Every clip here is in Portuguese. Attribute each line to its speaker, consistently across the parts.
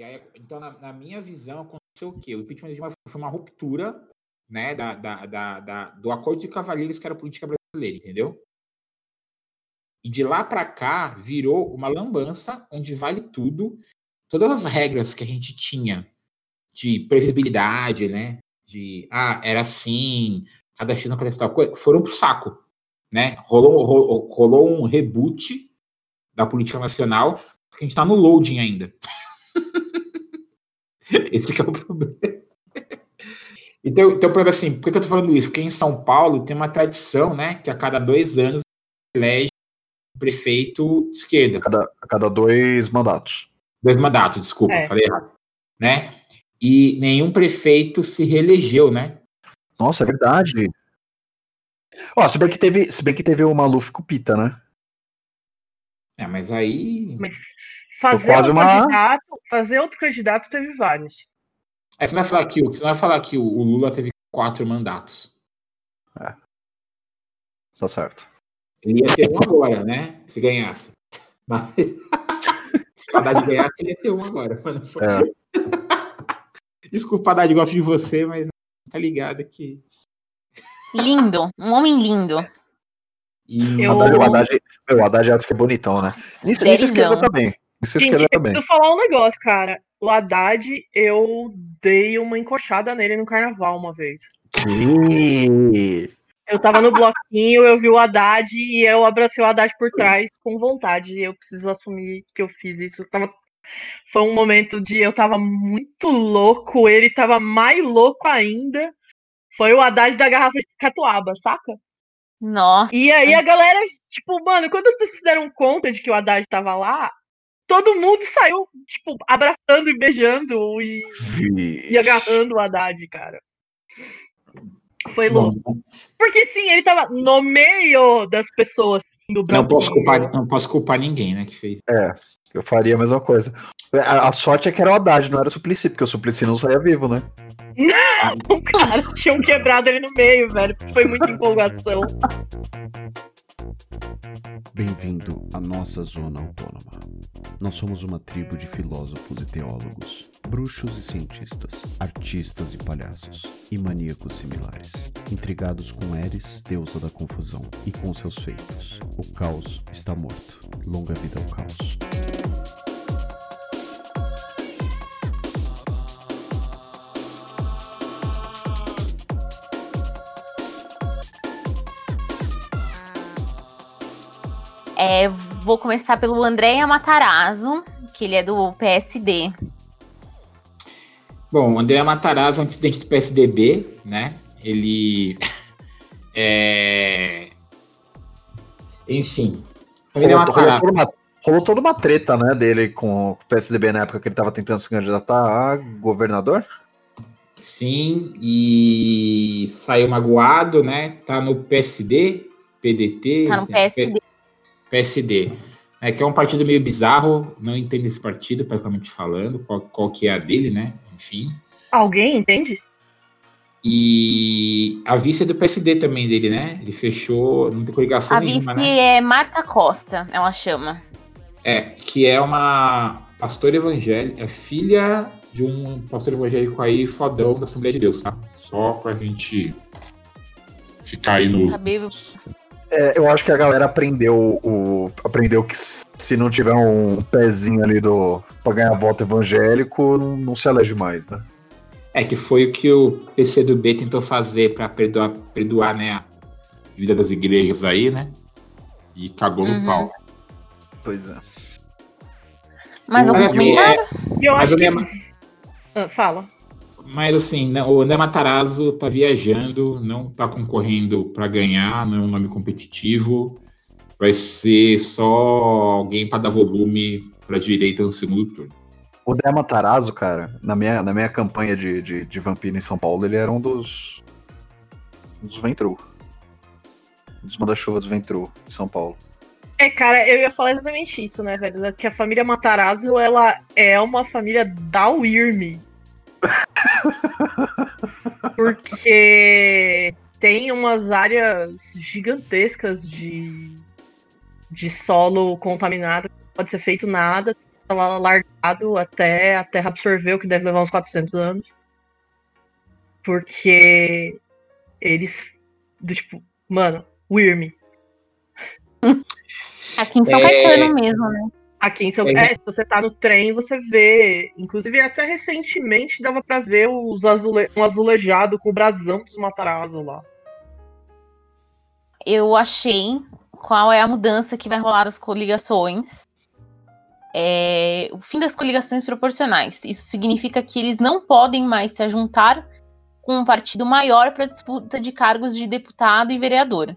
Speaker 1: E aí, então, na, na minha visão, aconteceu o quê? O impeachment de Dilma foi uma ruptura né, da, da, da, da, do acordo de cavalheiros que era a política brasileira, entendeu? E de lá para cá virou uma lambança onde vale tudo. Todas as regras que a gente tinha de previsibilidade, né? De ah, era assim, cada X não acontece tal coisa, foram pro saco. Né? Rolou, rolou, rolou um reboot da política nacional, porque a gente está no loading ainda. Esse é o problema. Então, então por assim, por que eu tô falando isso? Porque em São Paulo tem uma tradição, né? Que a cada dois anos elege prefeito de esquerda.
Speaker 2: A cada, a cada dois mandatos.
Speaker 1: Dois mandatos, desculpa, é. falei errado. Né? E nenhum prefeito se reelegeu, né?
Speaker 2: Nossa, é verdade. Ó, se bem que teve, se bem que teve o Maluf com o Pita, né?
Speaker 1: É, mas aí.
Speaker 3: Mas fazer outro, uma... candidato, fazer outro candidato teve vários.
Speaker 1: É, você vai falar que, você vai falar que o, o Lula teve quatro mandatos.
Speaker 2: É. Tá certo.
Speaker 1: Ele ia ter um agora, né? Se ganhasse. Mas se o Haddad ganhasse, ele ia ter um agora. Mas não foi. É. Desculpa, Haddad, gosto de você, mas tá ligado que.
Speaker 4: Lindo, um homem lindo.
Speaker 2: E... Eu... O Haddad, o Haddad, o Haddad acho que é bonitão, né? Nisso, nisso esquerda também. Nisso esquerda também.
Speaker 3: Eu falar um negócio, cara. O Haddad, eu dei uma encoxada nele no carnaval uma vez.
Speaker 2: Que...
Speaker 3: Eu tava no bloquinho, eu vi o Haddad e eu abracei o Haddad por trás com vontade. E eu preciso assumir que eu fiz isso. Tava... Foi um momento de eu tava muito louco, ele tava mais louco ainda. Foi o Haddad da garrafa de catuaba, saca?
Speaker 4: Nossa.
Speaker 3: E aí a galera, tipo, mano, quando as pessoas deram conta de que o Haddad tava lá, todo mundo saiu, tipo, abraçando e beijando e, e agarrando o Haddad, cara. Foi louco. Porque sim, ele tava no meio das pessoas
Speaker 1: do Brasil. Não posso culpar, não posso culpar ninguém, né, que fez.
Speaker 2: É, eu faria a mesma coisa. A, a sorte é que era o Haddad, não era o Suplicy, porque o Suplicy não saía vivo, né?
Speaker 3: Não, cara, tinham quebrado ele no meio, velho. Foi muita empolgação.
Speaker 5: Bem-vindo à nossa zona autônoma. Nós somos uma tribo de filósofos e teólogos, bruxos e cientistas, artistas e palhaços, e maníacos similares, intrigados com Eris, deusa da confusão, e com seus feitos. O caos está morto. Longa vida ao caos.
Speaker 4: É, vou começar pelo Andréa Matarazzo, que ele é do PSD.
Speaker 1: Bom, o Andréa Matarazzo é um dissidente do PSDB, né? Ele. é... Enfim.
Speaker 2: Rolou, rolou, toda uma, rolou toda uma treta, né, dele com o PSDB na época que ele estava tentando se candidatar a governador?
Speaker 1: Sim, e saiu magoado, né? Tá no PSD, PDT.
Speaker 4: Tá no PSD.
Speaker 1: PSD, né, que é um partido meio bizarro, não entendo esse partido, praticamente falando, qual, qual que é a dele, né? Enfim.
Speaker 3: Alguém entende?
Speaker 1: E a vice é do PSD também dele, né? Ele fechou, não tem coligação
Speaker 4: a
Speaker 1: nenhuma,
Speaker 4: vice né? é Marta Costa, ela chama.
Speaker 1: É, que é uma pastora evangélica, é filha de um pastor evangélico aí fodão da Assembleia de Deus, tá? Só pra gente ficar aí no. Saber
Speaker 2: é, eu acho que a galera aprendeu o. Aprendeu que se não tiver um pezinho ali do. pra ganhar voto evangélico, não, não se elege mais, né?
Speaker 1: É, que foi o que o PCdoB tentou fazer para perdoar, perdoar, né, a vida das igrejas aí, né? E cagou uhum. no pau.
Speaker 2: Pois é.
Speaker 4: Mas algum assim,
Speaker 3: é, Eu acho que... Ah, fala.
Speaker 1: Mas assim, o André Matarazzo tá viajando, não tá concorrendo para ganhar, não é um nome competitivo. Vai ser só alguém para dar volume para a direita no segundo turno.
Speaker 2: O André Matarazzo, cara, na minha, na minha campanha de, de, de vampiro em São Paulo, ele era um dos. Um dos Ventru. Um dos manda-chuvas Ventru em São Paulo.
Speaker 3: É, cara, eu ia falar exatamente isso, né, velho? Que a família Matarazzo, ela é uma família da Wyrm. Porque tem umas áreas gigantescas de, de solo contaminado, não pode ser feito nada. lá largado até a Terra absorver, o que deve levar uns 400 anos. Porque eles, do tipo, mano, Wyrm.
Speaker 4: Aqui em São
Speaker 1: É.
Speaker 4: Caetano mesmo, né?
Speaker 3: Aqui em São
Speaker 1: É.
Speaker 3: é, se você tá no trem, você vê. Inclusive, até recentemente dava pra ver os azule... um azulejado com o brasão dos Matarazzo lá.
Speaker 4: Eu achei qual é a mudança que vai rolar das coligações. É, o fim das coligações proporcionais. Isso significa que eles não podem mais se juntar com um partido maior para disputa de cargos de deputado e vereador.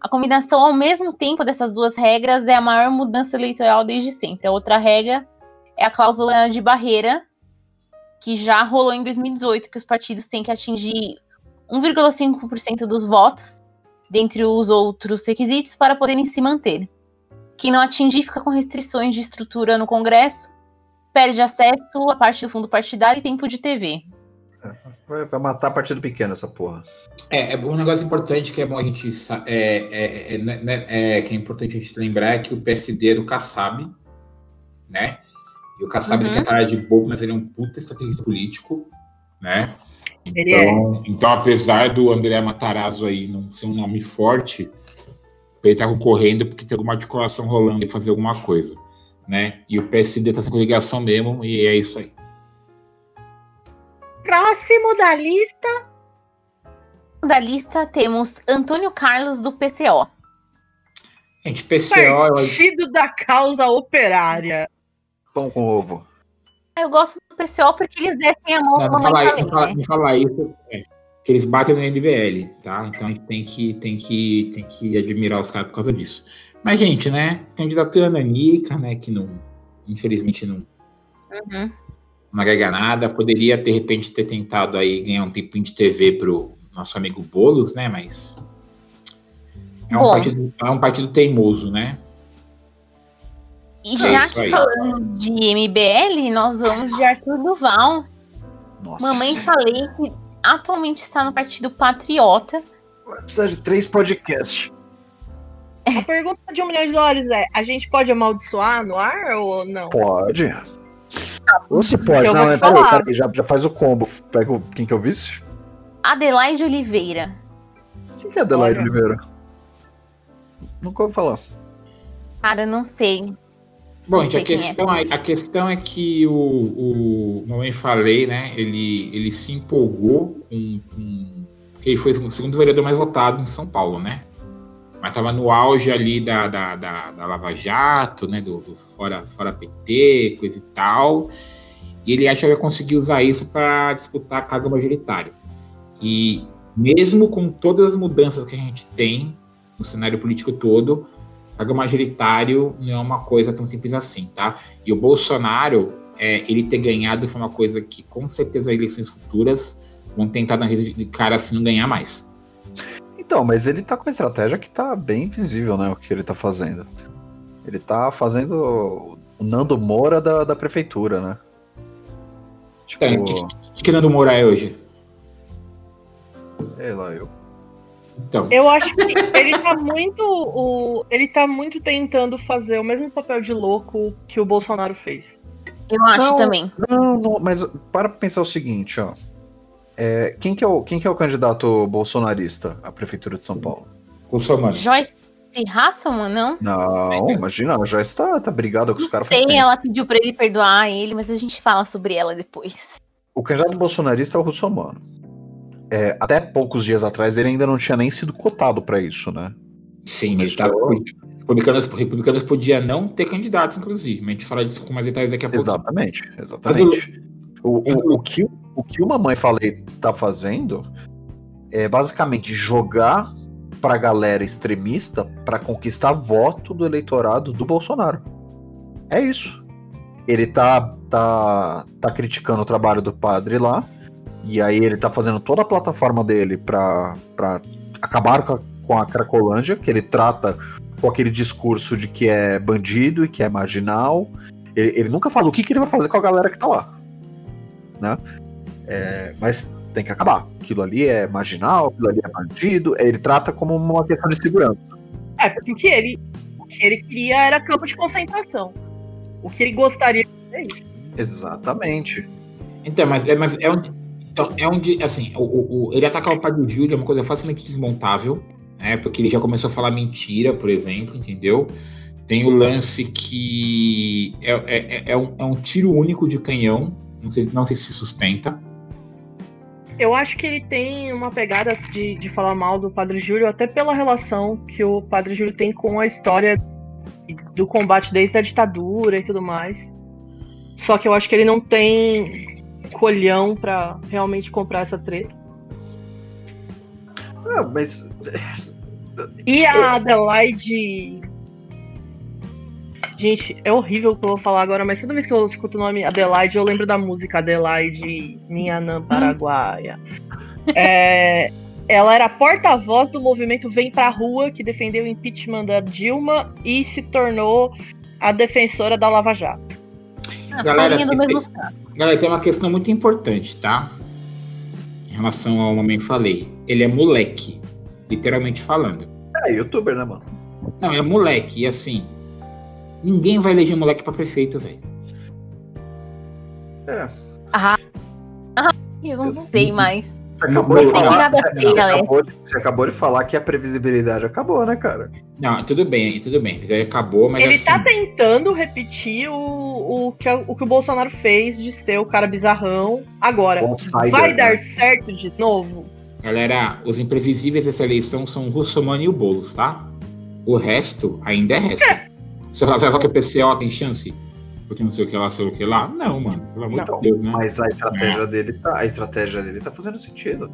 Speaker 4: A combinação ao mesmo tempo dessas duas regras é a maior mudança eleitoral desde sempre. A outra regra é a cláusula de barreira, que já rolou em 2018, que os partidos têm que atingir 1,5% dos votos dentre os outros requisitos para poderem se manter. Quem não atingir fica com restrições de estrutura no Congresso, perde acesso a parte do fundo partidário e tempo de TV.
Speaker 2: Vai, vai matar partido pequeno essa porra.
Speaker 1: É, é um negócio importante que é bom a gente é, é, é, né, né, é, que é importante a gente lembrar é que o PSD é do Kassab, né? E o Kassab
Speaker 4: Uhum.
Speaker 1: tem cara de bobo, mas ele é um puta estrategista político, né?
Speaker 3: É.
Speaker 1: Então, então, apesar do André Matarazzo aí não ser um nome forte, ele tá concorrendo porque tem alguma articulação rolando e fazer alguma coisa, né? E o PSD tá sem coligação mesmo, e é isso aí.
Speaker 3: Próximo da lista.
Speaker 4: Da lista temos Antônio Carlos do PCO.
Speaker 1: Gente, PCO, eu,
Speaker 3: Partido da Causa Operária.
Speaker 2: Pão com ovo.
Speaker 4: Eu gosto do PCO porque eles descem a mão
Speaker 1: Não, falar,
Speaker 4: mamãe
Speaker 1: não, falar,
Speaker 4: né?
Speaker 1: isso, é, que eles batem no MBL, tá? Então a gente tem que, tem que, tem que admirar os caras por causa disso. Mas, gente, né? Candidatura Nanica, né? Que não, infelizmente não,
Speaker 4: Uhum.
Speaker 1: Não agrega nada. Poderia, de repente, ter tentado aí ganhar um tempinho de TV pro nosso amigo Boulos, né? Mas. É um,
Speaker 4: Bom.
Speaker 1: partido, é um partido teimoso, né?
Speaker 4: E
Speaker 1: É
Speaker 4: já que
Speaker 1: aí.
Speaker 4: falamos de MBL, nós vamos de Arthur Duval.
Speaker 2: Nossa.
Speaker 4: Mamãe falei que atualmente está no Partido Patriota.
Speaker 2: Vai precisar de três podcasts.
Speaker 3: A pergunta de um milhão de dólares é: a gente pode amaldiçoar no ar ou não?
Speaker 2: Pode. Ou se pode,
Speaker 3: Eu
Speaker 2: não, é,
Speaker 3: te
Speaker 2: peraí, peraí, já, já faz o combo. Pega o, quem que eu vice?
Speaker 4: Adelaide Oliveira.
Speaker 2: Quem que é Adelaide
Speaker 3: Olha.
Speaker 2: Oliveira? Nunca ouvi falar.
Speaker 4: Cara, eu não sei.
Speaker 1: Bom,
Speaker 4: Não
Speaker 1: gente,
Speaker 4: sei
Speaker 1: a
Speaker 4: é.
Speaker 1: questão, é. a questão é que o, o mamãe falei, né? Ele, ele se empolgou com, com que ele foi o segundo vereador mais votado em São Paulo, né? Mas estava no auge ali da, da, da, da Lava Jato, né? Do, do fora, fora PT, coisa e tal. E ele acha que vai conseguir usar isso para disputar a carga majoritária. E mesmo com todas as mudanças que a gente tem no cenário político todo, cargo majoritário não é uma coisa tão simples assim, tá? E o Bolsonaro, é, ele ter ganhado foi uma coisa que com certeza eleições futuras vão tentar dar de cara assim não ganhar mais.
Speaker 2: Então, mas ele tá com uma estratégia que tá bem visível, né? O que ele tá fazendo. Ele tá fazendo o Nando Moura da, da prefeitura, né? Tipo,
Speaker 1: o que, que Nando Moura é hoje?
Speaker 2: sei lá, eu.
Speaker 1: Então,
Speaker 3: Eu acho que ele tá muito. O, ele tá muito tentando fazer o mesmo papel de louco que o Bolsonaro fez.
Speaker 4: Eu acho
Speaker 2: Não.
Speaker 4: também.
Speaker 2: Não, não, mas para pra pensar o seguinte, ó. É, quem, que é o, quem que é o candidato bolsonarista à prefeitura de São Paulo?
Speaker 1: Russomano.
Speaker 4: Joyce Hasselman, não?
Speaker 2: Não, imagina, ela já está tá brigada com os
Speaker 4: Não
Speaker 2: caras. faz
Speaker 4: sei, ela pediu pra ele perdoar ele, mas a gente fala sobre ela depois.
Speaker 2: O candidato bolsonarista é o Russomano. É, até poucos dias atrás ele ainda não tinha nem sido cotado pra isso, né?
Speaker 1: Sim, ele tá. Republicanos, republicanos podia não ter candidato, inclusive. Mas a gente fala disso com mais detalhes daqui a pouco.
Speaker 2: Exatamente, exatamente. O, o, o, que, o que o Mamãe Falei tá fazendo é basicamente jogar pra galera extremista pra conquistar voto do eleitorado do Bolsonaro. É isso. Ele tá, tá, tá criticando o trabalho do padre lá, e aí ele tá fazendo toda a plataforma dele pra acabar com a, com a Cracolândia, que ele trata com aquele discurso de que é bandido e que é marginal. Ele, ele nunca fala o que, que ele vai fazer com a galera que tá lá. Né? É, mas tem que acabar. Aquilo ali é marginal, aquilo ali é bandido. Ele trata como uma questão de segurança.
Speaker 3: É, porque o que ele, o que ele queria era campo de concentração. O que ele gostaria de fazer é isso.
Speaker 2: Exatamente.
Speaker 1: Então, mas é, mas é onde. Então, é onde, assim, o, o, o- ele atacar o pai do Júlio é uma coisa facilmente desmontável, né? Porque ele já começou a falar mentira, por exemplo, entendeu? Tem o lance que é, é, é- é um, é um tiro único de canhão, não sei, não sei se sustenta.
Speaker 3: Eu acho que ele tem uma pegada de, de falar mal do Padre Júlio, até pela relação que o Padre Júlio tem com a história do combate desde a ditadura e tudo mais. Só que eu acho que ele não tem colhão pra realmente comprar essa treta.
Speaker 2: Ah, mas
Speaker 3: E a Adelaide. Gente, é horrível o que eu vou falar agora, mas toda vez que eu escuto o nome Adelaide, eu lembro da música Adelaide, minha Anã Paraguaia. É, ela era porta-voz do movimento Vem Pra Rua, que defendeu o impeachment da Dilma e se tornou a defensora da Lava Jato.
Speaker 4: A
Speaker 1: Galera,
Speaker 4: do
Speaker 1: tem-
Speaker 4: mesmo saco.
Speaker 1: Galera, tem uma questão muito importante, tá? Em relação ao homem falei. Ele é moleque, literalmente falando.
Speaker 2: é youtuber, né, mano?
Speaker 1: Não, é moleque, e assim. Ninguém vai eleger moleque pra prefeito, velho.
Speaker 4: Eu não sei mais.
Speaker 2: Você acabou de falar. Você,
Speaker 4: galera.
Speaker 2: acabou de, você acabou de falar que a previsibilidade acabou, né, cara?
Speaker 1: Não, tudo bem, tudo bem. Acabou, mas
Speaker 3: Ele
Speaker 1: assim.
Speaker 3: tá tentando repetir o, o, que, o que o Bolsonaro fez de ser o cara bizarrão. Agora,
Speaker 2: Outsider,
Speaker 3: vai
Speaker 2: né?
Speaker 3: dar certo de novo?
Speaker 1: Galera, os imprevisíveis dessa eleição são o Russomano e o Boulos, tá? O resto ainda é resto. Você vai falar que o PCO tem chance? Porque não sei o que lá, sei o que lá? Não, mano. Pelo amor de Deus, né?
Speaker 2: Mas a estratégia dele tá, a estratégia dele tá fazendo sentido.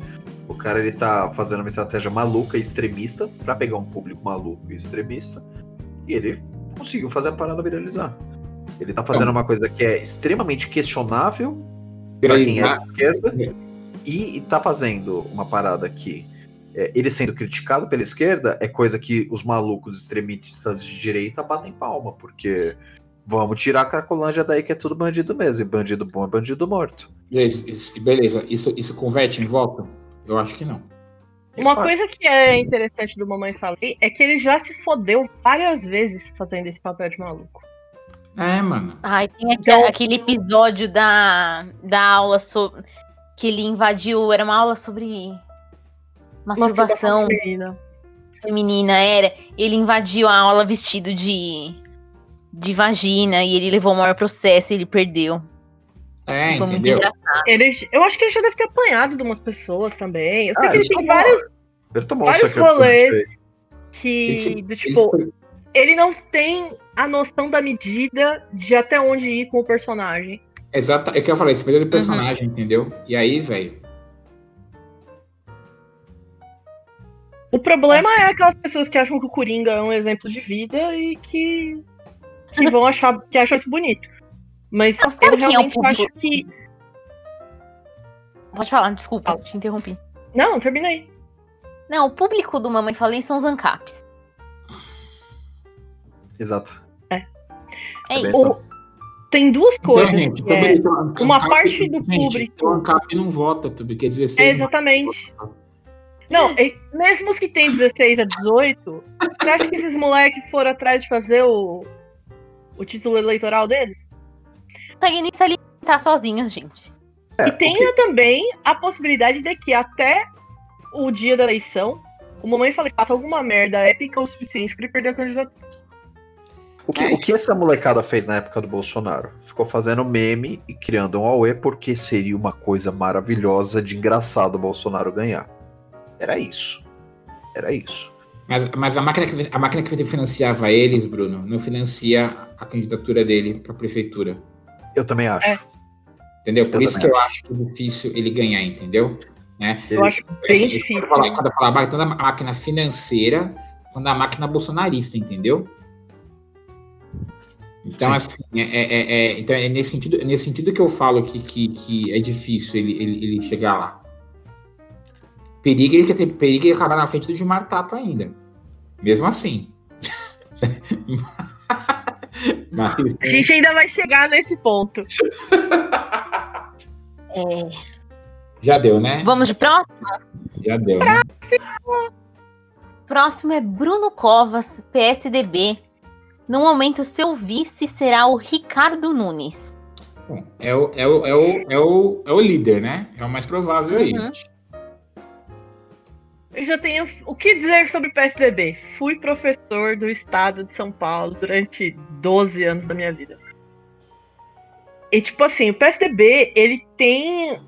Speaker 2: O cara ele tá fazendo uma estratégia maluca e extremista pra pegar um público maluco e extremista. E ele conseguiu fazer a parada viralizar. Ele tá fazendo uma coisa que é extremamente questionável pra quem é de esquerda e, e tá fazendo uma parada que é, ele sendo criticado pela esquerda é coisa que os malucos extremistas de direita batem palma, porque vamos tirar a Cracolândia daí que é tudo bandido mesmo, e bandido bom é bandido morto.
Speaker 1: Beleza, isso, beleza. Isso, isso converte em voto? Eu acho que não.
Speaker 3: Uma
Speaker 2: Eu acho
Speaker 3: coisa que é interessante do Mamãe Falei é que ele já se fodeu várias vezes fazendo esse papel de maluco.
Speaker 1: É, mano.
Speaker 4: Ai, tem aque-
Speaker 3: Então-
Speaker 4: aquele episódio da, da aula sobre. Que ele invadiu. Era uma aula sobre masturbação
Speaker 3: feminina.
Speaker 4: feminina, era. Ele invadiu a aula vestido de. De vagina e ele levou o maior processo e ele perdeu.
Speaker 1: É,
Speaker 4: Foi
Speaker 1: entendeu?
Speaker 3: Ele, eu acho que ele já deve ter apanhado de umas pessoas também. Eu sei
Speaker 2: Ah,
Speaker 3: que ele
Speaker 2: ele
Speaker 3: tem
Speaker 2: tomou-
Speaker 3: vários,
Speaker 2: Ele tomou
Speaker 3: vários rolês que,
Speaker 1: Ele-
Speaker 3: do tipo, ele não tem a noção da medida de até onde ir com o personagem.
Speaker 1: Exato, é o que eu falei, você perdeu o personagem, entendeu? E aí, velho.
Speaker 3: O problema é aquelas pessoas que acham que o Coringa é um exemplo de vida e que, que vão achar que acham isso bonito. Mas eu
Speaker 4: quem é o
Speaker 3: realmente
Speaker 4: público?
Speaker 3: acho que.
Speaker 4: Pode falar, desculpa, te interrompi.
Speaker 3: Não, terminei.
Speaker 4: Não, o público do Mamãe Falei são os ANCAPs.
Speaker 2: Exato.
Speaker 4: É
Speaker 2: sou.
Speaker 3: O- Tem duas coisas.
Speaker 1: Então, gente,
Speaker 3: que é-
Speaker 1: então,
Speaker 3: uma
Speaker 1: Ancap-
Speaker 3: parte do
Speaker 1: gente,
Speaker 3: público-
Speaker 1: então, Ancap não vota, tudo, porque 16.
Speaker 3: É, exatamente. Não, e mesmo os que têm 16 a 18, você acha que esses moleques foram atrás de fazer o, o título eleitoral deles?
Speaker 4: Nem se alimentar sozinhos, gente.
Speaker 2: É,
Speaker 3: e tenha também a possibilidade de que até o dia da eleição, o mamãe falei, faça alguma merda épica o suficiente pra ele perder a candidatura.
Speaker 2: O que, o que essa molecada fez na época do Bolsonaro? Ficou fazendo meme e criando um Aue porque seria uma coisa maravilhosa de engraçado o Bolsonaro ganhar. Era isso. Era isso.
Speaker 1: Mas, mas a, máquina que, a máquina que financiava eles, Bruno, não financia a candidatura dele pra prefeitura.
Speaker 2: Eu também acho.
Speaker 3: É.
Speaker 1: Entendeu? Por
Speaker 2: Eu
Speaker 1: isso que
Speaker 2: também
Speaker 1: eu acho que é difícil ele ganhar, entendeu? Né?
Speaker 3: Eu acho bem
Speaker 1: Assim,
Speaker 3: difícil.
Speaker 1: Quando eu falar, quando eu falar máquina, tanto a máquina financeira quanto a máquina bolsonarista, entendeu? Então,
Speaker 2: Sim.
Speaker 1: assim, é, é- é- é- então é nesse sentido, é nesse sentido que eu falo que, que, que é difícil ele, ele, ele chegar lá. Perigo ele, ter, perigo ele acabar na frente do Gilmar Tato ainda. Mesmo assim. Mas,
Speaker 3: A gente ainda vai chegar nesse ponto.
Speaker 4: É,
Speaker 1: já deu, né?
Speaker 4: Vamos de próximo?
Speaker 1: Já deu, né?
Speaker 4: Próximo é Bruno Covas, PSDB. No momento, seu vice será o Ricardo Nunes.
Speaker 1: Bom, é o, é o, é o, é o, é o líder, né? É o mais provável aí.
Speaker 3: Eu já tenho o que dizer sobre o PSDB. Fui professor do estado de São Paulo durante 12 anos da minha vida. E tipo assim, o PSDB, ele tem.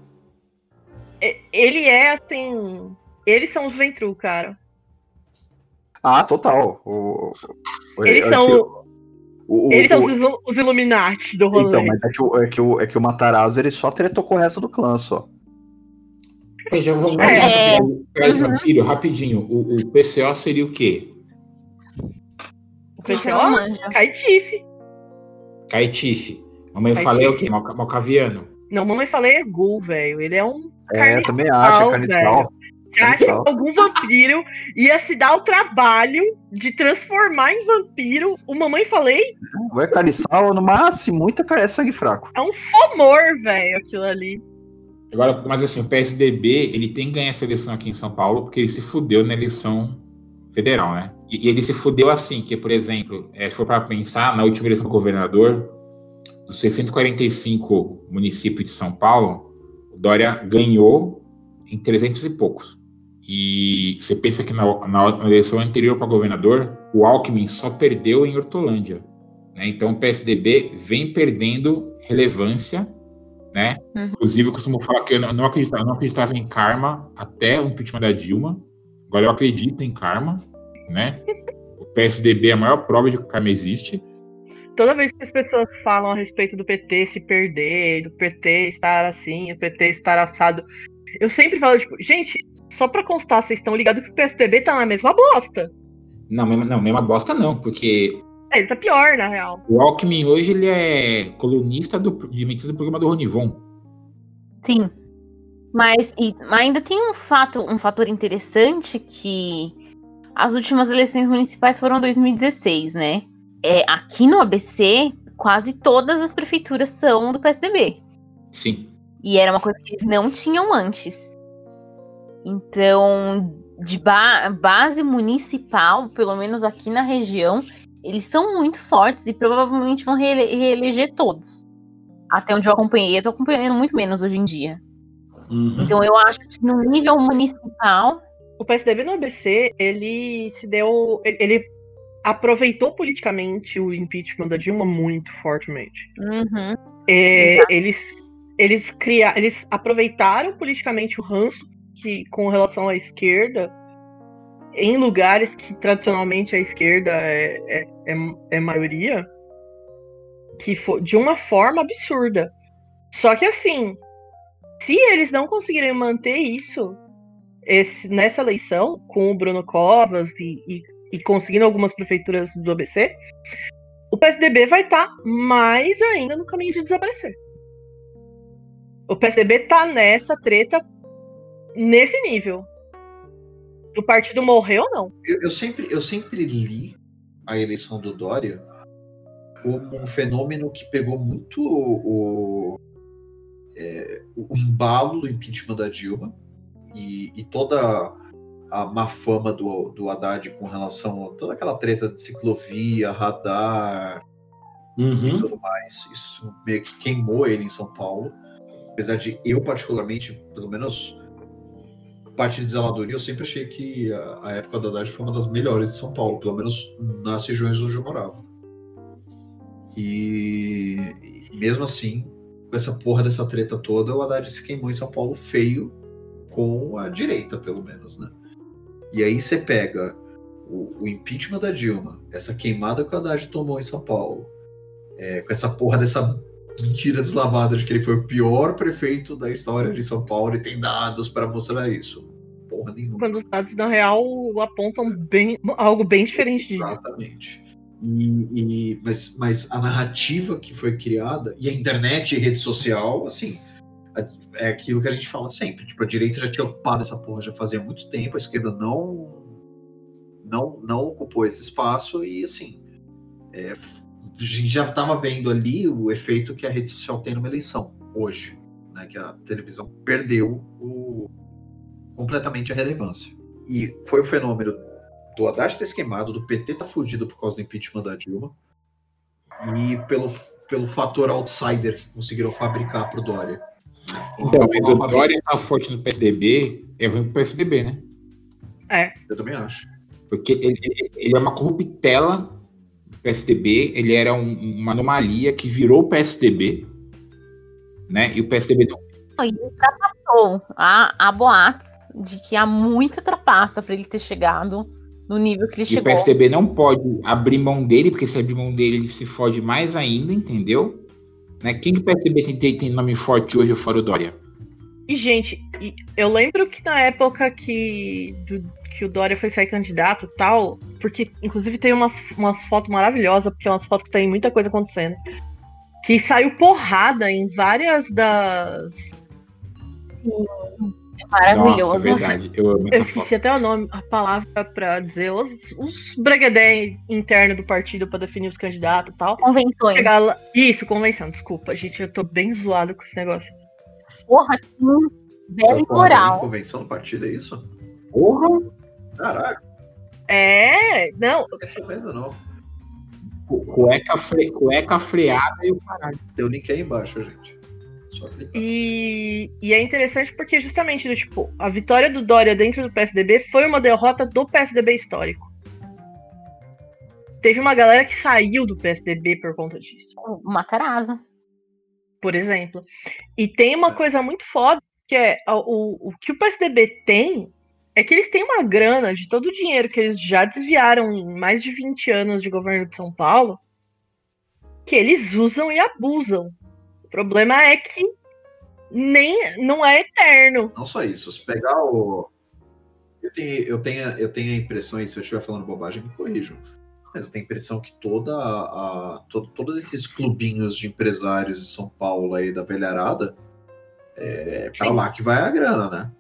Speaker 3: Ele é assim. Eles são os Ventru, cara.
Speaker 6: Ah, total. O, o-
Speaker 3: Eles
Speaker 6: é
Speaker 3: são,
Speaker 6: que o-
Speaker 3: eles são os, os Illuminati do rolê.
Speaker 6: Então, mas é que, o, é, que o, é que o Matarazzo ele só tretou com o resto do clã só.
Speaker 1: Já vou
Speaker 4: É.
Speaker 1: Peraí,
Speaker 4: Uhum.
Speaker 1: Vampiro, rapidinho. O, o PCO seria o quê?
Speaker 3: O PCO?
Speaker 4: não.
Speaker 3: Caetife.
Speaker 1: Caetife. Mamãe eu
Speaker 3: Caetife.
Speaker 1: falei o quê? Malca- Malcaviano.
Speaker 3: Não, mamãe falei é Ghoul, velho. Ele é um.
Speaker 6: É, eu também acho, é.
Speaker 3: Você acha que algum vampiro ia se dar o trabalho de transformar em vampiro o mamãe falei?
Speaker 6: Ou é carniçal, no máximo, muita cara é sangue fraco.
Speaker 3: É um fomor, velho, aquilo ali.
Speaker 1: Agora, mas assim, o PSDB, ele tem que ganhar essa eleição aqui em São Paulo, porque ele se fudeu na eleição federal, né? E, e ele se fudeu assim, que, por exemplo, é, se for para pensar, na última eleição do governador, dos 645 municípios de São Paulo, o Dória ganhou em 300 e poucos. E você pensa que na, na- na eleição anterior para governador, o Alckmin só perdeu em Hortolândia. Né? Então o PSDB vem perdendo relevância, né?
Speaker 4: Uhum.
Speaker 1: Inclusive, eu costumo falar que eu não, acreditava, eu não acreditava em karma até o impeachment da Dilma. Agora eu acredito em karma, né? O PSDB é a maior prova de que o karma existe.
Speaker 3: Toda vez que as pessoas falam a respeito do PT se perder, do PT estar assim, o PT estar assado, eu sempre falo, tipo, gente, só pra constar, vocês estão ligados que o PSDB tá na mesma bosta.
Speaker 1: Não, mesma, não, mesma bosta não, porque
Speaker 3: ele tá pior, na real.
Speaker 1: o Alckmin hoje ele é colunista do, de medicina do programa do Ronivon.
Speaker 4: Sim. Mas e- mas ainda tem um fato, um fator interessante que as últimas eleições municipais foram 2016, né? É, aqui no ABC, quase todas as prefeituras são do PSDB.
Speaker 1: Sim.
Speaker 4: E era uma coisa que eles não tinham antes. Então, de ba- base municipal, pelo menos aqui na região, eles são muito fortes e provavelmente vão reele- reeleger todos. Até onde eu acompanhei, eu tô acompanhando muito menos hoje em dia. Então eu acho que no nível municipal,
Speaker 3: O PSDB no ABC, ele se deu. ele- Ele aproveitou politicamente o impeachment da Dilma muito fortemente.
Speaker 4: uhum,
Speaker 3: É, eles eles criaram, eles aproveitaram politicamente o ranço que com relação à esquerda em lugares que tradicionalmente a esquerda é, é, é, é maioria, que foi de uma forma absurda. Só que assim, se eles não conseguirem manter isso esse- nessa eleição com o Bruno Covas e, e, e conseguindo algumas prefeituras do ABC, o PSDB vai estar mais ainda no caminho de desaparecer. O PSDB tá nessa treta nesse nível. O partido morreu, não.
Speaker 2: Eu, eu sempre, eu sempre li a eleição do Dória como um fenômeno que pegou muito o, é, o embalo do impeachment da Dilma e, e toda a má fama do, do Haddad com relação a toda aquela treta de ciclovia, radar e
Speaker 1: Uhum.
Speaker 2: tudo mais. Isso meio que queimou ele em São Paulo. Apesar de eu, particularmente, pelo menos parte de zeladoria, eu sempre achei que a, a época da Haddad foi uma das melhores de São Paulo, pelo menos nas regiões onde eu morava. E, e mesmo assim, com essa porra dessa treta toda, o Haddad se queimou em São Paulo feio com a direita, pelo menos, né? E aí você pega o, o impeachment da Dilma, essa queimada que o Haddad tomou em São Paulo, é, com essa porra dessa mentira deslavada de que ele foi o pior prefeito da história de São Paulo e tem dados para mostrar isso. Porra nenhuma.
Speaker 3: Quando os dados, na real, apontam bem, algo bem diferente disso.
Speaker 2: Exatamente. E, e- mas, mas a narrativa que foi criada, e a internet e rede social, assim, é aquilo que a gente fala sempre. Tipo, a direita já tinha ocupado essa porra já fazia muito tempo, a esquerda não não, não ocupou esse espaço e, assim, é, gente já estava vendo ali o efeito que a rede social tem numa eleição, hoje, né? Que a televisão perdeu o- completamente a relevância. E foi o fenômeno do Haddad ter se queimado, do PT tá fudido por causa do impeachment da Dilma. e pelo, pelo fator outsider que conseguiram fabricar pro Dória.
Speaker 1: Então, mas o Dória tá forte no PSDB, é ruim pro PSDB, né?
Speaker 3: É.
Speaker 2: Eu também acho.
Speaker 1: Porque ele, ele- é uma corruptela PSDB, ele era um- uma anomalia que virou o PSDB, né? E o PSDB não.
Speaker 4: E ele ultrapassou. Há, há boatos de que há muita trapaça para ele ter chegado no nível que ele
Speaker 1: E o
Speaker 4: chegou.
Speaker 1: PSDB não pode abrir mão dele, porque se abrir mão dele, ele se fode mais ainda, entendeu? Né? Quem que o PSDB tem, tem, nome forte hoje fora o Dória?
Speaker 3: E, gente, eu lembro que na época que, do- que o Dória foi sair candidato e tal, porque inclusive tem umas, umas fotos maravilhosas, porque é umas fotos que tem muita coisa acontecendo. Que saiu porrada em várias das.
Speaker 4: É maravilhoso.
Speaker 1: Nossa, verdade. Eu amo
Speaker 3: Eu
Speaker 1: essa foto.
Speaker 3: esqueci até o nome, a palavra pra dizer, os, os breguedé internos do partido pra definir os candidatos e tal.
Speaker 4: Convenções.
Speaker 3: Pegar lá- Isso, convenção, desculpa, gente, eu tô bem zoado com esse negócio.
Speaker 4: Porra, sim.
Speaker 2: Da
Speaker 4: moral.
Speaker 2: convenção do partido, é isso?
Speaker 1: Porra!
Speaker 2: Caraca,
Speaker 3: É, não,
Speaker 2: não sabendo não.
Speaker 1: Cu- Cueca, fre... Cueca freada e o caralho.
Speaker 2: Tem o link aí embaixo, gente.
Speaker 3: E, e é interessante porque justamente do tipo, a vitória do Dória dentro do PSDB foi uma derrota do PSDB histórico. Teve uma galera que saiu do PSDB por conta disso,
Speaker 4: O Matarazzo.
Speaker 3: por exemplo. E tem uma coisa muito foda, que é o, o que o PSDB tem é que eles têm uma grana de todo o dinheiro que eles já desviaram em mais de 20 anos de governo de São Paulo, que eles usam e abusam. O problema é que nem não é eterno.
Speaker 2: Não só isso, se pegar o. Eu tenho, eu tenho, eu tenho a impressão, e se eu estiver falando bobagem, me corrijam. Mas eu tenho a impressão que toda a, a- to- todos esses clubinhos de empresários de São Paulo aí da velharada é
Speaker 3: Sim.
Speaker 2: lá que vai a grana, né?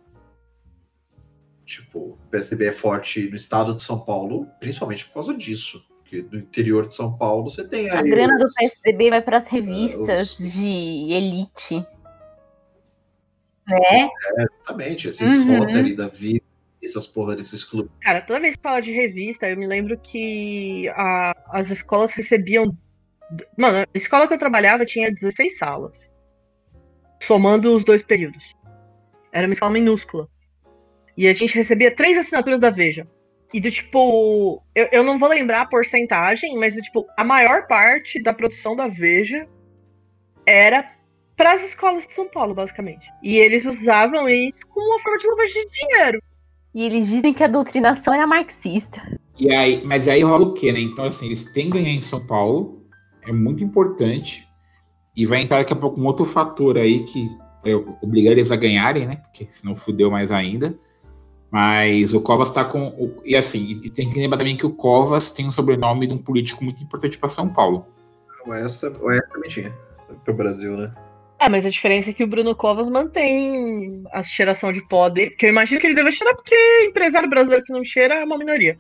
Speaker 2: Tipo, o PSDB é forte no estado de São Paulo, principalmente por causa disso. Porque no interior de São Paulo você tem aí.
Speaker 4: A grana do
Speaker 2: os-
Speaker 4: PSDB vai para as revistas
Speaker 2: os-
Speaker 4: de elite. Né?
Speaker 2: Exatamente, esses
Speaker 4: Uhum.
Speaker 2: Rotary da vida, essas porra desses clubes.
Speaker 3: Cara, toda vez que fala de revista, eu me lembro que a- as escolas recebiam. Mano, a escola que eu trabalhava tinha 16 salas. Somando os dois períodos. Era uma escola minúscula. E a gente recebia três assinaturas da Veja. E do tipo. Eu, eu não vou lembrar a porcentagem, mas do tipo, a maior parte da produção da Veja era para as escolas de São Paulo, basicamente. E eles usavam isso como uma forma de lavagem de dinheiro.
Speaker 4: E eles dizem que a doutrinação era marxista.
Speaker 1: E aí, mas aí rola o quê, né? Então, assim, eles têm que ganhar em São Paulo, é muito importante. E vai entrar daqui a pouco um outro fator aí que é obrigar eles a ganharem, né? Porque senão fudeu mais ainda. Mas o Covas tá com. o- e assim, e tem que lembrar também que o Covas tem um sobrenome de um político muito importante para São Paulo.
Speaker 2: O Essa, o essa também tinha. Pro Brasil, né?
Speaker 3: É, mas a diferença é que o Bruno Covas mantém a cheiração de pó dele, que eu imagino que ele deve cheirar porque empresário brasileiro que não cheira é uma minoria.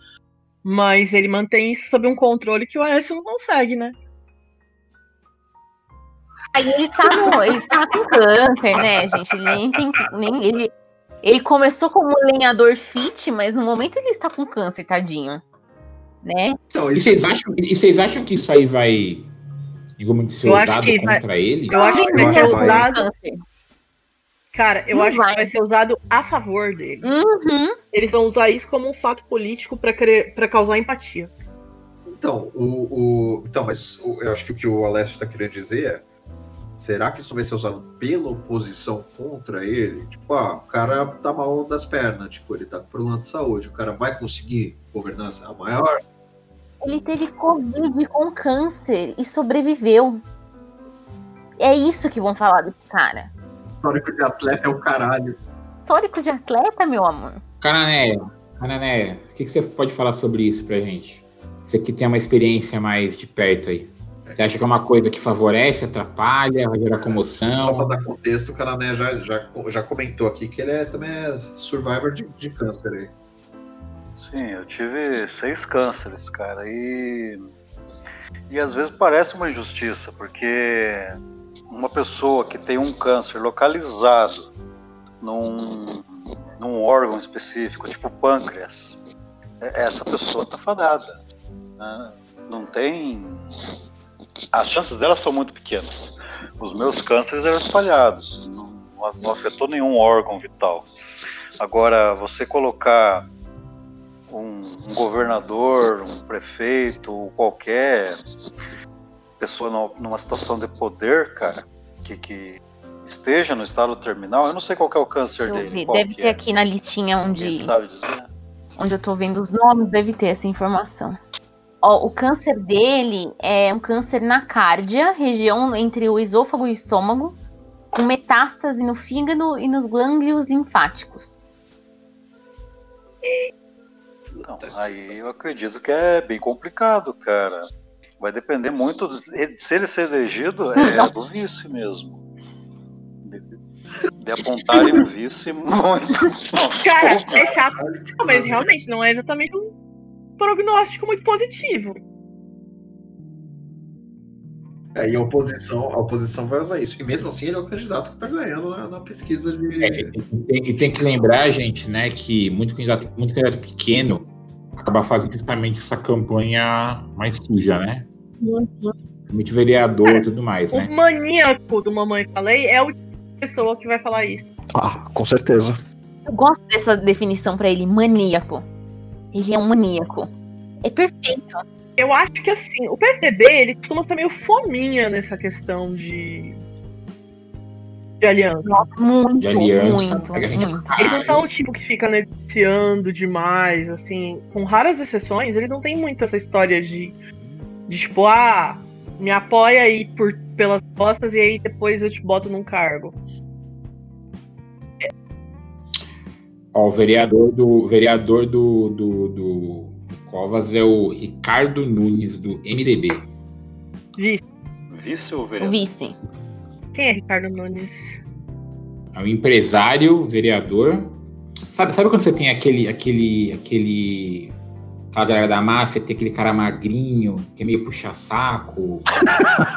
Speaker 3: Mas ele mantém isso sob um controle que o Aécio não consegue, né?
Speaker 4: Aí ele tá, no, ele tá com câncer, né, gente? Ele nem tem. Nem, ele, ele começou como lenhador fit, mas no momento ele está com câncer, tadinho. Né?
Speaker 2: Então,
Speaker 1: E
Speaker 2: isso
Speaker 1: vocês acham, e vocês acham que isso aí vai, digamos, ser
Speaker 3: Eu acho
Speaker 1: usado
Speaker 3: que vai-
Speaker 1: contra ele?
Speaker 3: Eu acho que vai ser usado. Cara, eu
Speaker 4: Não
Speaker 3: acho
Speaker 4: vai.
Speaker 3: que vai ser usado a favor dele.
Speaker 4: Uhum.
Speaker 3: Eles vão usar isso como um fato político para causar empatia.
Speaker 2: Então, o, o- então, mas o- eu acho que o que o Alessio está querendo dizer é: será que isso vai ser usado pela oposição contra ele? Tipo, ah, o cara tá mal das pernas, tipo, ele tá com problema de saúde, o cara vai conseguir governança a maior?
Speaker 4: Ele teve Covid com câncer e sobreviveu. É isso que vão falar desse cara.
Speaker 2: Histórico de atleta é o caralho.
Speaker 4: Histórico de atleta, meu amor.
Speaker 1: Canané, Canané, o que, que você pode falar sobre isso pra gente? Você que tem uma experiência mais de perto aí. Você acha que é uma coisa que favorece, atrapalha, vai gerar
Speaker 2: Só
Speaker 1: comoção?
Speaker 2: pra dar contexto, o Canané já, já, já comentou aqui que ele é, também é survivor de, de câncer aí.
Speaker 7: Sim, eu tive seis cânceres, cara, e. E às vezes parece uma injustiça, porque uma pessoa que tem um câncer localizado num, num órgão específico, tipo pâncreas, é- essa pessoa tá fadada. né? Não tem. As chances delas são muito pequenas. Os meus cânceres eram espalhados, não, não afetou nenhum órgão vital. Agora, você colocar um, um governador, um prefeito, qualquer pessoa numa situação de poder, cara, que, que esteja no estado terminal, eu não sei qual é o câncer dele.
Speaker 4: Deve ter
Speaker 7: é.
Speaker 4: aqui na listinha onde, onde eu tô vendo os nomes, deve ter essa informação. Ó, o câncer dele é um câncer na cárdia, região entre o esôfago e o estômago, com metástase no fígado e nos glândulos linfáticos.
Speaker 7: Não, aí eu acredito que é bem complicado, cara. Vai depender muito. Do, se ele ser elegido, é do vice mesmo. De apontarem o vice muito.
Speaker 3: Cara, é chato. Mas realmente não é exatamente um prognóstico muito positivo.
Speaker 8: É, e a oposição, a oposição vai usar isso. E mesmo assim ele é o candidato que está ganhando na, na, pesquisa de.
Speaker 1: É, e, tem, e, tem, que lembrar, gente, né, que muito candidato, muito candidato pequeno acaba fazendo justamente essa campanha mais suja, né? Muito vereador e tudo mais,
Speaker 3: o
Speaker 1: né?
Speaker 3: O maníaco do Mamãe Falei é o pessoa que vai falar isso.
Speaker 2: Ah, com certeza.
Speaker 4: Eu gosto dessa definição para ele, maníaco. Ele é um maníaco. É perfeito.
Speaker 3: Eu acho que assim, o PSDB, ele costuma ser meio fominha nessa questão de. De aliança.
Speaker 4: Muito,
Speaker 1: de aliança,
Speaker 4: muito, muito.
Speaker 3: Eles não são o tipo que fica negociando demais, assim. Com raras exceções, eles não têm muito essa história de, de tipo, ah, me apoia aí por, pelas costas e aí depois eu te boto num cargo.
Speaker 1: Ó, o vereador do vereador do, do, do Covas é o Ricardo Nunes, do MDB.
Speaker 3: Vice.
Speaker 7: Vice ou vereador?
Speaker 4: Vice.
Speaker 3: Quem é Ricardo Nunes?
Speaker 1: É um empresário, vereador. Sabe, sabe quando você tem aquele, aquele, aquele aquela galera da máfia, tem aquele cara magrinho, que é meio puxa-saco,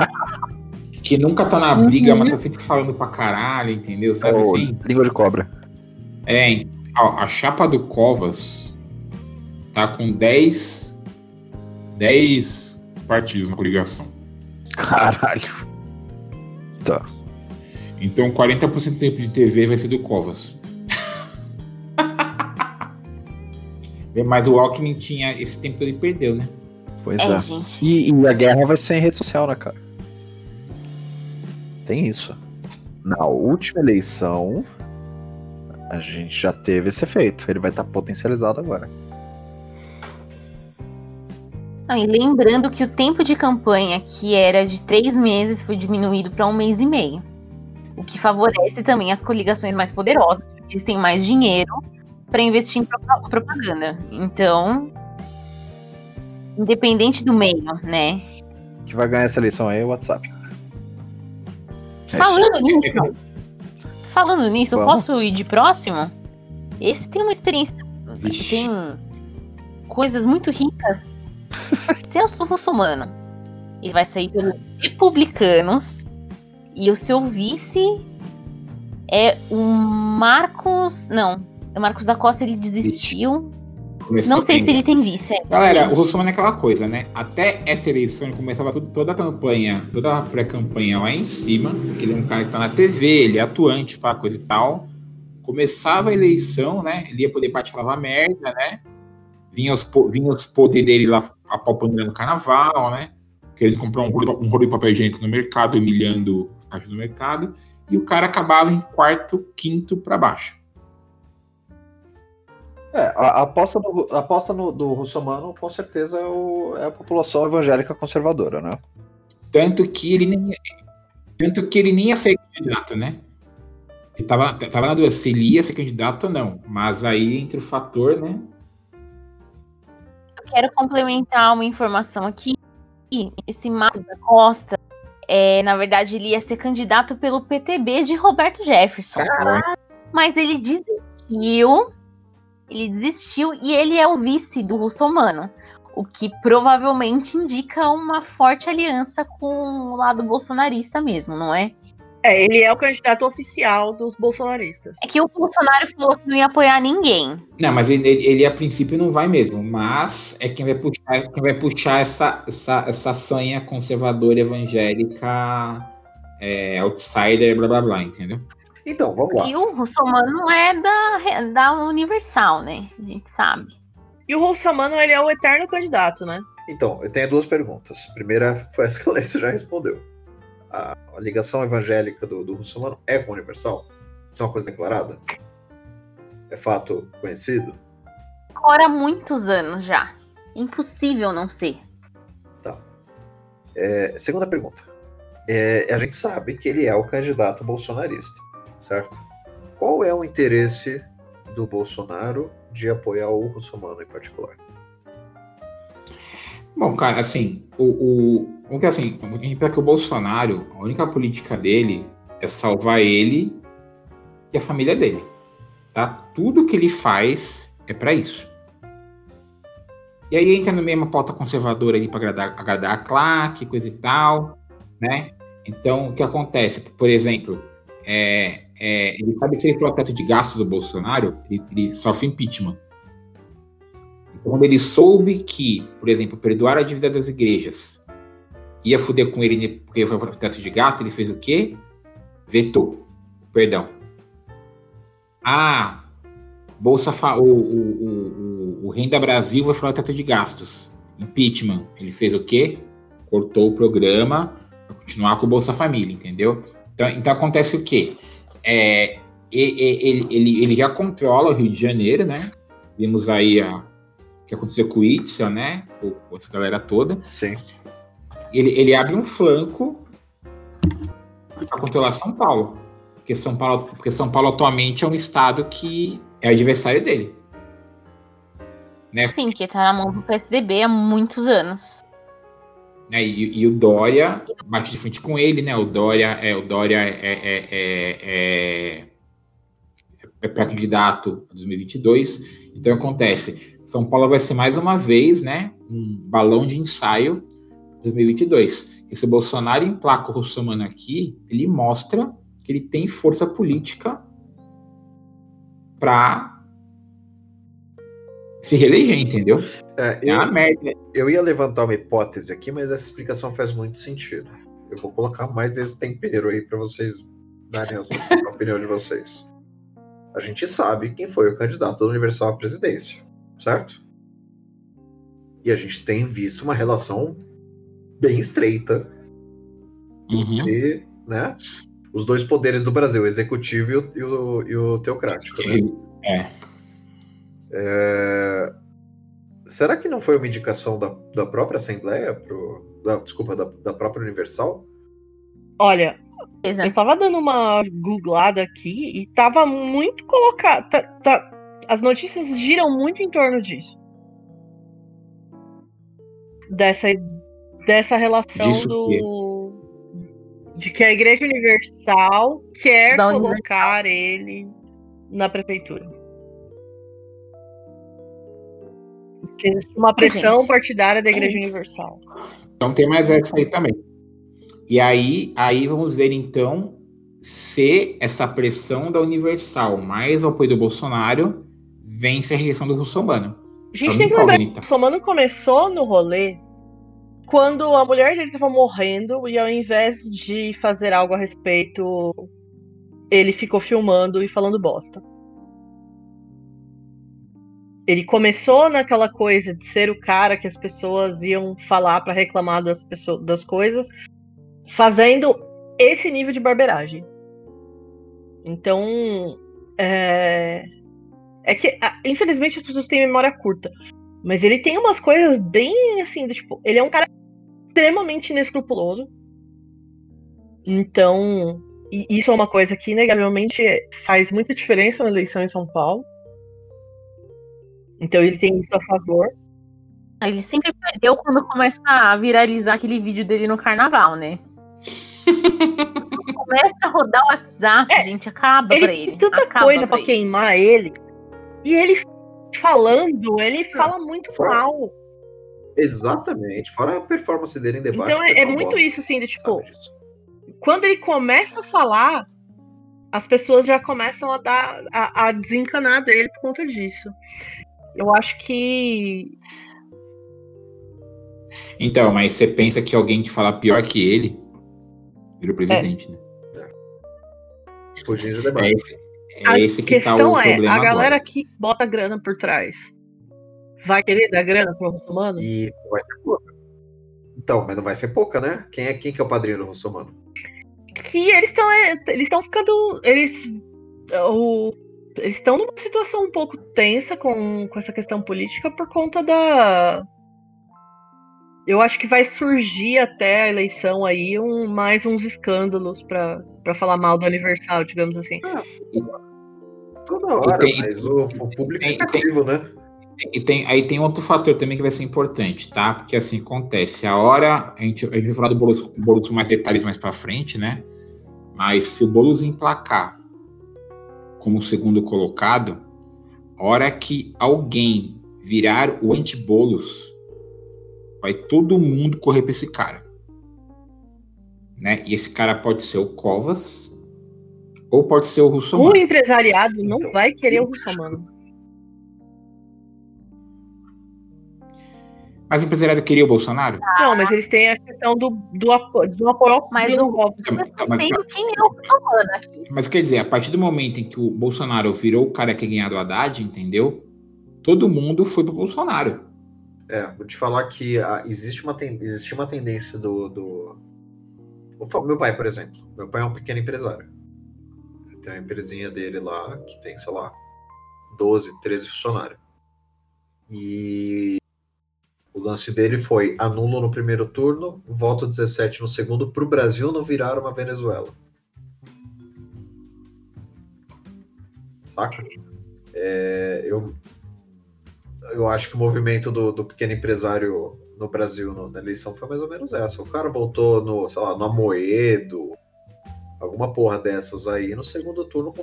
Speaker 1: que nunca tá na briga, uhum. mas tá sempre falando pra caralho, entendeu? Sabe oh, assim?
Speaker 2: Língua de cobra.
Speaker 1: É, ó, a chapa do Covas tá com 10, 10 partidos na coligação.
Speaker 2: Caralho. Tá.
Speaker 1: Então 40% do tempo de TV vai ser do Covas. Mas o Alckmin tinha esse tempo todo e perdeu, né?
Speaker 2: Pois é. é. E, e, a guerra vai ser em rede social, né, cara? Tem isso. Na última eleição, a gente já teve esse efeito. Ele vai estar tá potencializado agora.
Speaker 4: Ah, e lembrando que o tempo de campanha, que era de três meses, foi diminuído para um mês e meio. O que favorece também as coligações mais poderosas, porque eles têm mais dinheiro para investir em propaganda. Então, independente do meio, né?
Speaker 2: Que vai ganhar essa eleição aí é o WhatsApp.
Speaker 4: Falando nisso, falando nisso, eu posso ir de próximo? Esse tem uma experiência. Vixe. Tem coisas muito ricas. Celso Russomano. Ele vai sair pelos republicanos. E o seu vice é o Marcos. Não, o Marcos da Costa ele desistiu. Começou não sei se ele tem vice. É.
Speaker 1: Galera, o Russomano é aquela coisa, né? Até essa eleição ele começava tudo, toda a campanha, toda a pré-campanha lá em cima, porque ele é um cara que tá na TV, ele é atuante, pá, coisa e tal. Começava a eleição, né? Ele ia poder partir lavar merda, né? Vinha os, vinha os poderes dele lá apalpando no carnaval, né? Querendo comprar um rolo, um rolo de papel higiênico no mercado, humilhando a caixa do mercado. E o cara acabava em quarto, quinto para baixo.
Speaker 2: É, a, aposta, do, a aposta no, do russomano com certeza é, o, é, a população evangélica conservadora, né?
Speaker 1: Tanto que ele nem, tanto que ele nem ia ser candidato, né? Ele tava, tava na dúvida se ele ia ser candidato ou não. Mas aí, entre o fator, né?
Speaker 4: Eu quero complementar uma informação aqui. Esse Marcos da Costa, é, na verdade, ele ia ser candidato pelo PTB de Roberto Jefferson. Caraca. Mas ele desistiu ele desistiu e ele é o vice do russomano. O que provavelmente indica uma forte aliança com o lado bolsonarista mesmo, não é?
Speaker 3: É, ele é o candidato oficial dos bolsonaristas.
Speaker 4: É que o Bolsonaro falou que não ia apoiar ninguém.
Speaker 1: Não, mas ele, ele, a princípio não vai mesmo. Mas é quem vai puxar, quem vai puxar essa, essa, essa sanha conservadora evangélica, é, outsider, blá blá blá, entendeu?
Speaker 2: Então, vamos lá.
Speaker 4: E o Russomano é da, da Universal, né? A gente sabe.
Speaker 3: E o Russomano, ele é o eterno candidato, né?
Speaker 2: Então, eu tenho duas perguntas. A primeira foi essa que a Larissa já respondeu. A, a ligação evangélica do, do Russomano é com a Universal? Isso é uma coisa declarada? É fato conhecido?
Speaker 4: Ora, muitos anos já. Impossível não ser.
Speaker 2: Tá. É, segunda pergunta. É, a gente sabe que ele é o candidato bolsonarista, certo? Qual é o interesse do Bolsonaro de apoiar o Russomano em particular?
Speaker 1: Bom, cara, assim, o, o, que assim, para que o Bolsonaro, a única política dele é salvar ele e a família dele, tá? Tudo que ele faz é para isso. E aí entra na mesma pauta conservadora ali para agradar, agradar a claque, coisa e tal, né? Então, o que acontece? Por exemplo, é, é, ele sabe que se ele for o teto de gastos do Bolsonaro, ele, ele sofre impeachment. Quando ele soube que, por exemplo, perdoar a dívida das igrejas ia foder com ele porque foi o teto de gasto, ele fez o quê? Vetou. Perdão. Ah, Bolsa o, o, o, o, Renda Brasil vai falar teto de gastos. Impeachment. Ele fez o quê? Cortou o programa para continuar com o Bolsa Família, entendeu? Então, então acontece o quê? É, ele, ele, ele já controla o Rio de Janeiro, né? Vimos aí a, que aconteceu com o Itza, né? Com essa galera toda.
Speaker 2: Sim.
Speaker 1: Ele, ele abre um flanco para controlar São Paulo. Porque São Paulo, porque São Paulo atualmente é um estado que é adversário dele.
Speaker 4: Né? Sim, porque tá na mão do PSDB há muitos anos.
Speaker 1: É, e, e, o Dória bate de frente com ele, né? O Dória é o Dória é, é, é, é, é pré-candidato 2022. Então acontece, são Paulo vai ser mais uma vez, né, um balão de ensaio 2022. Esse Bolsonaro emplaca o Russomano aqui, ele mostra que ele tem força política para se reeleger, entendeu?
Speaker 2: É, é eu, uma merda. Eu ia levantar uma hipótese aqui, mas essa explicação faz muito sentido. Eu vou colocar mais esse tempero aí para vocês darem a opinião de vocês. A gente sabe quem foi o candidato do Universal à presidência certo? E a gente tem visto uma relação bem estreita
Speaker 1: uhum.
Speaker 2: entre né, os dois poderes do Brasil, o executivo e o, e o, e o teocrático. Né?
Speaker 1: É.
Speaker 2: é. Será que não foi uma indicação da, da própria Assembleia, pro, da, desculpa, da, da própria Universal?
Speaker 3: Olha, eu tava dando uma googlada aqui e tava muito colocado. Tá, tá, as notícias giram muito em torno disso. Dessa, dessa relação Disso do. De que a Igreja Universal quer da colocar Universal. ele na prefeitura. Uma pressão Gente, partidária da Igreja é Universal.
Speaker 1: Então tem mais essa aí também. E aí, aí vamos ver então se essa pressão da Universal mais o apoio do Bolsonaro vence a rejeição do russomano.
Speaker 3: A gente tem que lembrar que o russomano começou no rolê quando a mulher dele estava morrendo e ao invés de fazer algo a respeito, ele ficou filmando e falando bosta. Ele começou naquela coisa de ser o cara que as pessoas iam falar para reclamar das, pessoas, das coisas, fazendo esse nível de barberagem. Então, é, é que, infelizmente, as pessoas têm memória curta. Mas ele tem umas coisas bem assim, do, tipo, ele é um cara extremamente inescrupuloso. Então, isso é uma coisa que, inegavelmente, faz muita diferença na eleição em São Paulo. Então ele tem isso a favor.
Speaker 4: Ele sempre perdeu quando começa a viralizar aquele vídeo dele no carnaval, né? começa a rodar o WhatsApp, é, gente, acaba ele pra ele.
Speaker 3: Tem tanta
Speaker 4: acaba
Speaker 3: coisa para queimar ele e ele falando, ele fala muito fora, mal.
Speaker 2: Exatamente, fora a performance dele em debate.
Speaker 3: Então é, é muito gosta, isso, assim, de tipo. quando ele começa a falar, as pessoas já começam a dar a, a desencanar dele por conta disso. Eu acho que
Speaker 1: Então, mas você pensa que alguém que fala pior que ele vira o presidente, né?
Speaker 2: Fugindo do
Speaker 1: É
Speaker 2: debate.
Speaker 1: esse, é
Speaker 3: a
Speaker 1: esse que tá o
Speaker 3: questão é,
Speaker 1: problema
Speaker 3: a galera
Speaker 1: agora.
Speaker 3: que bota grana por trás vai querer dar grana pro Russomano?
Speaker 2: E não vai ser pouca. Então, mas não vai ser pouca, né? Quem é, quem que é o padrinho do Russomano?
Speaker 3: Que eles estão eles estão ficando eles o, eles estão numa situação um pouco tensa com, com essa questão política por conta da eu acho que vai surgir até a eleição aí um, mais uns escândalos pra falar mal do aniversário, digamos assim.
Speaker 2: Toda hora,
Speaker 1: tem-
Speaker 2: mas o, o público
Speaker 1: tem-
Speaker 2: é ativo, né?
Speaker 1: E tem, aí tem outro fator também que vai ser importante, tá? Porque assim acontece. A hora. A gente, a gente vai falar do Boulos, Boulos com mais detalhes mais pra frente, né? Mas se o Boulos emplacar como segundo colocado, a hora que alguém virar o anti-Boulos, vai todo mundo correr pra esse cara. Né? E esse cara pode ser o Covas ou pode ser o Russo
Speaker 3: O empresariado não
Speaker 2: Então,
Speaker 3: vai querer o Russomano.
Speaker 1: Mas o empresariado queria o Bolsonaro?
Speaker 3: Não, mas eles têm a questão do, do, apo- do apoio
Speaker 4: Mas
Speaker 3: do
Speaker 4: o-
Speaker 3: golpe.
Speaker 1: Tá, mas- tá, mas-
Speaker 4: Sendo quem é o Russomano aqui.
Speaker 1: Mas quer dizer, a partir do momento em que o Bolsonaro virou o cara que ia ganhar do Haddad, entendeu? Todo mundo foi pro Bolsonaro.
Speaker 2: É, vou te falar que ah, existe uma, ten- existe uma tendência do, do. Meu pai, por exemplo. Meu pai é um pequeno empresário. Tem uma empresinha dele lá que tem, sei lá, 12, 13 funcionários. E o lance dele foi anulo no primeiro turno, voto 17 no segundo, pro Brasil não virar uma Venezuela. Saca? É, eu, eu acho que o movimento do, do pequeno empresário no Brasil no- na eleição foi mais ou menos essa. O cara voltou no, sei lá, no Amoedo, alguma porra dessas aí, no segundo turno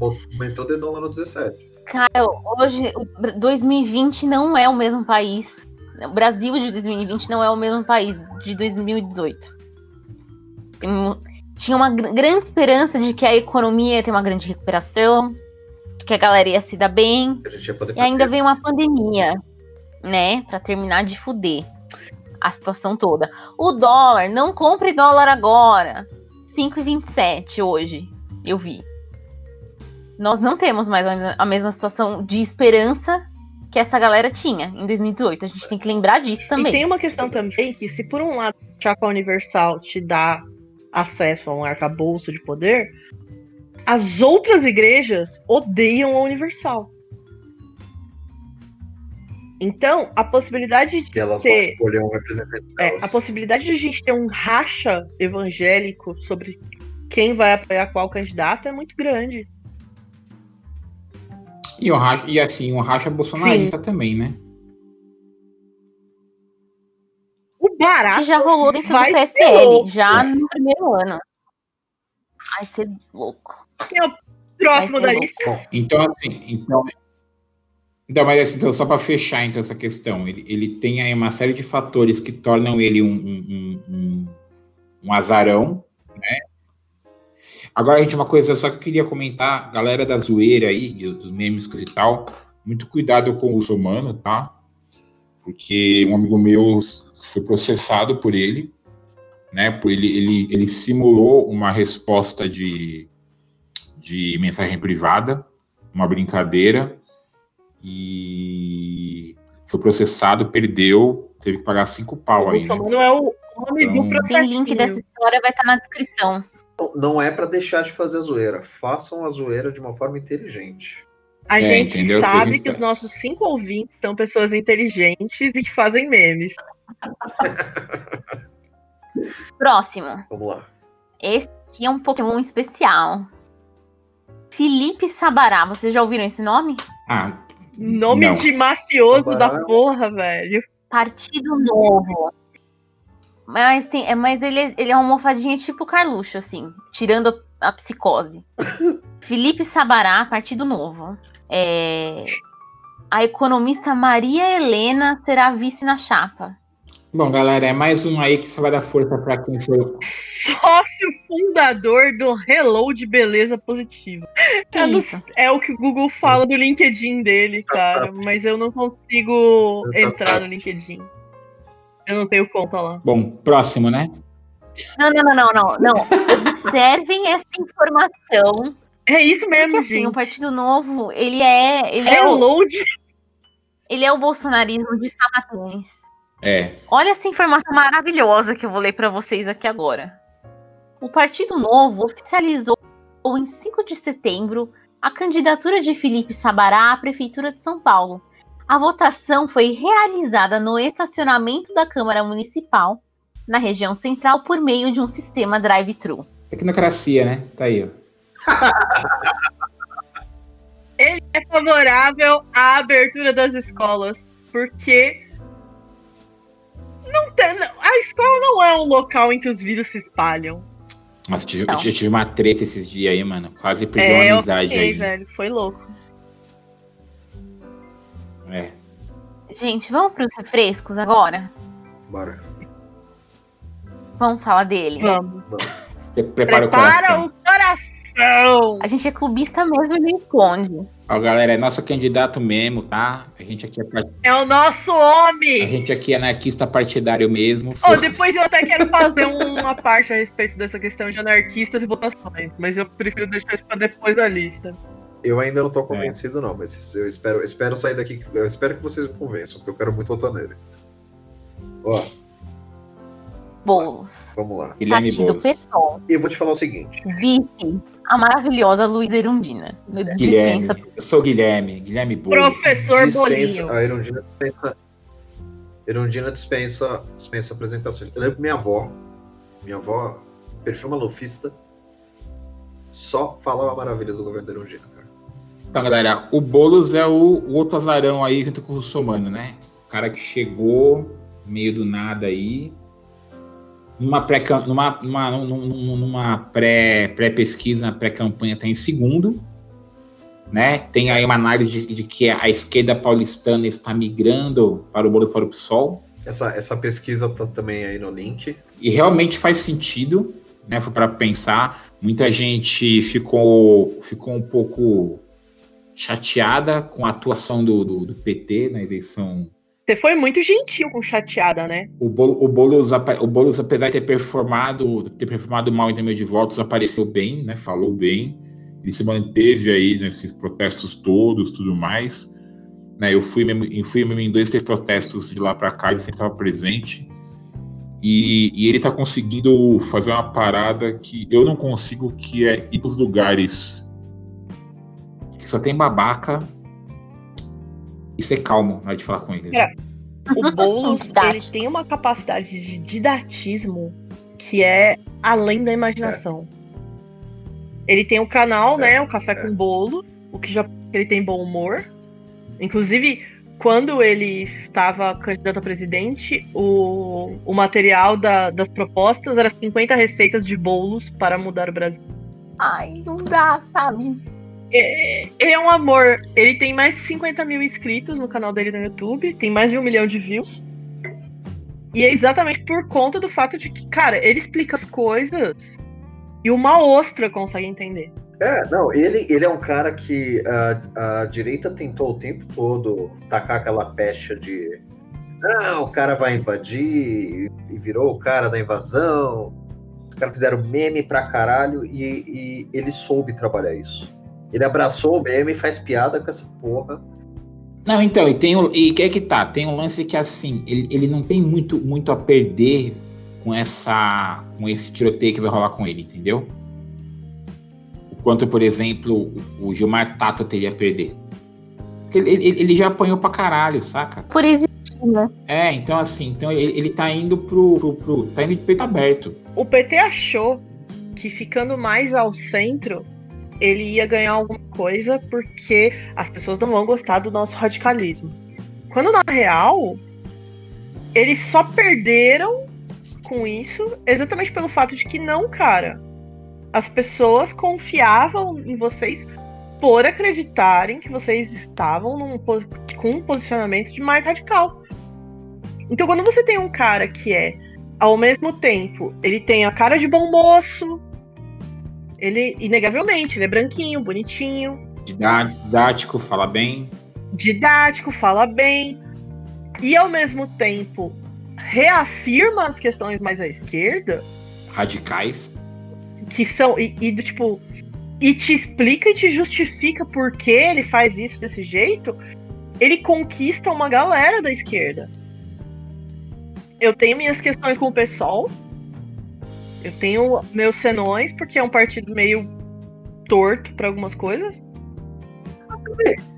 Speaker 2: aumentou o dedão lá no 17.
Speaker 4: Cara, hoje, o Br- 2020 não é o mesmo país. O Brasil de 2020 não é o mesmo país de 2018. Tem um- tinha uma gr- grande esperança de que a economia ia ter uma grande recuperação, que a galera ia se dar bem. E ainda veio uma pandemia, né? Pra terminar de fuder a situação toda. O dólar, não compre dólar agora. 5,27 hoje, eu vi. Nós não temos mais a mesma situação de esperança que essa galera tinha em 2018. A gente tem que lembrar disso
Speaker 3: E
Speaker 4: também.
Speaker 3: tem uma questão também que, se por um lado a Chapa Universal te dá acesso a um arcabouço de poder, as outras igrejas odeiam a Universal. Então, a possibilidade de
Speaker 2: que elas
Speaker 3: ter-
Speaker 2: escolher um representante
Speaker 3: É, a possibilidade de a gente ter um racha evangélico sobre quem vai apoiar qual candidato é muito grande.
Speaker 1: E, o racha, e assim, um racha bolsonarista também, né?
Speaker 3: O barato
Speaker 4: Que já rolou dentro do PSL, já no primeiro ano. Vai ser louco.
Speaker 3: é o próximo da lista.
Speaker 1: Então, assim, então. Então, mas assim, então, só para fechar então essa questão, ele, ele tem aí uma série de fatores que tornam ele um, um, um- um azarão, né? Agora, gente, uma coisa só que eu queria comentar, galera da zoeira aí, dos memes e tal, muito cuidado com o uso humano, tá? Porque um amigo meu foi processado por ele, né? Por ele, ele, ele simulou uma resposta de, de mensagem privada, uma brincadeira, e foi processado, perdeu, teve que pagar cinco pau
Speaker 3: O
Speaker 1: aí. Né?
Speaker 3: É o nome
Speaker 1: Então-
Speaker 3: do
Speaker 4: Tem link dessa história, vai estar na descrição.
Speaker 2: Não é pra deixar de fazer a zoeira. Façam a zoeira de uma forma inteligente.
Speaker 3: A
Speaker 1: É,
Speaker 3: gente
Speaker 1: entendeu?
Speaker 3: sabe que os nossos cinco ouvintes são pessoas inteligentes e que fazem memes.
Speaker 4: Próximo.
Speaker 2: Vamos lá.
Speaker 4: Esse aqui é um Pokémon especial. Felipe Sabará. Vocês já ouviram esse nome?
Speaker 1: Ah,
Speaker 3: Nome
Speaker 1: Não.
Speaker 3: de mafioso
Speaker 2: Sabará.
Speaker 3: da porra, velho.
Speaker 4: Partido Novo. Mas, tem, é, mas ele, é- ele é uma almofadinha tipo Carluxo, assim. Tirando a, a psicose. Felipe Sabará, Partido Novo. É, a economista Maria Helena será vice na chapa.
Speaker 1: Bom, galera, é mais um aí que só vai dar força pra quem for.
Speaker 3: Sócio fundador do Reload Beleza Positiva. Não-
Speaker 4: isso?
Speaker 3: é o que o Google fala do LinkedIn dele, cara. Mas eu não consigo entrar no LinkedIn. Eu não tenho conta lá.
Speaker 1: Bom, próximo, né?
Speaker 4: Não, não, não, não, não, não. Observem essa informação.
Speaker 3: É isso
Speaker 4: Porque
Speaker 3: mesmo,
Speaker 4: assim,
Speaker 3: gente.
Speaker 4: o Partido Novo, ele é. Ele é, o,
Speaker 3: Reload.
Speaker 4: ele é o bolsonarismo de sapatões.
Speaker 1: É.
Speaker 4: Olha essa informação maravilhosa que eu vou ler para vocês aqui agora. O Partido Novo oficializou em 5 de setembro a candidatura de Felipe Sabará à Prefeitura de São Paulo. A votação foi realizada no estacionamento da Câmara Municipal, na região central, por meio de um sistema drive-thru.
Speaker 1: Tecnocracia, né? Tá aí, ó.
Speaker 3: É favorável à abertura das escolas. Porque. Não tem, a escola não é um local em que os vírus se espalham.
Speaker 1: Nossa, tive,
Speaker 4: Não.
Speaker 1: eu tive uma treta esses dias aí, mano. Quase perdi
Speaker 3: É,
Speaker 1: uma
Speaker 3: eu
Speaker 1: amizade
Speaker 3: fiquei,
Speaker 1: aí.
Speaker 3: velho. Foi louco.
Speaker 1: É.
Speaker 4: Gente, vamos para os refrescos agora?
Speaker 8: Bora.
Speaker 4: Vamos falar dele.
Speaker 3: Vamos.
Speaker 1: Pre- Prepara, o
Speaker 3: Prepara
Speaker 1: coração.
Speaker 3: o coração.
Speaker 4: A gente é clubista mesmo e não esconde.
Speaker 1: Ó, galera, é nosso candidato mesmo, tá? A gente aqui é, part-
Speaker 3: É o nosso
Speaker 1: a
Speaker 3: homem.
Speaker 1: gente aqui é anarquista partidário mesmo.
Speaker 3: Oh, depois eu até quero fazer uma parte a respeito dessa questão de anarquistas e votações, mas eu prefiro deixar isso pra depois da lista.
Speaker 8: Eu ainda não tô convencido, não, mas eu espero, eu espero sair daqui. Eu espero que vocês me convençam, porque eu quero muito votar nele. Ó,
Speaker 4: Boulos.
Speaker 8: vamos lá.
Speaker 1: Guilherme Boulos.
Speaker 8: Eu vou te falar o seguinte.
Speaker 4: Vice. A maravilhosa Luísa Erundina.
Speaker 1: Guilherme.
Speaker 4: Dispensa.
Speaker 1: Eu sou o Guilherme. Guilherme Boulos.
Speaker 3: Professor
Speaker 8: dispensa,
Speaker 3: Bolinho.
Speaker 8: a Erundina dispensa. Erundina dispensa, dispensa apresentações. Eu lembro que minha avó, minha avó, perfil malufista, só falava maravilhas do governo da Erundina.
Speaker 1: Então, galera, o Boulos é o, o outro azarão aí junto com o Russomano, né? O cara que chegou meio do nada aí. Numa pré numa, numa, num- numa pré pré-pesquisa, pré-campanha tá em segundo, né? Tem aí uma análise de, de que a esquerda paulistana está migrando para o Boulos para o PSOL.
Speaker 8: Essa, essa pesquisa tá também aí no link.
Speaker 1: E realmente faz sentido, né? Foi para pensar. Muita gente ficou, ficou um pouco chateada com a atuação do, do, do PT na eleição.
Speaker 3: Você foi muito gentil com chateada, né?
Speaker 1: O Boulos, o Boulos, o Boulos, apesar de ter performado, ter performado mal em termos de votos, apareceu bem, né? Falou bem. Ele se manteve aí nesses protestos todos, tudo mais. Né, eu fui mesmo, eu fui mesmo em dois, três protestos de lá para cá, ele sempre estava presente. E, e ele tá conseguindo fazer uma parada que eu não consigo, que é ir pros lugares que só tem babaca e ser calmo na hora de falar com eles.
Speaker 3: É. O Boulos, ele tem uma capacidade de didatismo que é além da imaginação. Ele tem um canal, né, o Café com Bolo, o que já ele tem bom humor. Inclusive, quando ele estava candidato a presidente, o, o material da- das propostas era 50 receitas de bolos para mudar o Brasil.
Speaker 4: Ai, não dá, sabe?
Speaker 3: É, Ele é um amor. Ele tem mais de 50 mil inscritos no canal dele no YouTube, tem mais de um milhão de views. E é exatamente por conta do fato de que, cara, ele explica as coisas e uma ostra consegue entender.
Speaker 8: É, não, ele, ele é um cara que a, a direita tentou o tempo todo tacar aquela pecha de não, o cara vai invadir e virou o cara da invasão. Os caras fizeram meme pra caralho e, e ele soube trabalhar isso. Ele abraçou o meme e faz piada com essa porra.
Speaker 1: Não, então, e tem o, e que é que tá? Tem um lance que assim, ele, ele não tem muito, muito a perder com essa com esse tiroteio que vai rolar com ele, entendeu? O quanto, por exemplo, o Gilmar Tato teria a perder. Porque ele, ele, ele já apanhou pra caralho, saca?
Speaker 4: Por existir, né?
Speaker 1: É, então assim, então ele, ele tá indo pro, pro, pro- tá indo de peito aberto.
Speaker 3: O PT achou que ficando mais ao centro, ele ia ganhar alguma coisa porque as pessoas não vão gostar do nosso radicalismo. Quando na real, eles só perderam com isso exatamente pelo fato de que não, cara. As pessoas confiavam em vocês por acreditarem que vocês estavam num com um posicionamento de mais radical. Então, quando você tem um cara que é, ao mesmo tempo, ele tem a cara de bom moço, ele, inegavelmente, ele é branquinho, bonitinho.
Speaker 1: Didático, fala bem.
Speaker 3: Didático, fala bem. E ao mesmo tempo reafirma as questões mais à esquerda.
Speaker 1: Radicais.
Speaker 3: Que são. E, e do tipo. E te explica e te justifica por que ele faz isso desse jeito. Ele conquista uma galera da esquerda. Eu tenho minhas questões com o PSOL, eu tenho meus senões, porque é um partido meio torto para algumas coisas.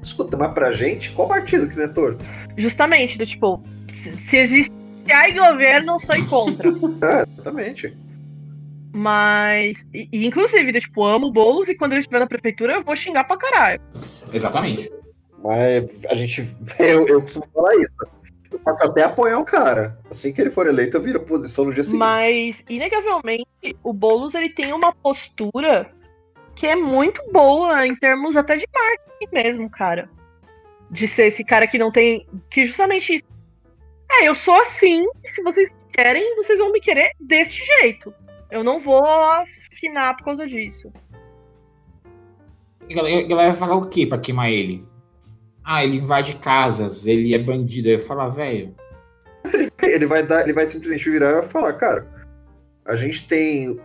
Speaker 8: Escuta, mas pra gente, qual partido que não é torto?
Speaker 3: Justamente, do tipo, se existe ai governo, sou contra.
Speaker 8: é, exatamente.
Speaker 3: Mas, e, e, inclusive, do, tipo, amo bolos e quando ele estiver na prefeitura eu vou xingar pra caralho.
Speaker 1: Exatamente.
Speaker 8: Mas a gente, eu, eu costumo falar isso. Eu posso até apoiar o cara. Assim que ele for eleito, eu viro posição no dia seguinte.
Speaker 3: Mas, inegavelmente, o Boulos ele tem uma postura que é muito boa em termos até de marketing mesmo, cara. De ser esse cara que não tem. Que justamente isso. É, eu sou assim, se vocês querem, vocês vão me querer deste jeito. Eu não vou afinar por causa disso.
Speaker 1: A galera vai falar o quê pra queimar ele? Ah, ele invade casas, ele é bandido. Eu ia falar, velho.
Speaker 8: Ele vai dar, ele vai simplesmente virar e falar, cara, a gente tem,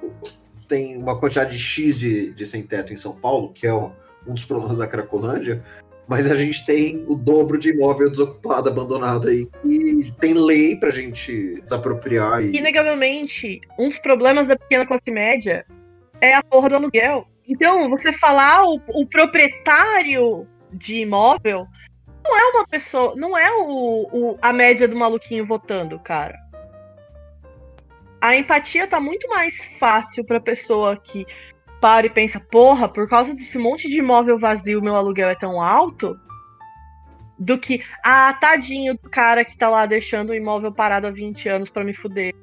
Speaker 8: tem uma quantidade de X de, de sem teto em São Paulo, que é um dos problemas da Cracolândia, mas a gente tem o dobro de imóvel desocupado, abandonado aí, e tem lei pra gente desapropriar. E...
Speaker 3: Inegavelmente, um dos problemas da pequena classe média é a porra do aluguel. Então, você falar o, o proprietário de imóvel não é uma pessoa, não é o, o, a média do maluquinho votando, cara. A empatia tá muito mais fácil pra pessoa que para e pensa, porra, por causa desse monte de imóvel vazio, meu aluguel é tão alto, do que, ah, tadinho do cara que tá lá deixando o imóvel parado há 20 anos para me fuder.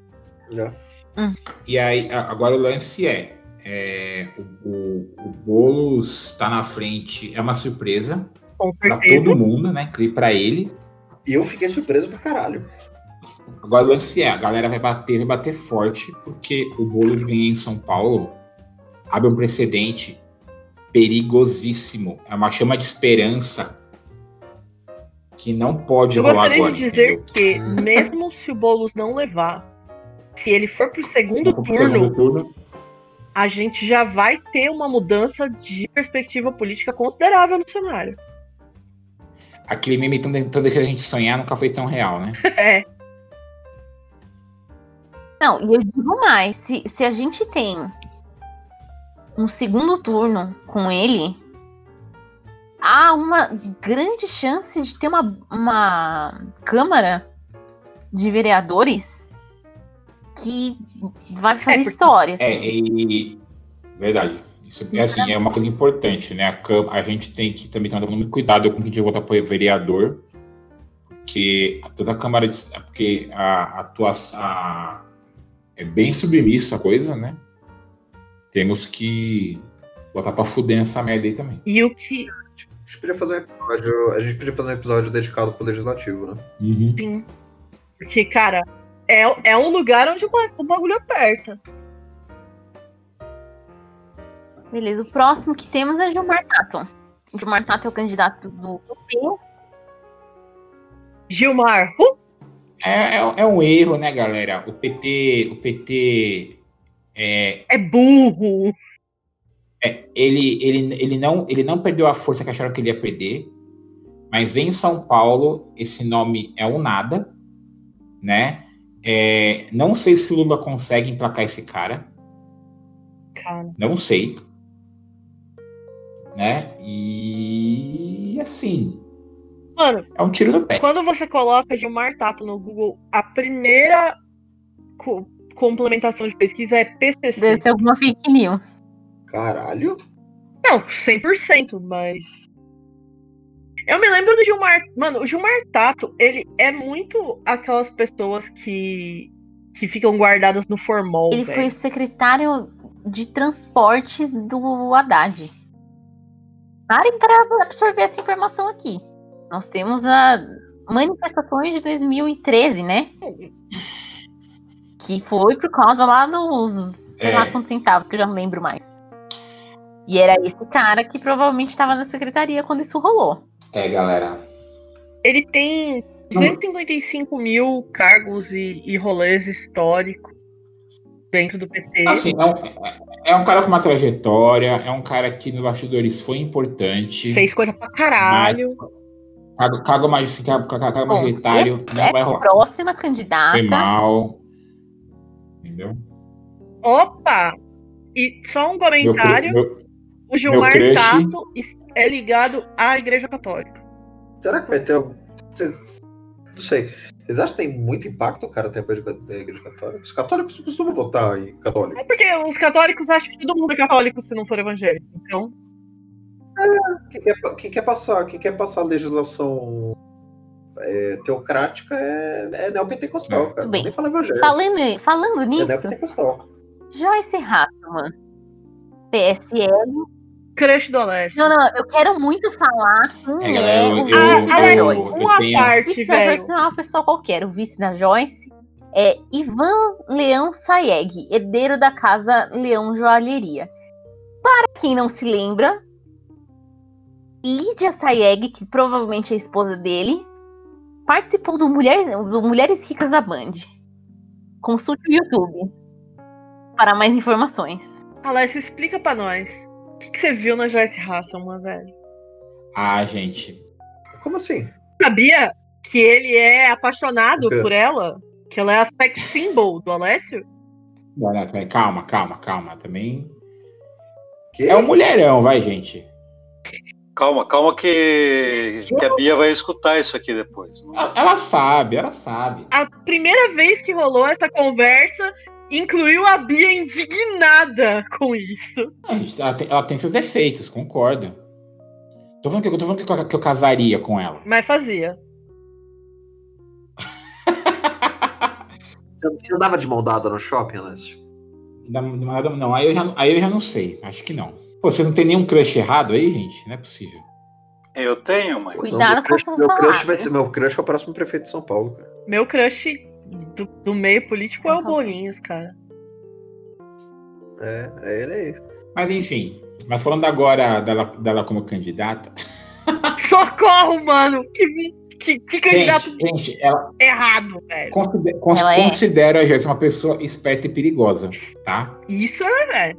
Speaker 8: É.
Speaker 1: Hum. E aí, agora o lance é, é, o, o, o Boulos está na frente, é uma surpresa para todo mundo, né? Para ele.
Speaker 8: E eu fiquei surpreso pra caralho.
Speaker 1: Agora o lance é, a galera vai bater, vai bater forte, porque o Boulos ganhar em São Paulo abre um precedente perigosíssimo. É uma chama de esperança que não pode
Speaker 3: eu
Speaker 1: rolar
Speaker 3: agora. Eu gostaria de dizer entendeu? que, mesmo se o Boulos não levar, se ele for pro segundo, turno, segundo turno a gente já vai ter uma mudança de perspectiva política considerável no cenário.
Speaker 1: Aquele meme tão tentando que a gente sonhar nunca foi tão real, né?
Speaker 3: é.
Speaker 4: Não, e eu digo mais, se, se a gente tem um segundo turno com ele, há uma grande chance de ter uma, uma Câmara de Vereadores que vai fazer é, história. Assim.
Speaker 1: É, e, verdade. Isso é assim, é uma coisa importante, né? A, a gente tem que também tomar muito cuidado com quem que vota para vereador, porque toda a Câmara de, porque a atuação é bem submissa a coisa, né? Temos que botar para fuder essa merda aí também.
Speaker 3: E o que
Speaker 8: a gente podia fazer um episódio, a gente podia fazer um episódio dedicado pro legislativo, né?
Speaker 1: Uhum.
Speaker 3: Sim. Porque, cara, é, é um lugar onde o bagulho aperta.
Speaker 4: Beleza, o próximo que temos é Gilmar Tato. Gilmar Tato é o candidato do PP.
Speaker 3: Gilmar. Uh!
Speaker 1: É, é, é, um erro, né, galera? O PT. O PT. É,
Speaker 3: é burro.
Speaker 1: É, ele, ele, ele, não, ele não perdeu a força que acharam que ele ia perder. Mas em São Paulo, esse nome é um nada, né? É, não sei se Lula consegue emplacar esse cara.
Speaker 3: cara.
Speaker 1: Não sei. Né? E assim.
Speaker 3: Mano,
Speaker 1: é um tiro no pé.
Speaker 3: Quando você coloca Gilmar Tato no Google, a primeira co complementação de pesquisa é PCC.
Speaker 4: Deve ser alguma fake news.
Speaker 8: Caralho.
Speaker 3: Não, 100%, mas eu me lembro do Gilmar. Mano, o Gilmar Tato, ele é muito aquelas pessoas que, que ficam guardadas no formol.
Speaker 4: Ele véio. foi o secretário de transportes do Haddad. Parem para absorver essa informação aqui. Nós temos a, manifestações de 2013, né? Que foi por causa lá dos sei
Speaker 1: É.
Speaker 4: lá quantos centavos, que eu já não lembro mais. E era esse cara que provavelmente estava na secretaria quando isso rolou.
Speaker 1: É, galera.
Speaker 3: Ele tem 255 mil cargos e, e rolês históricos dentro do PT.
Speaker 1: Assim, é um, é- é um cara com uma trajetória, é um cara que nos bastidores foi importante.
Speaker 3: Fez coisa pra caralho.
Speaker 1: Caga, caga mais, caga,
Speaker 4: Bom,
Speaker 1: majoritário, não
Speaker 4: é
Speaker 1: vai rolar.
Speaker 4: próxima candidata.
Speaker 1: Foi mal. Entendeu?
Speaker 3: Opa! E só um
Speaker 1: Meu,
Speaker 3: comentário:
Speaker 1: meu-
Speaker 3: o Gilmar Tato é ligado à Igreja Católica.
Speaker 2: Será que vai ter. algum- Não sei. Vocês acham que tem muito impacto o cara ter da igreja católica? Os católicos costumam votar em católico.
Speaker 3: É porque os católicos acham que todo mundo é católico se não for evangélico. Então,
Speaker 2: Quem quer, quem quer passar, quem quer passar legislação é, teocrática é, é neopentecostal,
Speaker 1: É.
Speaker 2: cara.
Speaker 4: Bem.
Speaker 2: Nem fala evangélico.
Speaker 4: Falando, falando
Speaker 2: É
Speaker 4: nisso,
Speaker 2: neopentecostal.
Speaker 4: Joyce Hasselman, PSL.
Speaker 3: Crush do Alessio.
Speaker 4: Não, não, eu quero muito falar quem
Speaker 1: É,
Speaker 4: é,
Speaker 1: eu-
Speaker 4: o
Speaker 1: eu-
Speaker 4: vice
Speaker 3: Ah,
Speaker 4: da Joyce.
Speaker 1: eu
Speaker 3: uma
Speaker 1: tenho-
Speaker 4: O
Speaker 3: parte,
Speaker 4: vice da Joyce
Speaker 3: velho.
Speaker 4: não é uma pessoa qualquer. O vice da Joyce é Ivan Leão Sayeg, herdeiro da casa Leão Joalheria. Para quem não se lembra, Lídia Sayeg, que provavelmente é a esposa dele, participou do, Mulher, do Mulheres Ricas da Band. Consulte o YouTube para mais informações.
Speaker 3: Alessio, explica pra nós. O que, que você viu na Joyce Hasselman, velho?
Speaker 1: Ah, gente.
Speaker 2: Como assim?
Speaker 3: Sabia que ele é apaixonado por ela? Que ela é a sex symbol do Alessio?
Speaker 1: Não, não, peraí, Calma, calma, calma. Também.
Speaker 2: Que?
Speaker 1: É um mulherão, vai, gente.
Speaker 7: Calma, calma que, que a Bia vai escutar isso aqui depois. né?
Speaker 1: Ela, ela sabe, ela sabe.
Speaker 3: A primeira vez que rolou essa conversa, incluiu a Bia indignada com isso.
Speaker 1: Não, gente, Ela tem, ela tem seus efeitos, concordo. Tô falando que, eu- tô falando que eu, que eu casaria com ela.
Speaker 3: Mas fazia.
Speaker 2: Você, você andava de mão dada no shopping?
Speaker 1: Da- da- Não, aí eu, já, aí eu já não sei. Acho que não. Pô, vocês não tem nenhum crush errado aí, gente? Não é possível.
Speaker 7: Eu tenho, mas.
Speaker 4: Cuidado
Speaker 2: meu
Speaker 4: com
Speaker 2: crush, meu crush vai ser Meu crush é o próximo prefeito de São Paulo, cara.
Speaker 3: Meu crush do, do meio político é o. Bolinhos, cara.
Speaker 2: É, é ele aí.
Speaker 1: Mas enfim. Mas falando agora dela, dela como candidata.
Speaker 3: Socorro, mano! Que, que, que candidato
Speaker 1: Gente, gente ela
Speaker 3: errado, velho.
Speaker 1: considera, cons-
Speaker 4: Ela é-
Speaker 1: considera a Joyce uma pessoa esperta e perigosa, tá?
Speaker 3: Isso é, velho.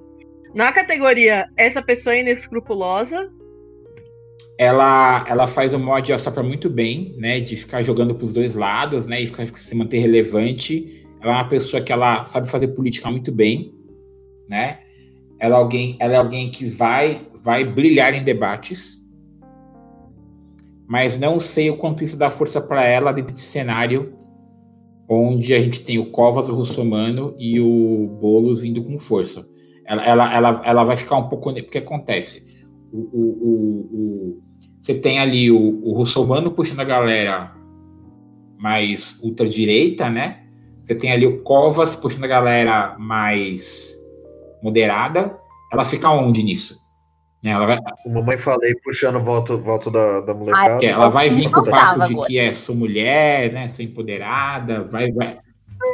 Speaker 3: Na categoria essa pessoa é inescrupulosa,
Speaker 1: ela, ela faz o mod assopra muito bem, né? De ficar jogando pros dois lados, né? E ficar, se manter relevante. Ela é uma pessoa que ela sabe fazer política muito bem, né? Ela é alguém, ela é alguém que vai, vai brilhar em debates, mas não sei o quanto isso dá força para ela dentro de cenário onde a gente tem o Covas, o Russomano e o Boulos vindo com força. Ela, ela, ela, ela vai ficar um pouco. Porque acontece. O, o, o, o- você tem ali o, o Russomano puxando a galera mais ultradireita, né? Você tem ali o Covas puxando a galera mais moderada. Ela fica onde nisso? Né, Ela vai,
Speaker 2: O mamãe falei puxando o voto, voto da, da molecada.
Speaker 1: ela vai vir com o papo de
Speaker 4: agora.
Speaker 1: que é sou mulher, né? Sou empoderada, vai, vai,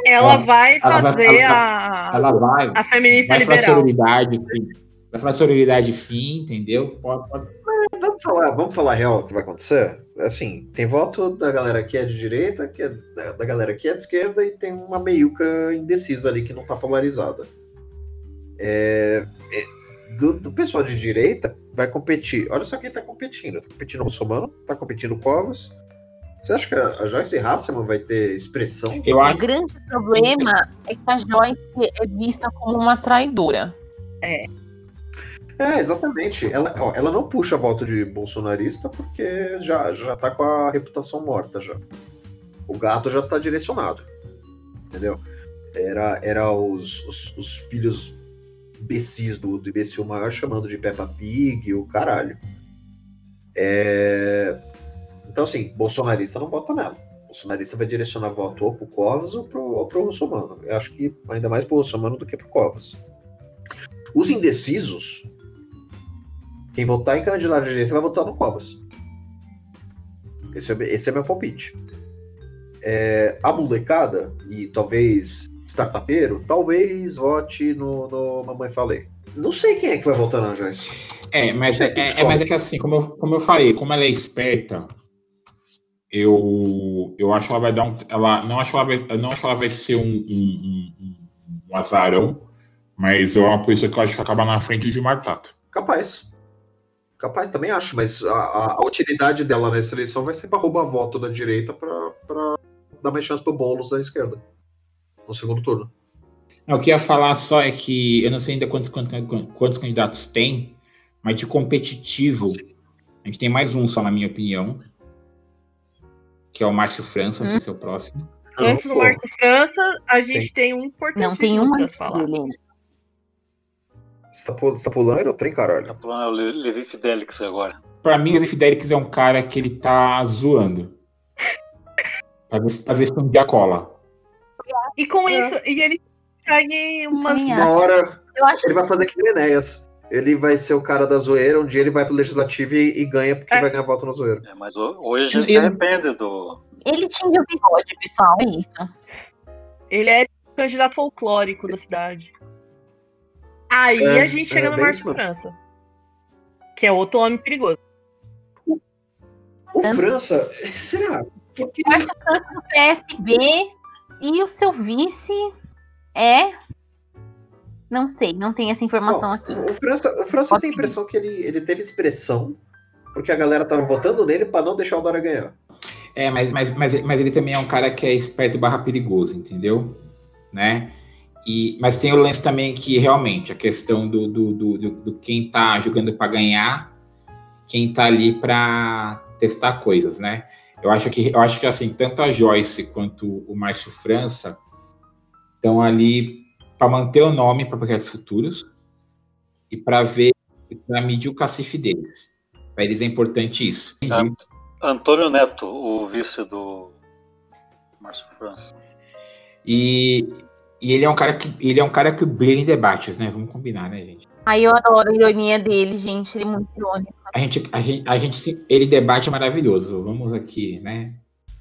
Speaker 3: ela
Speaker 1: Ela-
Speaker 3: vai
Speaker 1: ela vai-
Speaker 3: fazer
Speaker 1: ela-
Speaker 3: a,
Speaker 1: ela vai,
Speaker 3: a feminista
Speaker 1: vai
Speaker 3: liberal.
Speaker 1: sororidade, sim. Vai falar sororidade sim, entendeu? Pode, pode.
Speaker 2: Vamos falar, vamos falar real o que vai acontecer? Assim, tem voto da galera que é de direita, que é da, da galera que é de esquerda, e tem uma meiuca indecisa ali que não tá polarizada. É, é, do, do pessoal de direita vai competir. Olha só quem tá competindo. Tá competindo o Russomano, tá competindo o Covas. Você acha que a, Joyce Hasselman vai ter expressão?
Speaker 1: Eu
Speaker 4: O
Speaker 1: acho
Speaker 4: grande problema é que a Joyce é vista como uma traidora.
Speaker 2: É, exatamente. Ela, ó, ela não puxa voto de bolsonarista porque já, já tá com a reputação morta já. O gato já tá direcionado. Entendeu? Era, era os, os, os filhos imbecis do, do imbecil maior chamando de Peppa Pig, o caralho. É... Então, assim, bolsonarista não vota nela. Bolsonarista vai direcionar voto ou pro Covas ou pro, ou pro Russomano. Eu acho que ainda mais pro Russomano do que pro Covas. Os indecisos, quem votar em candidato de direita vai votar no Covas.
Speaker 8: Esse é, esse é meu palpite. É, a molecada, e talvez startupeiro, talvez vote no, no Mamãe Falei. Não sei quem é que vai votar na Joyce.
Speaker 1: É, mas é, é, é, mas é que assim, como eu, como eu falei, como ela é esperta, eu, eu acho que ela vai dar um. Ela, não, acho que ela vai, não acho que ela vai ser um, um, um, um azarão, mas é uma pessoa que eu acho que acaba na frente de Martato.
Speaker 8: Capaz. Capaz, também acho, mas a, a, utilidade dela nessa eleição vai ser para roubar voto da direita para dar mais chance pro Boulos da esquerda. No segundo turno.
Speaker 1: Não, o que eu ia falar só é que eu não sei ainda quantos, quantos, quantos candidatos tem, mas de competitivo, a gente tem mais um só, na minha opinião, que é o Márcio França, hum. que é o próximo.
Speaker 3: Antes do Márcio França, a gente tem, tem um importante.
Speaker 4: Não, tem um
Speaker 3: para falar.
Speaker 8: Você tá, pulando, você tá pulando ou trem, caralho? Tá
Speaker 7: pulando o Levi Fidelix agora.
Speaker 1: Pra mim, o Levi Fidelix é um cara que ele tá zoando. pra ver se, se um dia cola.
Speaker 3: E com é. isso, e ele consegue umas...
Speaker 8: Uma hora, eu acho... ele vai fazer que nem Enéas. Ele vai ser o cara da zoeira, um dia ele vai pro legislativo e, e ganha porque é. vai ganhar voto na zoeira.
Speaker 7: É, mas hoje a gente ele... depende do.
Speaker 4: Ele tinha o bigode, pessoal, é isso.
Speaker 3: Ele é candidato folclórico da cidade. Aí é, a gente chega é, no Márcio França. Que é outro homem perigoso.
Speaker 8: O, o França, será?
Speaker 4: Porque... Márcio França do PSB e o seu vice é não sei, não tem essa informação Bom, aqui.
Speaker 8: O França, o França tem a impressão que ele, ele teve expressão porque a galera tava votando nele para não deixar o Dória ganhar.
Speaker 1: É, mas, mas, mas, mas ele também é um cara que é esperto barra perigoso, entendeu? Né? E, mas tem o lance também que realmente a questão do, do, do, do, do quem tá jogando para ganhar, quem tá ali para testar coisas, né? Eu acho que eu acho que assim, tanto a Joyce quanto o Márcio França estão ali para manter o nome para projetos futuros e para ver, para medir o cacife deles. Para eles é importante isso.
Speaker 7: Antônio Neto, o vice do Márcio França.
Speaker 1: E, e ele é um cara que ele é um cara que brilha em debates, né? Vamos combinar, né, gente?
Speaker 4: Aí eu adoro a ironia dele, gente. Ele é muito irônico.
Speaker 1: A gente, a gente, a gente ele debate maravilhoso. Vamos aqui, né?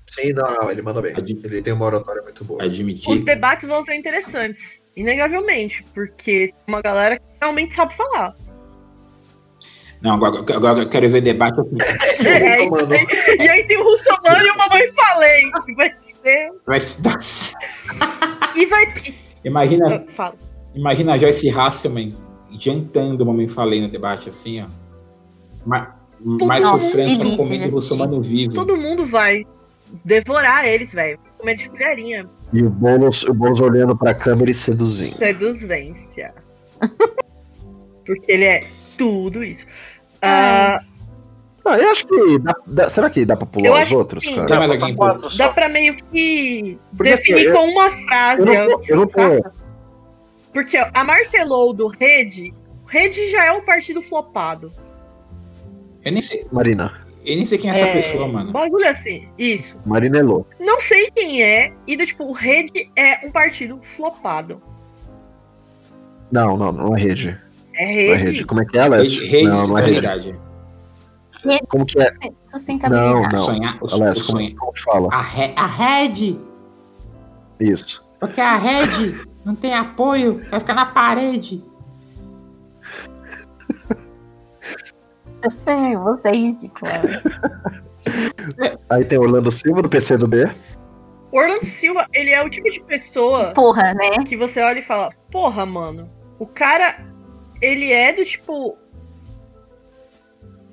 Speaker 8: Sim, não, não, ele manda bem. Ad... Ele tem uma oratória muito boa.
Speaker 1: Admitir.
Speaker 3: Os debates vão ser interessantes. Inegavelmente, porque tem uma galera que realmente sabe falar.
Speaker 1: Não, agora, agora eu quero ver debate assim.
Speaker 3: É, e, aí tem o Russomano e o Mamãe Falente. Vai ser.
Speaker 1: Vai ser.
Speaker 3: e vai.
Speaker 1: Imagina. Imagina a Joyce Hasselman jantando Mamãe Falei no debate, assim, ó. Mais, mais sofrência comendo o Russomano vivo.
Speaker 3: Todo mundo vai devorar eles, velho. Comer de colherinha.
Speaker 2: E o Boulos, o Boulos olhando pra câmera e seduzindo.
Speaker 3: Seduzência. Porque ele é tudo isso. Uh,
Speaker 2: ah, eu acho que. Dá, dá, será que dá pra pular os outros, cara?
Speaker 3: Dá, dá, pra, dá pra meio que Porque, assim, definir assim, com uma frase. Eu não, eu não tô... Porque a Marcelou do Rede. Rede já é um partido flopado.
Speaker 1: Eu nem sei.
Speaker 2: Marina.
Speaker 1: Eu nem sei quem é essa é, pessoa, mano.
Speaker 3: Bagulho assim, isso.
Speaker 2: Marinello.
Speaker 3: Não sei quem é, e tipo, o Rede é um partido flopado.
Speaker 2: Não, não, não é Rede.
Speaker 3: É Rede. Não é rede.
Speaker 2: Como é que é, Alex?
Speaker 1: Rede, rede não, não é Rede.
Speaker 2: Como que é?
Speaker 4: Sustentabilidade.
Speaker 2: Não, não. Sonhar, Alex, como, sonho. como fala?
Speaker 1: A, re, a Rede.
Speaker 2: Isso.
Speaker 1: Porque a Rede não tem apoio, vai ficar na parede.
Speaker 4: Você é ridículo.
Speaker 2: Aí tem Orlando Silva do PC do B.
Speaker 3: Orlando Silva, ele é o tipo de pessoa.
Speaker 4: Que porra, né?
Speaker 3: Que você olha e fala: Porra, mano. O cara, ele é do tipo.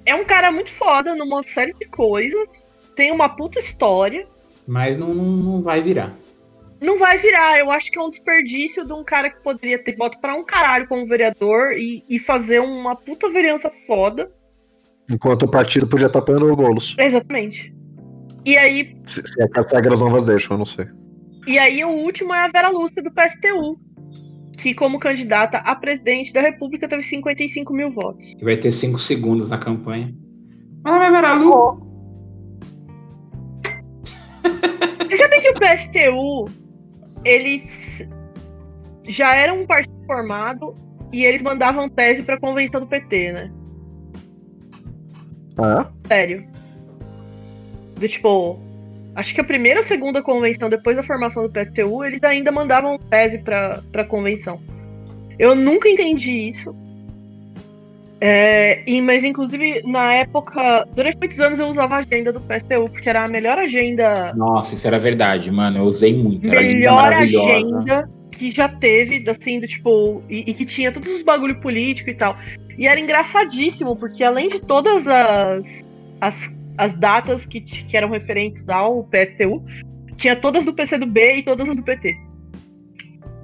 Speaker 3: É um cara muito foda numa série de coisas. Tem uma puta história.
Speaker 1: Mas não, não, vai virar.
Speaker 3: Não vai virar. Eu acho que é um desperdício de um cara que poderia ter voto para um caralho como vereador e, e fazer uma puta vereança foda.
Speaker 2: Enquanto o partido podia estar apoiando o Boulos.
Speaker 3: Exatamente. E aí.
Speaker 2: Se, se as regras novas deixam, eu não sei.
Speaker 3: E aí o último é a Vera Lúcia do PSTU. Que, como candidata a presidente da República, teve 55 mil votos.
Speaker 1: E vai ter 5 segundos na campanha. Mas vai Vera Lu.
Speaker 3: Você sabe que o PSTU, eles já eram um partido formado e eles mandavam tese pra convenção do PT, né?
Speaker 2: Ah?
Speaker 3: Sério. Do tipo, acho que a primeira ou segunda convenção, depois da formação do PSTU, eles ainda mandavam tese pra, pra convenção. Eu nunca entendi isso. É, e, mas, inclusive, na época, durante muitos anos eu usava a agenda do PSTU, porque era a melhor agenda.
Speaker 1: Nossa, isso era verdade, mano. Eu usei muito. Era
Speaker 3: melhor
Speaker 1: agenda,
Speaker 3: agenda que já teve, assim, do tipo. E, e, que tinha todos os bagulho político e tal. E era engraçadíssimo, porque além de todas as, as, as datas que, que eram referentes ao PSTU, tinha todas do PCdoB e todas as do PT.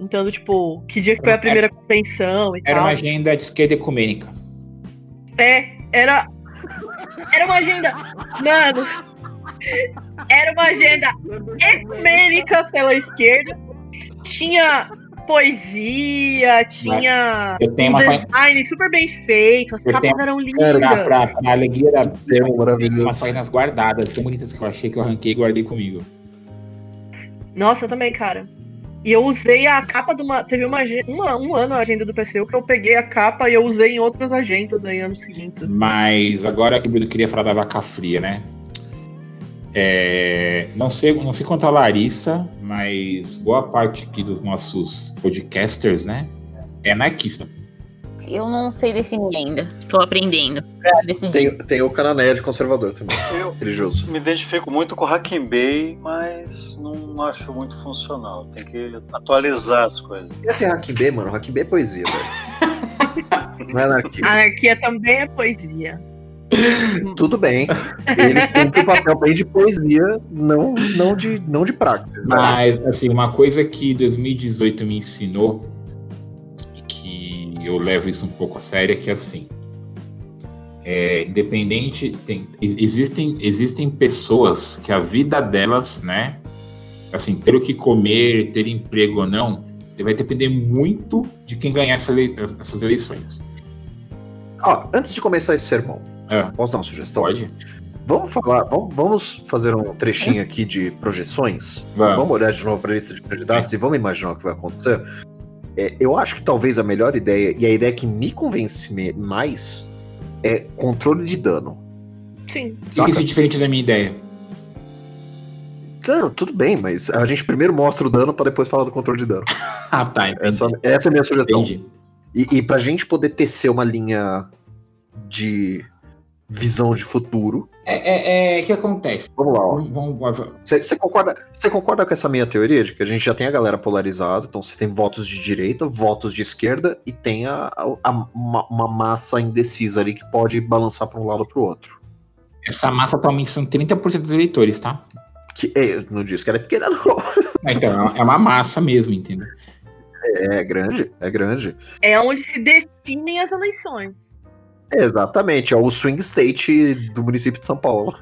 Speaker 3: Então, tipo, que dia que foi a primeira convenção e
Speaker 1: era
Speaker 3: tal.
Speaker 1: Era uma agenda de esquerda ecumênica.
Speaker 3: É, era. Era uma agenda. Mano. Era uma agenda ecumênica pela esquerda. Tinha poesia, tinha
Speaker 1: eu tenho
Speaker 3: um
Speaker 1: uma
Speaker 3: design super bem feito, as
Speaker 1: eu
Speaker 3: capas
Speaker 1: tenho...
Speaker 3: eram lindas.
Speaker 1: Pra, pra, pra alegria da tem maravilhoso. umas páginas guardadas, tão bonitas que eu achei que eu arranquei e guardei comigo.
Speaker 3: Nossa, eu também, cara. E eu usei a capa de uma. Teve uma, uma, um ano a agenda do PCU que eu peguei a capa e eu usei em outras agendas aí anos seguintes. Assim.
Speaker 1: Mas agora que o Bruno queria falar da vaca fria, né? É, não, sei, não sei quanto a Larissa, mas boa parte aqui dos nossos podcasters, né? É anarquista.
Speaker 4: Eu não sei definir ainda. Tô aprendendo decidir.
Speaker 2: Tem, tem o Cananéia de conservador também.
Speaker 7: Eu
Speaker 2: religioso.
Speaker 7: Me identifico muito com o Hacking Bay, mas não acho muito funcional. Tem que atualizar as coisas.
Speaker 2: E esse Hacking Bay, mano? Hacking Bay é poesia, velho. não é anarquia.
Speaker 3: Anarquia também é poesia.
Speaker 2: Tudo bem. Ele cumpre o papel bem de poesia, não, não, de, não de praxis.
Speaker 1: Né? Mas, assim, uma coisa que 2018 me ensinou eu levo isso um pouco a sério, é que assim, é, independente, tem, existem, existem pessoas que a vida delas, né, assim, ter o que comer, ter emprego ou não, vai depender muito de quem ganhar essa, essas eleições.
Speaker 2: Ó, antes de começar esse sermão,
Speaker 1: é.
Speaker 2: posso dar uma sugestão?
Speaker 1: Pode.
Speaker 2: Vamos falar, vamos, fazer um trechinho aqui de projeções.
Speaker 1: Vamos,
Speaker 2: vamos olhar de novo para a lista de candidatos é. e vamos imaginar o que vai acontecer. É, eu acho que talvez a melhor ideia, e a ideia que me convence mais, é controle de dano.
Speaker 3: Sim.
Speaker 1: O que é diferente da minha ideia?
Speaker 2: Não, tudo bem, mas a gente primeiro mostra o dano para depois falar do controle de dano.
Speaker 1: ah, tá.
Speaker 2: Essa, essa, é a minha sugestão. Entendi. E, e pra gente poder tecer uma linha de visão de futuro.
Speaker 1: É, é, é que acontece.
Speaker 2: Vamos lá, ó. Você concorda, concorda com essa minha teoria de que a gente já tem a galera polarizada, então você tem votos de direita, votos de esquerda e tem a, a uma, uma, massa indecisa ali que pode balançar para um lado ou para o outro.
Speaker 1: Essa massa atualmente são 30% dos eleitores, tá?
Speaker 2: Que, é, não disse que ela é pequena, não.
Speaker 1: É, então, é uma massa mesmo, entendeu?
Speaker 2: É, é grande, é grande.
Speaker 3: É onde se definem as eleições.
Speaker 2: Exatamente, é o swing state do município de São Paulo.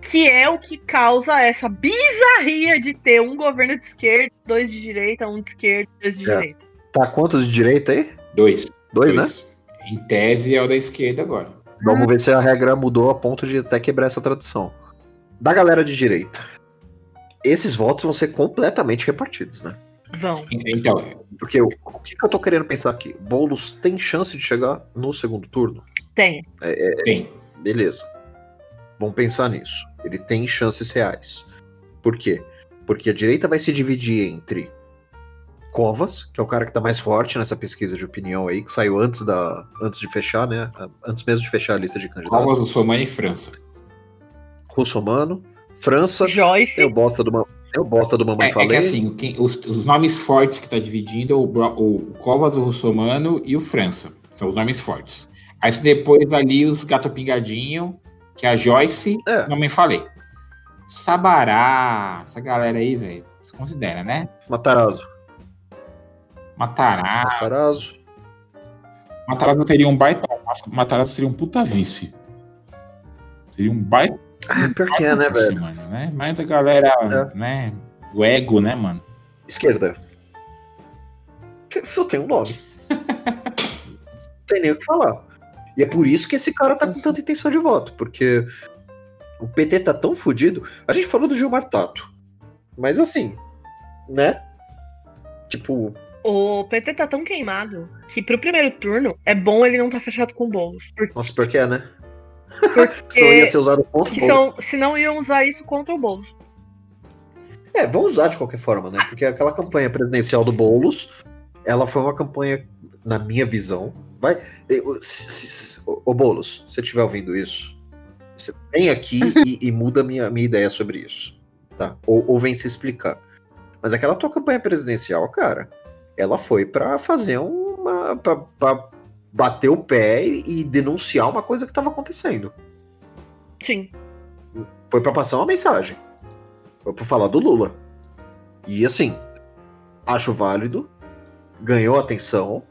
Speaker 3: Que é o que causa essa bizarria de ter um governo de esquerda, dois de direita, um de esquerda, dois de é. direita.
Speaker 2: Tá quantos de direita aí?
Speaker 1: Dois.
Speaker 2: Dois, né?
Speaker 1: Em tese é o da esquerda agora.
Speaker 2: Vamos ver se a regra mudou a ponto de até quebrar essa tradição. Da galera de direita, esses votos vão ser completamente repartidos, né?
Speaker 3: Vão.
Speaker 1: Então.
Speaker 2: Porque o que, que, eu tô querendo pensar aqui? Boulos tem chance de chegar no segundo turno?
Speaker 3: Tem.
Speaker 2: É, é,
Speaker 1: tem.
Speaker 2: Beleza. Vamos pensar nisso. Ele tem chances reais. Por quê? Porque a direita vai se dividir entre Covas, que é o cara que tá mais forte nessa pesquisa de opinião aí, que saiu antes da antes de fechar, né? Antes mesmo de fechar a lista de candidatos.
Speaker 1: Covas, Russomano e França.
Speaker 2: Russomano, França.
Speaker 3: Joyce.
Speaker 2: Eu bosta de uma eu bosta do Mamãe
Speaker 1: é,
Speaker 2: Falei.
Speaker 1: É que assim, quem, os, os, nomes fortes que tá dividindo é o, o, o Covas, o Russomano e o França. São os nomes fortes. Aí depois ali os Gato Pingadinho, que é a Joyce, é. Mamãe Falei. Sabará, essa galera aí, velho, se considera, né?
Speaker 2: Matarazzo.
Speaker 1: Matarazzo.
Speaker 2: Matarazzo.
Speaker 1: Matarazzo seria um baita. Matarazzo seria um puta vice. Seria um baita
Speaker 2: ah, pior que é, né, velho?
Speaker 1: Mano, né? Mas a galera, é. né? O ego, né, mano?
Speaker 2: Esquerda. Só tem um nome. Não tem nem o que falar. E é por isso que esse cara tá com tanta intenção de voto, porque o PT tá tão fodido. A gente falou do Gilmar Tato. Mas assim, né? Tipo.
Speaker 3: O PT tá tão queimado que pro primeiro turno é bom ele não tá fechado com bolos.
Speaker 2: Porque... Nossa, por que, né? Senão ia ser usado contra o Boulos.
Speaker 3: são, se não iam usar isso contra o Boulos.
Speaker 2: É, vão usar de qualquer forma, né? Porque aquela campanha presidencial do Boulos, ela foi uma campanha, na minha visão. Vai. Ô Boulos, se você estiver ouvindo isso, você vem aqui e, e muda a minha, minha ideia sobre isso. Tá? Ou, ou vem se explicar. Mas aquela tua campanha presidencial, cara, ela foi pra fazer uma. pra, pra bater o pé e denunciar uma coisa que tava acontecendo.
Speaker 3: Sim.
Speaker 2: Foi pra passar uma mensagem. Foi pra falar do Lula. E assim, acho válido. Ganhou atenção.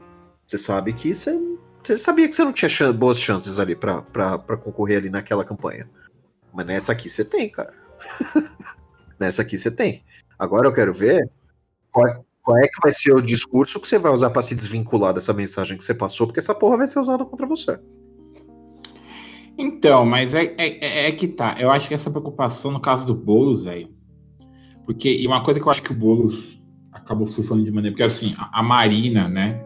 Speaker 2: Você sabe que você. Você sabia que você não tinha chan- boas chances ali pra concorrer ali naquela campanha. Mas nessa aqui você tem, cara. nessa aqui você tem. Agora eu quero ver qual é, qual é que vai ser o discurso que você vai usar pra se desvincular dessa mensagem que você passou, porque essa porra vai ser usada contra você.
Speaker 1: Então, mas é, é, é- é que tá. Eu acho que essa preocupação no caso do Boulos, velho. Porque, e uma coisa que eu acho que o Boulos acabou surfando de maneira. Porque, assim, a, a Marina, né?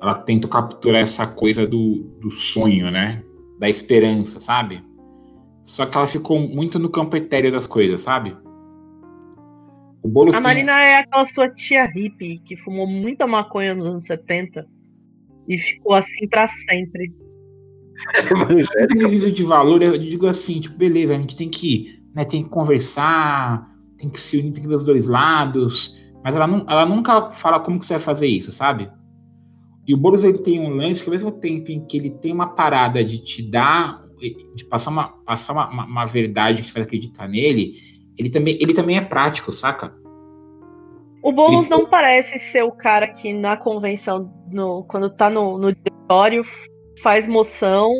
Speaker 1: Ela tenta capturar essa coisa do, do sonho, né? Da esperança, sabe? Só que ela ficou muito no campo etéreo das coisas, sabe? O Boulos
Speaker 3: A
Speaker 1: tem-
Speaker 3: Marina é aquela sua tia hippie que fumou muita maconha nos anos 70 e ficou assim pra sempre.
Speaker 1: Quando eu juízo de valor, eu digo assim, tipo, beleza, a gente tem que, né, tem que conversar, tem que se unir, tem que ver os dois lados, mas ela, não, ela nunca fala como que você vai fazer isso, sabe? E o Boulos, ele tem um lance que ao mesmo tempo em que ele tem uma parada de te dar, de passar uma, passar uma, uma, uma verdade que te faz acreditar nele, ele também, ele também é prático, saca?
Speaker 3: O Boulos
Speaker 1: Ele-
Speaker 3: não parece ser o cara que na convenção, no, quando tá no, no diretório, faz moção,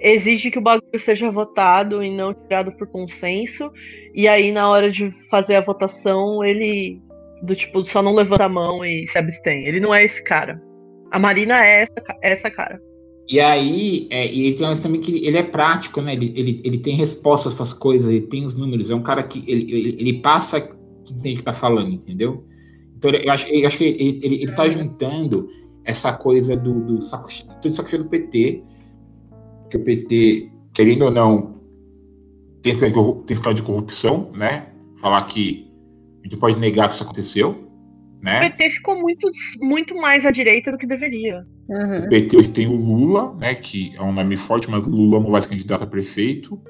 Speaker 3: exige que o bagulho seja votado e não tirado por consenso, e aí na hora de fazer a votação, ele do tipo, só não levanta a mão e se abstém. Ele não é esse cara. A Marina é essa, é essa cara.
Speaker 1: E aí, é, e ele tem também que ele, é prático, né? Ele, ele, ele tem respostas para as coisas, ele tem os números. É um cara que ele, ele, ele passa que o que tá falando, entendeu? Então eu acho, eu acho que ele, ele, ele tá juntando essa coisa do, do saco, tudo saco cheio do PT, que o PT, querendo ou não, tem história de tem corrupção, né? Falar que a gente pode negar que isso aconteceu,
Speaker 3: O
Speaker 1: né?
Speaker 3: PT ficou muito, muito mais à direita do que deveria.
Speaker 4: Uhum.
Speaker 1: O PT hoje tem o Lula, né, que é um nome forte, mas o Lula não vai ser candidato a prefeito,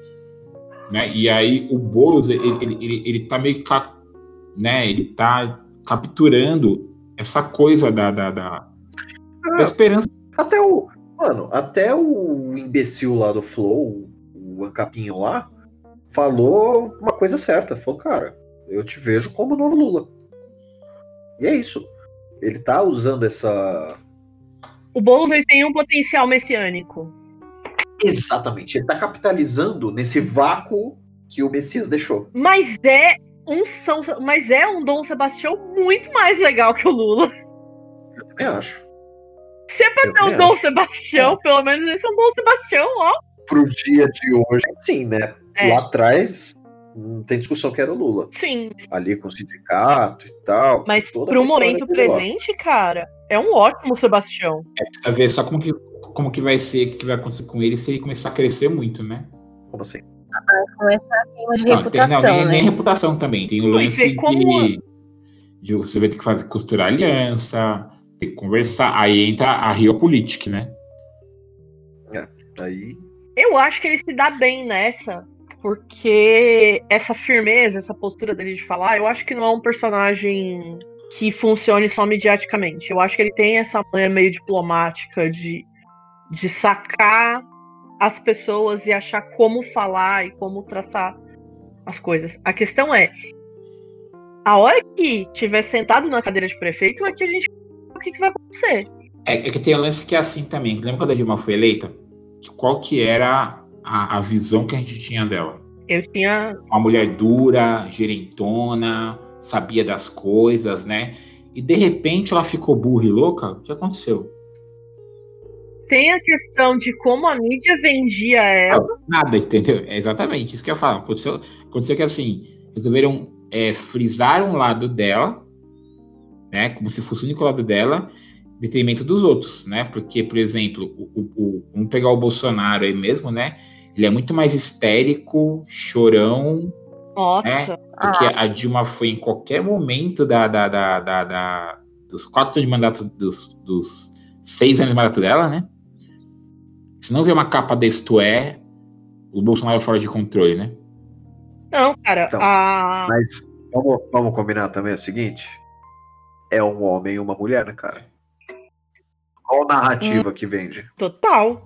Speaker 1: né? E aí o Boulos, ele, ele, ele, ele tá meio ca- né, ele tá capturando essa coisa da, da, da, da esperança.
Speaker 2: Até o. Mano, até o imbecil lá do Flow, o Ancapinho lá, falou uma coisa certa. Falou, cara, eu te vejo como o novo Lula. E é isso. Ele tá usando essa.
Speaker 3: O Boulos ele tem um potencial messiânico.
Speaker 2: Exatamente. Ele tá capitalizando nesse vácuo que o Messias deixou.
Speaker 3: Mas é um São, mas é um Dom Sebastião muito mais legal que o Lula.
Speaker 2: Eu também acho.
Speaker 3: Se é pra ter um Dom. Sebastião, pelo menos esse é um Dom Sebastião, ó.
Speaker 2: Pro dia de hoje, sim, né?
Speaker 3: É.
Speaker 2: Lá atrás, não tem discussão que era o Lula.
Speaker 3: Sim,
Speaker 2: Ali com o sindicato e tal.
Speaker 3: mas
Speaker 2: toda
Speaker 3: pro momento presente, cara, é um ótimo Sebastião.
Speaker 1: Precisa ver só como que, como que vai ser, o que vai acontecer com ele se ele começar a crescer muito, né?
Speaker 2: Como assim?
Speaker 4: Começar a queima de
Speaker 1: Não, tem,
Speaker 4: reputação,
Speaker 1: não, nem,
Speaker 4: né?
Speaker 1: nem reputação também. Tem o
Speaker 3: e
Speaker 1: lance
Speaker 3: como-
Speaker 1: de, de você vai ter que fazer, costurar aliança, ter que conversar. Aí entra a Rio né?
Speaker 2: Aí.
Speaker 3: Eu acho que ele se dá bem nessa, porque essa firmeza, essa postura dele de falar, eu acho que não é um personagem que funcione só mediaticamente. Eu acho que ele tem essa manha meio diplomática de, de sacar as pessoas e achar como falar e como traçar as coisas. A questão é, a hora que tiver sentado na cadeira de prefeito é que a gente o que, que vai acontecer.
Speaker 1: É, é que tem um lance que é assim também. Lembra quando a Dilma foi eleita? Qual que era a, a visão que a gente tinha dela?
Speaker 3: Eu tinha
Speaker 1: Uma mulher dura, gerentona, sabia das coisas, né? E de repente ela ficou burra e louca. O que aconteceu?
Speaker 3: tem a questão de como a mídia vendia ela.
Speaker 1: Nada, entendeu? É exatamente isso que eu falo. Aconteceu, aconteceu que assim, resolveram é, frisar um lado dela, né? Como se fosse o único lado dela, em detrimento dos outros, né? Porque, por exemplo, o, o- o- vamos pegar o Bolsonaro aí mesmo, né? Ele é muito mais histérico, chorão,
Speaker 3: Nossa.
Speaker 1: É. porque a Dilma foi em qualquer momento da, da, da, da- da- dos quatro anos de mandato, dos, dos seis anos de mandato dela, né? Se não vê uma capa deste é, o Bolsonaro fora de controle, né?
Speaker 3: Não, cara,
Speaker 2: Então.
Speaker 3: a.
Speaker 2: Mas vamos, vamos combinar também o seguinte: é um homem e uma mulher, né, cara? Qual narrativa que vende?
Speaker 3: Total.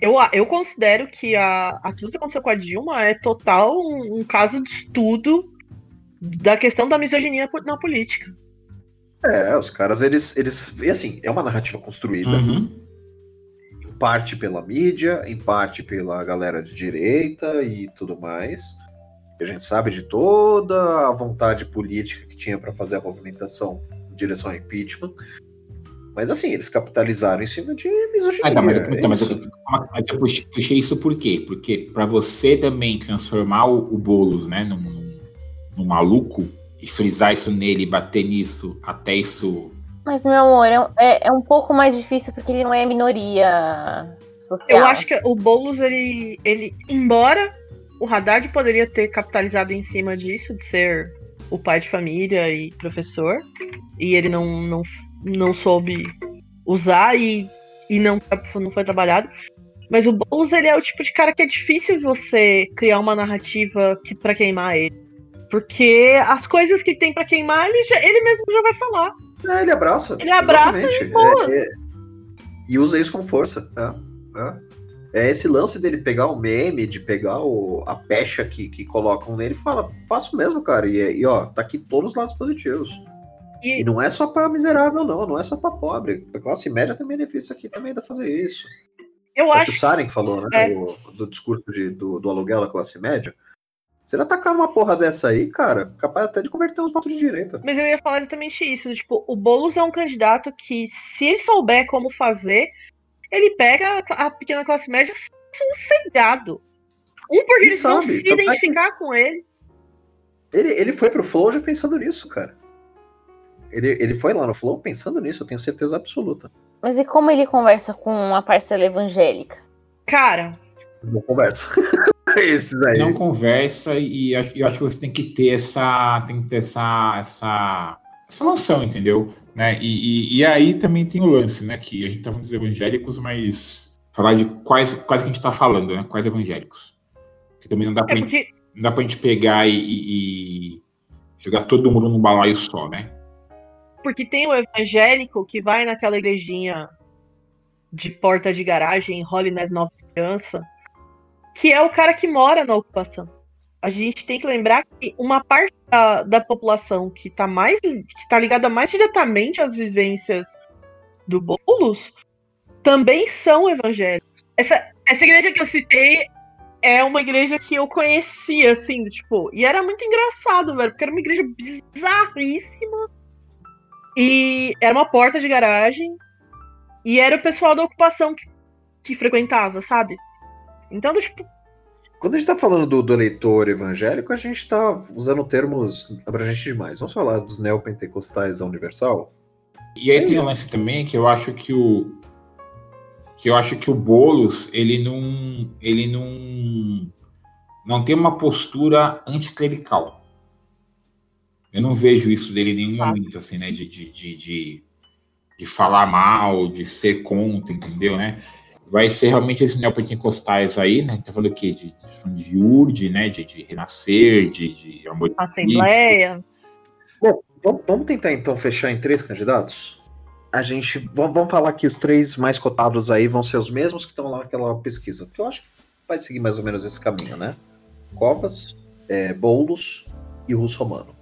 Speaker 3: Eu, eu considero que a, aquilo que aconteceu com a Dilma é total um, um caso de estudo da questão da misoginia na política.
Speaker 2: É, os caras, eles. eles e assim, é uma narrativa construída,
Speaker 1: Uhum.
Speaker 2: em parte pela mídia, em parte pela galera de direita e tudo mais. A gente sabe de toda a vontade política que tinha para fazer a movimentação em direção ao impeachment. Mas assim, eles capitalizaram em cima de misoginia.
Speaker 1: Ah, tá, mas,
Speaker 2: é
Speaker 1: então, mas,
Speaker 2: isso.
Speaker 1: eu, mas eu puxei, puxei isso por quê? Porque para você também transformar o, o Boulos né, num, num- num maluco e frisar isso nele, bater nisso, até isso.
Speaker 4: Mas, meu amor, é, um- é, é um pouco mais difícil porque ele não é minoria social.
Speaker 3: Eu acho que o Boulos, ele, ele, embora o Haddad poderia ter capitalizado em cima disso, de ser o pai de família e professor, e ele não, não, não soube usar e, e não, não foi trabalhado. Mas o Boulos, ele é o tipo de cara que é difícil você criar uma narrativa que, pra queimar ele. Porque as coisas que tem pra queimar, ele, já- ele mesmo já vai falar.
Speaker 2: É, ele abraça.
Speaker 3: Ele abraça
Speaker 2: exatamente.
Speaker 3: e boa.
Speaker 2: É- é- e usa isso como força. É, é. É esse lance dele pegar o meme, de pegar o, a pecha que, que colocam nele e fala, faço mesmo, cara. E, e ó, tá aqui todos os lados positivos.
Speaker 3: E-
Speaker 2: E não é só pra miserável, não. Não é só pra pobre. A classe média tem benefício aqui também dá fazer isso.
Speaker 3: Eu
Speaker 2: Acho
Speaker 3: acho
Speaker 2: que o Saren que falou, né?
Speaker 3: É.
Speaker 2: Do, do discurso de- do, do aluguel da classe média. Se ele atacar uma porra dessa aí, cara, capaz até de converter uns votos de direita.
Speaker 3: Mas eu ia falar exatamente isso. Tipo, o Boulos é um candidato que, se ele souber como fazer, ele pega a, pequena classe média sossegado. Um, porque
Speaker 2: Ele
Speaker 3: eles vão
Speaker 2: sabe,
Speaker 3: se
Speaker 2: tanto é que-
Speaker 3: identificar com ele.
Speaker 2: Ele, ele foi pro Flow já pensando nisso, cara. Ele, ele foi lá no Flow pensando nisso, eu tenho certeza absoluta.
Speaker 4: Mas e como ele conversa com uma parcela evangélica?
Speaker 3: Cara,
Speaker 2: Não conversa. Esses aí.
Speaker 1: Não conversa e eu acho que você tem que ter essa. Tem que ter essa. essa, essa noção, entendeu? Né? E, e, e aí também tem o lance, né? Que a gente tá falando dos evangélicos, mas falar de quais, quais que a gente tá falando, né? Quais evangélicos. Porque também não dá pra,
Speaker 3: é
Speaker 1: gente,
Speaker 3: porque.
Speaker 1: não dá pra gente pegar e, e- e jogar todo mundo num balaio só, né?
Speaker 3: Porque tem o evangélico que vai naquela igrejinha de porta de garagem em Holiness Nova Criança, que é o cara que mora na ocupação. A gente tem que lembrar que uma parte da, da população que está mais que tá ligada mais diretamente às vivências do Boulos também são evangélicos. Essa, essa igreja que eu citei é uma igreja que eu conhecia, assim, tipo, e era muito engraçado, velho, porque era uma igreja bizarríssima. E era uma porta de garagem. E era o pessoal da ocupação que, que frequentava, sabe? Então, tipo,
Speaker 2: Quando a gente tá falando do, do eleitor evangélico, a gente tá usando termos abrangentes demais. Vamos falar dos neopentecostais da Universal?
Speaker 1: E aí tem um lance também que eu acho que o que eu acho que o Bolos ele não ele não não tem uma postura anticlerical. Eu não vejo isso dele em nenhum
Speaker 3: Tá.
Speaker 1: momento assim, né, de, de, de, de, de falar mal, de ser contra, entendeu, né? Vai ser realmente esses neopentecostais aí, né? Tá falando o quê? De, de, URD, né? De, de renascer, de, de amor de
Speaker 3: assembleia.
Speaker 2: Vamos, vamos tentar então fechar em três candidatos? A gente. Vamos, vamos falar que os três mais cotados aí vão ser os mesmos que estão lá naquela pesquisa. Porque eu acho que vai seguir mais ou menos esse caminho, né? Covas, é, Boulos e Russomano.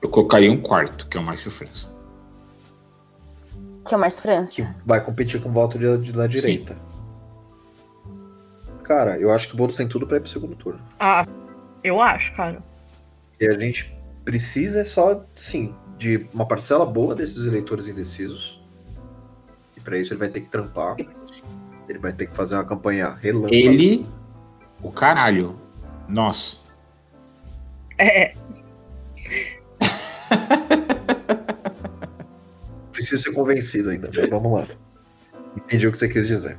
Speaker 1: Eu colocaria um quarto, que é o Márcio França.
Speaker 4: Que é o Márcio França.
Speaker 2: Que vai competir com o voto de, de- da direita. Cara, eu acho que o Boulos tem tudo pra ir pro segundo turno.
Speaker 3: Ah, eu acho, cara.
Speaker 2: E a gente precisa só, sim, de uma parcela boa desses eleitores indecisos. E pra isso ele vai ter que trampar. Ele vai ter que fazer uma campanha relâmpago.
Speaker 1: Ele, o caralho, nós.
Speaker 3: É,
Speaker 2: Precisa ser convencido ainda. mas Vamos lá. Entendi o que você quis dizer.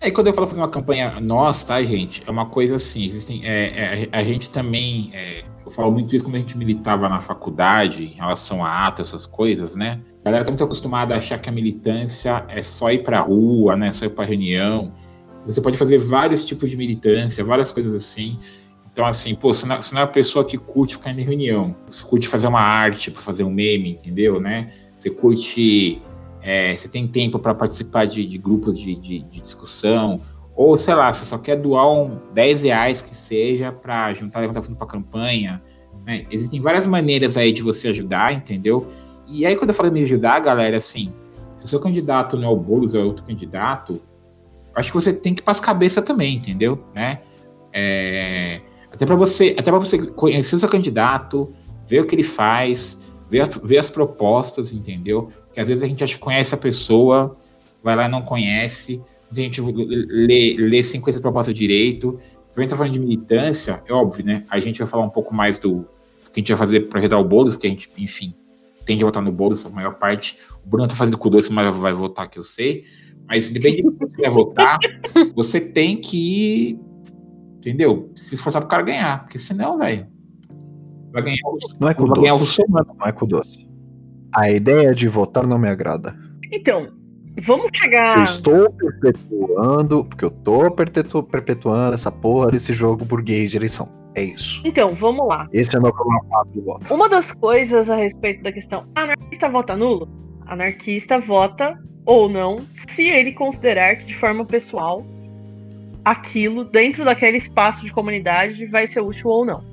Speaker 1: Aí quando eu falo fazer uma campanha nossa, tá, gente? É uma coisa assim, existem. É, é, a gente também. É, eu falo muito isso quando a gente militava na faculdade, em relação a ato, essas coisas, né? A galera tá muito acostumada a achar que a militância é só ir pra rua, né? Só ir pra reunião. Você pode fazer vários tipos de militância, várias coisas assim. Então, assim, pô, você não, é uma pessoa que curte ficar em reunião. Você curte fazer uma arte para fazer um meme, entendeu, né? Você curte é, você tem tempo para participar de, de grupos de, de, de, discussão, ou sei lá, você só quer doar um 10 reais que seja para juntar levantar fundo para campanha. Né? Existem várias maneiras aí de você ajudar, entendeu? E aí, quando eu falo de me ajudar, galera, assim, se o seu candidato não é o Boulos, é outro candidato, acho que você tem que ir para as cabeças também, entendeu? Né? É, até para você, até para você conhecer o seu candidato, ver o que ele faz, ver, as propostas, entendeu? que às vezes a gente acha que conhece a pessoa, vai lá e não conhece, a gente lê, lê 50 propostas direito. Então, a gente tá falando de militância, é óbvio, né? A gente vai falar um pouco mais do que a gente vai fazer para ajudar o Boulos, porque a gente, enfim, tende a votar no Boulos, a maior parte. O Bruno tá fazendo com doce, mas vai votar, que eu sei. Mas, independente de você vai votar, você tem que, entendeu? Se esforçar pro cara ganhar, porque senão, velho, vai ganhar o,
Speaker 2: não é com
Speaker 1: vai
Speaker 2: doce.
Speaker 1: ganhar o.
Speaker 2: Não é com doce. A ideia de votar não me agrada.
Speaker 3: Então, vamos chegar.
Speaker 2: Eu estou perpetuando, porque eu tô perpetu perpetuando essa porra desse jogo burguês de eleição. É isso.
Speaker 3: Então, vamos lá.
Speaker 2: Esse é o meu problema de voto.
Speaker 3: Uma das coisas a respeito da questão: anarquista vota nulo? Anarquista vota ou não, se ele considerar que de forma pessoal aquilo dentro daquele espaço de comunidade vai ser útil ou não.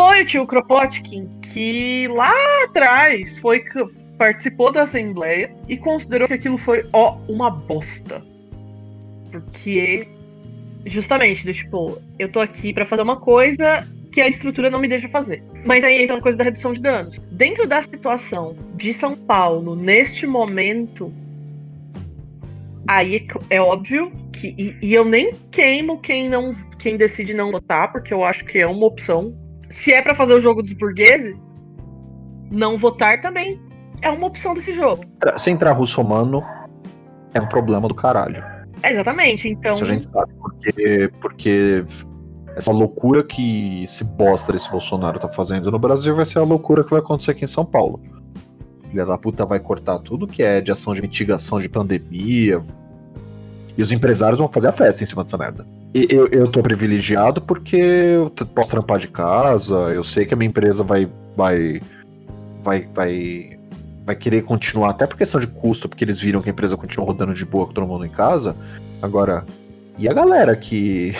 Speaker 3: Foi o tio Kropotkin que lá atrás foi participou da assembleia e considerou que aquilo foi ó uma bosta. Porque justamente, do tipo, eu tô aqui para fazer uma coisa que a estrutura não me deixa fazer. Mas aí entra a coisa da redução de danos. Dentro da situação de São Paulo, neste momento, aí é, é óbvio que. E, e, eu nem queimo quem não quem decide não votar, porque eu acho que é uma opção se é para fazer o jogo dos burgueses, não votar também é uma opção desse jogo.
Speaker 2: Se entrar russomano, é um problema do caralho.
Speaker 3: É, exatamente, então.
Speaker 2: Isso a gente sabe, porque, porque essa loucura que esse bosta desse Bolsonaro tá fazendo no Brasil vai ser a loucura que vai acontecer aqui em São Paulo. Filha da puta vai cortar tudo que é de ação de mitigação de pandemia. E os empresários vão fazer a festa em cima dessa merda. Eu, eu tô privilegiado porque eu posso trampar de casa, eu sei que a minha empresa vai, vai, vai, vai, vai querer continuar, até por questão de custo, porque eles viram que a empresa continua rodando de boa com todo mundo em casa. Agora, e a galera que,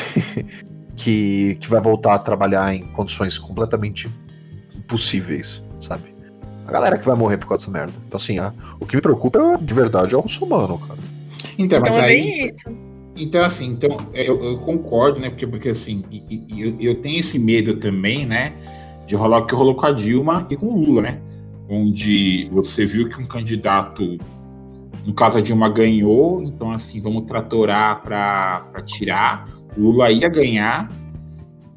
Speaker 2: que, que vai voltar a trabalhar em condições completamente impossíveis, sabe? A galera que vai morrer por causa dessa merda. Então, assim, a, o que me preocupa de verdade é o humano, cara.
Speaker 1: Então, mas
Speaker 3: então é
Speaker 1: aí.
Speaker 3: isso.
Speaker 1: Então, assim, então, eu, eu concordo, né? Porque, porque assim, e, e, eu, eu tenho esse medo também, né? De rolar o que rolou com a Dilma e com o Lula, né? Onde você viu que um candidato, no caso a Dilma ganhou, então assim, vamos tratorar para tirar. O Lula ia ganhar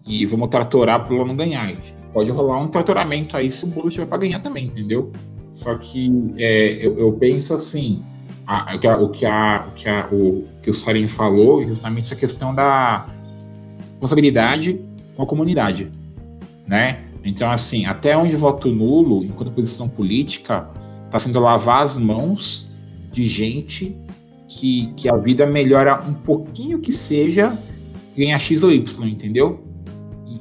Speaker 1: e vamos tratorar para o Lula não ganhar. Pode rolar um tratoramento aí se o Lula tiver para ganhar também, entendeu? Só que é, eu, eu penso assim, a, a, o, que a, o, que a, o que o Sarin falou, justamente essa questão da responsabilidade com a comunidade, né? Então, assim, até onde voto nulo, enquanto posição política, está sendo lavar as mãos de gente que, que a vida melhora um pouquinho que seja ganhar X ou Y, entendeu?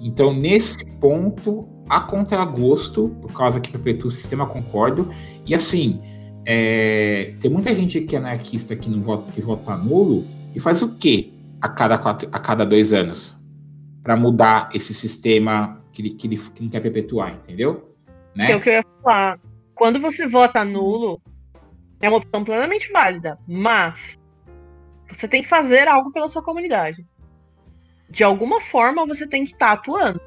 Speaker 1: Então, nesse ponto, a contragosto, por causa que perpetua o sistema, concordo. E assim, é, tem muita gente que é anarquista que não vota, que vota nulo e faz o quê a cada, quatro, a cada dois anos para mudar esse sistema que ele, que ele que não quer perpetuar, entendeu? Né?
Speaker 3: Que é o que eu ia falar. Quando você vota nulo, é uma opção plenamente válida, mas você tem que fazer algo pela sua comunidade. De alguma forma você tem que estar tá atuando.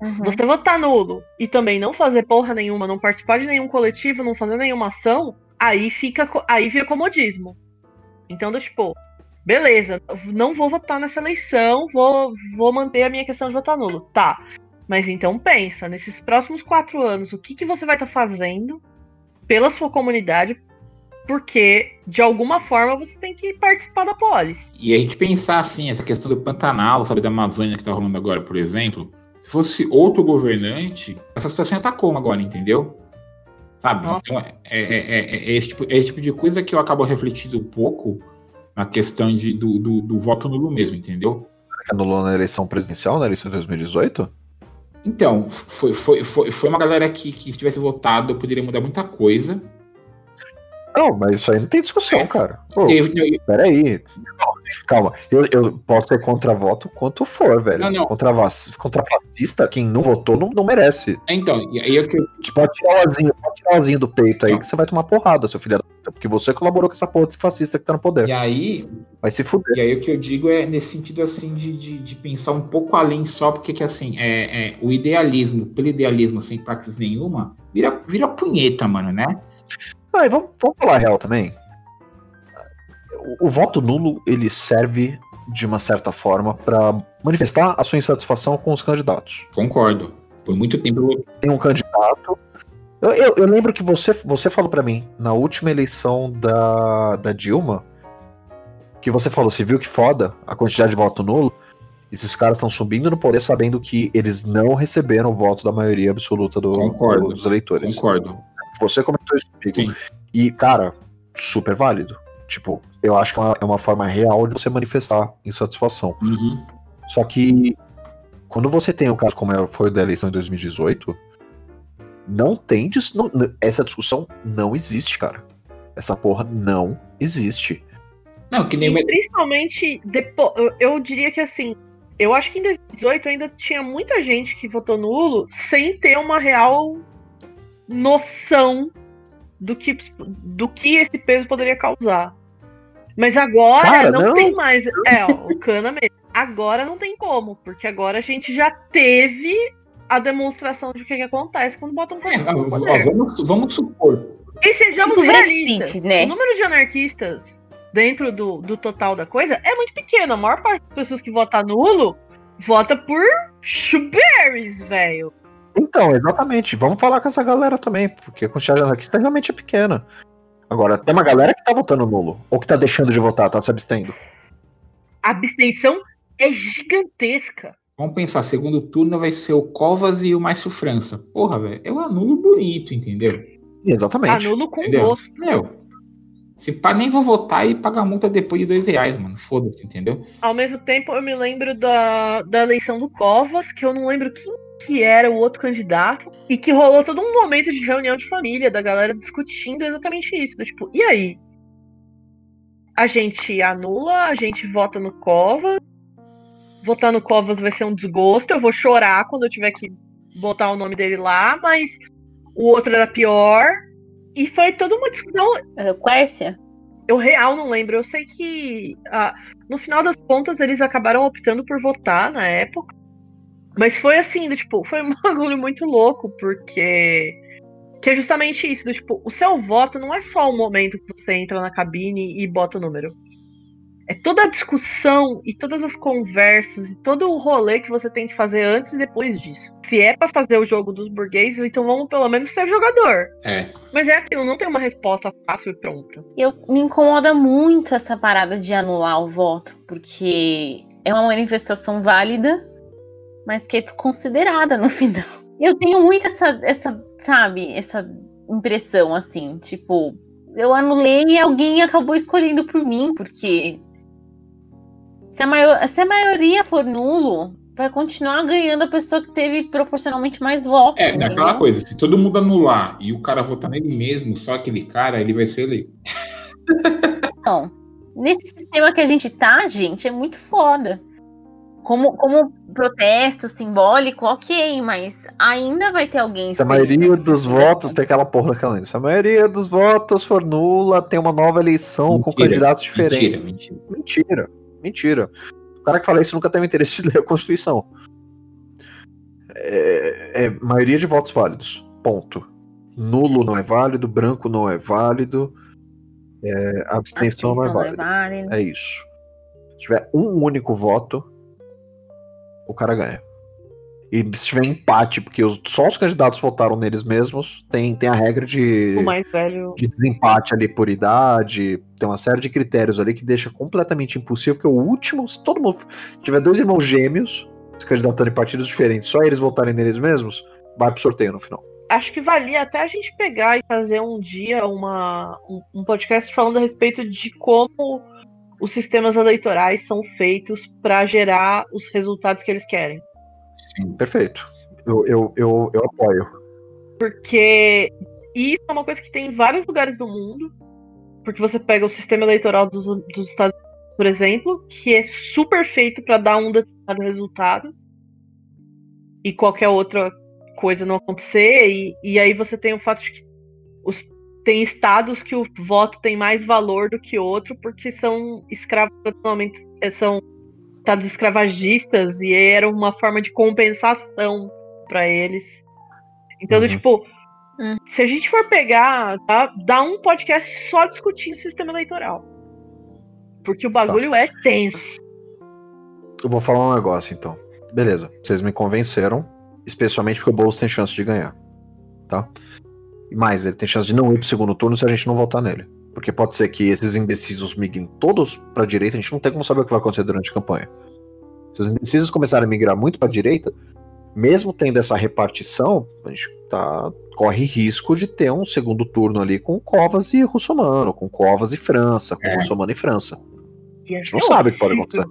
Speaker 3: Uhum. Você votar nulo e também não fazer porra nenhuma, não participar de nenhum coletivo, não fazer nenhuma ação, aí fica aí vira comodismo. Então, do tipo, beleza, não vou votar nessa eleição, vou, vou manter a minha questão de votar nulo. Tá. Mas então pensa, nesses próximos quatro anos, o que, que você vai estar tá fazendo pela sua comunidade porque de alguma forma você tem que participar da polis.
Speaker 1: E a gente pensar assim, essa questão do Pantanal, sabe, da Amazônia que tá rolando agora, por exemplo, se fosse outro governante, essa situação ia estar como agora, entendeu? Sabe? Então, é, é- é- é esse tipo, é esse tipo de coisa que eu acabo refletindo um pouco na questão de, do, do, do voto nulo mesmo, entendeu?
Speaker 2: Que anulou na eleição presidencial, na eleição de 2018?
Speaker 1: Então, foi, foi, foi, foi uma galera que, que se tivesse votado poderia mudar muita coisa.
Speaker 2: Não, mas isso aí não tem discussão,
Speaker 1: É.
Speaker 2: cara. Pô,
Speaker 1: Teve-
Speaker 2: peraí. Calma, eu, eu posso ser contra voto quanto for, velho.
Speaker 1: Não, não.
Speaker 2: Contra, contra fascista, quem não votou não, não merece.
Speaker 1: Então, e aí é que eu-
Speaker 2: Tipo, pode tirar o azinho, pode tirar o azinho do peito aí
Speaker 1: Não.
Speaker 2: que você vai tomar porrada, seu filho da puta. Porque você colaborou com essa porra desse fascista que tá no poder.
Speaker 1: e aí,
Speaker 2: Vai se fuder.
Speaker 1: E aí o que eu digo é nesse sentido assim de, de, de pensar um pouco além só, porque que assim, é, é, o idealismo, pelo idealismo sem praxis nenhuma, vira, vira punheta, mano, né?
Speaker 2: Ah, vamos, vamos falar a real também. O, o voto nulo, ele serve de uma certa forma pra manifestar a sua insatisfação com os candidatos.
Speaker 1: Concordo. Por muito tempo
Speaker 2: Tem um candidato. Eu, eu- eu lembro que você, você falou pra mim, na última eleição da, da Dilma, que você falou, você viu que foda a quantidade de voto nulo? Esses caras estão subindo no poder sabendo que eles não receberam o voto da maioria absoluta do-
Speaker 1: Concordo.
Speaker 2: dos eleitores.
Speaker 1: concordo.
Speaker 2: Você comentou isso comigo.
Speaker 1: Sim.
Speaker 2: E, cara, super válido. Tipo, eu acho que é uma, é uma forma real de você manifestar insatisfação.
Speaker 1: Uhum.
Speaker 2: Só que, quando você tem um caso como é- foi o da eleição em 2018, não tem. dis- não- essa discussão não existe, cara. Essa porra não existe.
Speaker 1: Não, que nem.
Speaker 3: E principalmente depois, eu, eu diria que assim, eu acho que em 2018 ainda tinha muita gente que votou nulo sem ter uma real noção do que, do que esse peso poderia causar. Mas agora
Speaker 2: Cara,
Speaker 3: não,
Speaker 2: não.
Speaker 3: tem mais. É, ó, o cana mesmo. Agora não tem como, porque agora a gente já teve a demonstração de o que, que acontece quando botam um
Speaker 1: É, ó, vamos, vamos supor.
Speaker 3: E sejamos
Speaker 4: Tipo,
Speaker 3: realistas.
Speaker 4: Né?
Speaker 3: O número de anarquistas dentro do, do total da coisa é muito pequeno. A maior parte das pessoas que vota nulo vota por shoeberries, velho.
Speaker 2: Então, exatamente. Vamos falar com essa galera também, porque a quantidade de anarquista realmente é pequena. Agora, tem uma galera que tá votando nulo, ou que tá deixando de votar, tá se abstendo.
Speaker 3: A abstenção é gigantesca.
Speaker 1: Vamos pensar, segundo turno vai ser o Covas e o Márcio França. Porra, velho, eu anulo bonito, entendeu?
Speaker 2: Exatamente.
Speaker 3: Anulo com
Speaker 1: Entendeu?
Speaker 3: gosto.
Speaker 1: Meu, se pá, nem vou votar e pagar multa depois de dois reais, mano. Foda-se, entendeu?
Speaker 3: Ao mesmo tempo, eu me lembro da, da eleição do Covas, que eu não lembro quem que era o outro candidato, e que rolou todo um momento de reunião de família, da galera discutindo exatamente isso. do Tipo, e aí? A gente anula, a gente vota no Covas. Votar no Covas vai ser um desgosto, eu vou chorar quando eu tiver que botar o nome dele lá, mas o outro era pior. E foi toda uma discussão
Speaker 4: Era o Quércia?
Speaker 3: eu real não lembro. Eu sei que ah, no final das contas eles acabaram optando por votar na época. Mas foi assim, do, tipo, foi um bagulho muito louco, porque. Que é justamente isso, do, tipo, o seu voto não é só o momento que você entra na cabine e bota o número. É toda a discussão e todas as conversas e todo o rolê que você tem que fazer antes e depois disso. Se é pra fazer o jogo dos burgueses, então vamos pelo menos ser jogador.
Speaker 1: É.
Speaker 3: Mas é aquilo, não tem uma resposta fácil e pronta.
Speaker 4: Eu me incomoda muito essa parada de anular o voto, porque é uma manifestação válida, mas que é desconsiderada no final. Eu tenho muito essa, essa, sabe, essa impressão assim, tipo, eu anulei e alguém acabou escolhendo por mim, porque se a, maior, se a maioria for nulo, vai continuar ganhando a pessoa que teve proporcionalmente mais votos.
Speaker 1: É, é
Speaker 4: entendeu?
Speaker 1: aquela coisa, se todo mundo anular e o cara votar nele mesmo, só aquele cara, ele vai ser eleito.
Speaker 4: Então, nesse sistema que a gente tá, gente, é muito foda. Como, como protesto simbólico, ok, mas ainda vai ter alguém.
Speaker 2: Se a maioria dos votos tem aquela porra daquela lenda. Se a maioria dos votos for nula, tem uma nova eleição com
Speaker 1: Mentira,
Speaker 2: candidatos diferentes.
Speaker 1: Mentira, mentira.
Speaker 2: Mentira, mentira. O cara que fala isso nunca teve interesse de ler a Constituição. É, é maioria de votos válidos. Ponto. Nulo não é válido, branco não é válido, é, abstenção não é válido.
Speaker 4: válida.
Speaker 2: É isso. Se tiver um único voto, o cara ganha. E se tiver empate, porque os, só os candidatos votaram neles mesmos, tem, tem a regra de,
Speaker 3: O mais velho.
Speaker 2: de desempate ali por idade, tem uma série de critérios ali que deixa completamente impossível, porque o último, se todo mundo tiver dois irmãos gêmeos se candidatando em partidos diferentes, só eles votarem neles mesmos, vai pro sorteio no final.
Speaker 3: Acho que valia até a gente pegar e fazer um dia uma, um, um podcast falando a respeito de como os sistemas eleitorais são feitos para gerar os resultados que eles querem.
Speaker 2: Perfeito. Eu, eu, eu, eu apoio.
Speaker 3: Porque isso é uma coisa que tem em vários lugares do mundo. Porque você pega o sistema eleitoral dos, dos Estados Unidos, por exemplo, que é super feito para dar um determinado resultado. E qualquer outra coisa não acontecer. E, e aí você tem o fato de que os, tem estados que o voto tem mais valor do que outro, porque são escravos eh, São estados escravagistas e era uma forma de compensação para eles. Então,
Speaker 2: Uhum.
Speaker 3: tipo,
Speaker 4: Hum.
Speaker 3: se a gente for pegar, tá, dá um podcast só discutindo o sistema eleitoral. Porque o bagulho é tenso.
Speaker 2: Eu vou falar um negócio então. Beleza, vocês me convenceram, especialmente porque o Boulos tem chance de ganhar. Tá? E mais, ele tem chance de não ir pro segundo turno se a gente não votar nele. Porque pode ser que esses indecisos migrem todos pra direita, a gente não tem como saber o que vai acontecer durante a campanha. Se os indecisos começarem a migrar muito pra direita, mesmo tendo essa repartição, a gente tá, corre risco de ter um segundo turno ali com Covas e Russomano, com Covas e França, com
Speaker 1: É.
Speaker 2: Russomano e França.
Speaker 3: E
Speaker 2: A gente não sabe o que pode acontecer.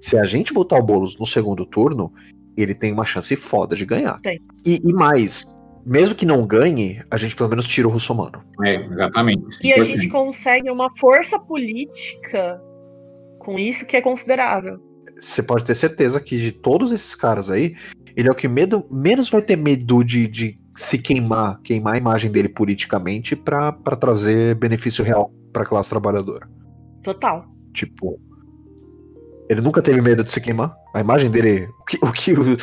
Speaker 2: Se a gente botar o Boulos no segundo turno, ele tem uma chance foda de ganhar. E, e mais, mesmo que não ganhe, a gente pelo menos tira o Russomano.
Speaker 1: É, exatamente. Isso é
Speaker 3: E a gente consegue uma força política com isso que é considerável.
Speaker 2: Você pode ter certeza que de todos esses caras aí, ele é o que medo, menos vai ter medo de, de se queimar, queimar a imagem dele politicamente pra trazer benefício real pra classe trabalhadora.
Speaker 3: Total.
Speaker 2: Tipo, ele nunca teve medo de se queimar. A imagem dele, o que, o que, o,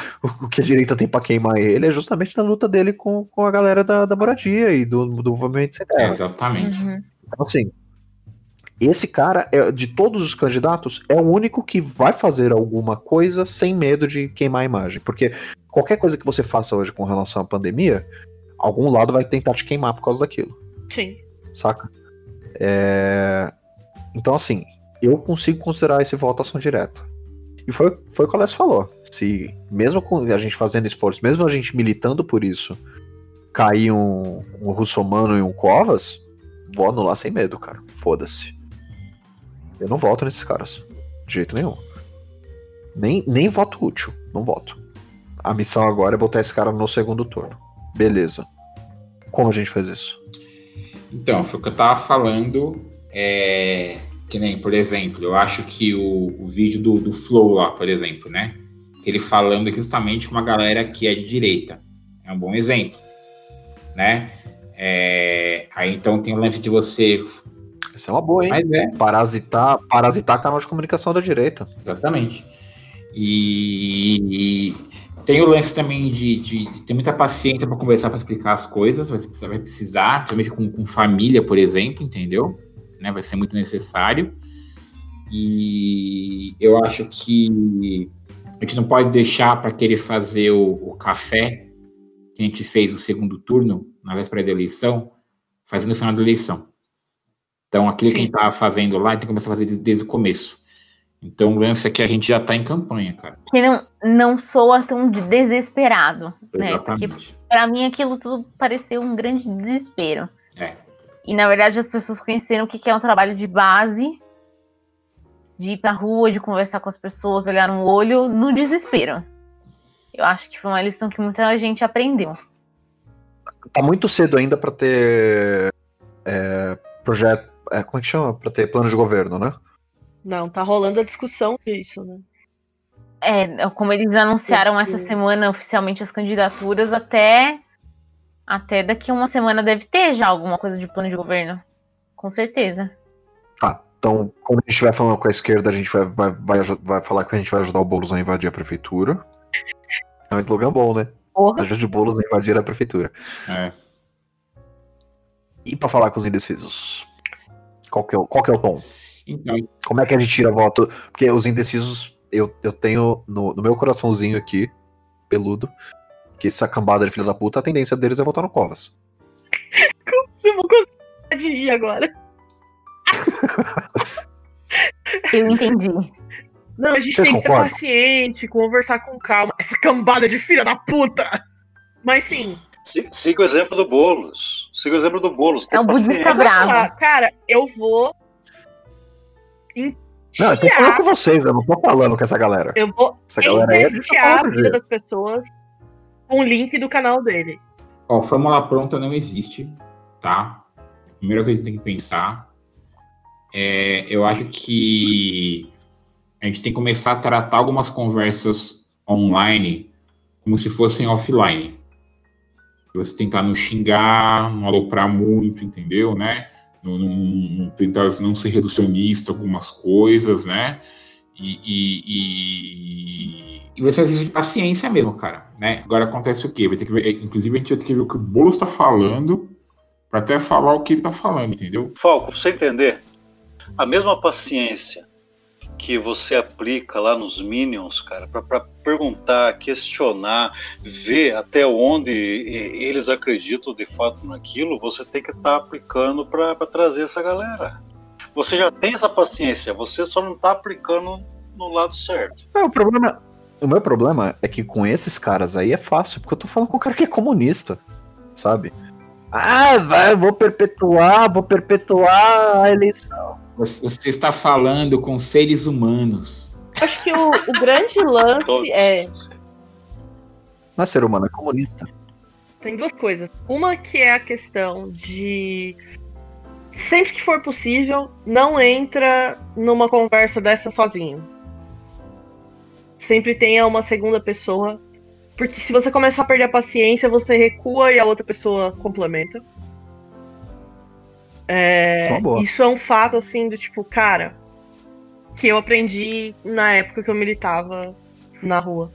Speaker 2: o que a direita tem pra queimar ele é justamente na luta dele com, com a galera da, da moradia e do, do movimento sem
Speaker 1: É,
Speaker 2: terra.
Speaker 1: exatamente.
Speaker 4: Uhum.
Speaker 2: Então, assim, esse cara, é, de todos os candidatos, é o único que vai fazer alguma coisa sem medo de queimar a imagem. Porque qualquer coisa que você faça hoje com relação à pandemia, algum lado vai tentar te queimar por causa daquilo
Speaker 3: Sim.
Speaker 2: saca? É, Então, assim, eu consigo considerar esse voto ação direta. E foi, foi o que o Alessio falou. Se, mesmo com a gente fazendo esforço, mesmo a gente militando por isso, cair um, um Russomano e um Covas, vou anular sem medo, cara. Foda-se. Eu não voto nesses caras. De jeito nenhum. Nem, nem voto útil. Não voto. A missão agora é botar esse cara no segundo turno. Beleza. Como a gente faz isso?
Speaker 1: Então, foi o que eu tava falando. É, que nem, por exemplo, eu acho que o, o vídeo do, do Flow lá, por exemplo, né? Que ele falando justamente com uma galera que é de direita. É um bom exemplo. Né? É, aí então tem o lance de você.
Speaker 2: Essa é uma boa, hein?
Speaker 1: Mas é,
Speaker 2: Parasitar, parasitar canal de comunicação da direita.
Speaker 1: Exatamente. E, e tem o lance também de, de- de ter muita paciência para conversar, para explicar as coisas. Vai precisar, vai precisar principalmente com, com família, por exemplo, entendeu? Né, vai ser muito necessário. E eu acho que a gente não pode deixar para querer fazer o, o café que a gente fez o segundo turno, na véspera da eleição, fazendo no final da eleição. Então, aquilo que a
Speaker 3: Sim.
Speaker 1: gente estava fazendo lá, a gente tem que começar a fazer desde, desde o começo. Então, o lance é que a gente já está em campanha, cara.
Speaker 4: Que não, não soa tão de desesperado, né? Porque
Speaker 1: Exatamente.
Speaker 4: pra mim aquilo tudo pareceu um grande desespero.
Speaker 1: É.
Speaker 4: E na verdade as pessoas conheceram o que é um trabalho de base, de ir pra rua, de conversar com as pessoas, olhar no olho, no desespero. Eu acho que foi uma lição que muita gente aprendeu.
Speaker 2: Tá muito cedo ainda pra ter é, projeto. é, como é que chama? Pra ter plano de governo, né?
Speaker 3: Não, tá rolando a discussão disso, né?
Speaker 4: É, como eles anunciaram essa semana oficialmente as candidaturas, até até daqui uma semana deve ter já alguma coisa de plano de governo. Com certeza.
Speaker 2: Tá. Então, quando a gente estiver falando com a esquerda, a gente vai, vai, vai, vai falar que a gente vai ajudar o Boulos a invadir a prefeitura. É um slogan bom, né?
Speaker 4: Porra.
Speaker 2: Ajude o Boulos a invadir a prefeitura.
Speaker 1: É.
Speaker 2: E pra falar com os indecisos? Qual que é o, qual que é o tom?
Speaker 1: Então,
Speaker 2: Como é que a gente tira voto? Porque os indecisos, eu, eu tenho no, no meu coraçãozinho aqui, peludo. Que essa cambada de filha da puta, a tendência deles é votar no Covas.
Speaker 3: Eu vou conseguir de ir agora.
Speaker 4: Eu entendi.
Speaker 3: Não, a gente
Speaker 2: Vocês
Speaker 3: tem que
Speaker 2: concordam?
Speaker 3: ser paciente, conversar com calma. Essa cambada de filha da puta! Mas sim,
Speaker 7: Si- Siga o exemplo do Boulos. Siga o exemplo do Boulos.
Speaker 4: É um budista bravo.
Speaker 3: ah, cara, eu vou.
Speaker 2: Não, eu tô falando com vocês, eu não tô falando com essa galera.
Speaker 3: Eu vou
Speaker 2: Essa galera aí, a
Speaker 3: enfiar a vida das pessoas o link do canal dele.
Speaker 1: Ó, fórmula pronta não existe, tá? Primeira coisa que tem que pensar é, eu acho que a gente tem que começar a tratar algumas conversas online como se fossem offline. Você tentar não xingar, não aloprar muito, entendeu, né? Não, não- não- tentar não ser reducionista algumas coisas, né? E, e, e, você exige paciência mesmo, cara, né? Agora acontece o quê? Vai ter que ver, inclusive a gente vai ter que ver o que o Boulos está falando para até falar o que ele tá falando, entendeu?
Speaker 7: Falco, pra você entender, a mesma paciência que você aplica lá nos Minions, cara, pra, pra perguntar, questionar, ver até onde eles acreditam de fato naquilo, você tem que estar aplicando pra pra trazer essa galera. Você já tem essa paciência, você só não tá aplicando no lado certo.
Speaker 2: É, o problema. O meu problema é que com esses caras aí é fácil, porque eu tô falando com um cara que é comunista, sabe? Ah, vai, vou perpetuar, vou perpetuar a eleição.
Speaker 1: Você, está falando com seres humanos.
Speaker 3: Acho que o, o grande lance é.
Speaker 2: Não é ser humano, é comunista.
Speaker 3: Tem duas coisas. Uma que é a questão de. Sempre que for possível, não entra numa conversa dessa sozinho. Sempre tenha uma segunda pessoa. Porque se você começar a perder a paciência, você recua e a outra pessoa complementa. É,
Speaker 2: Isso é
Speaker 3: isso é um fato, assim, do tipo, cara, que eu aprendi na época que eu militava na rua.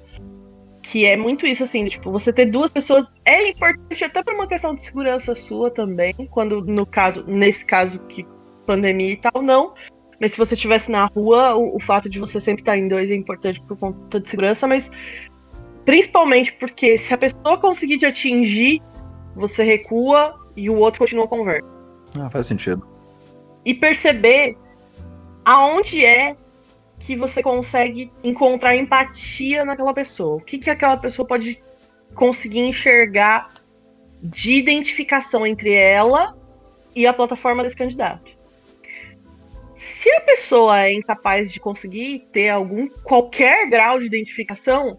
Speaker 3: Que é muito isso, assim, do tipo, você ter duas pessoas é importante até para uma questão de segurança sua também, quando no caso, nesse caso que pandemia e tal, não. Mas se você estivesse na rua, o, o fato de você sempre estar em dois é importante por conta de segurança, mas principalmente porque se a pessoa conseguir te atingir, você recua e o outro continua a conversa
Speaker 2: Ah, faz sentido.
Speaker 3: e perceber aonde é que você consegue encontrar empatia naquela pessoa. O que, que aquela pessoa pode conseguir enxergar de identificação entre ela e a plataforma desse candidato. Se a pessoa é incapaz de conseguir ter algum qualquer grau de identificação,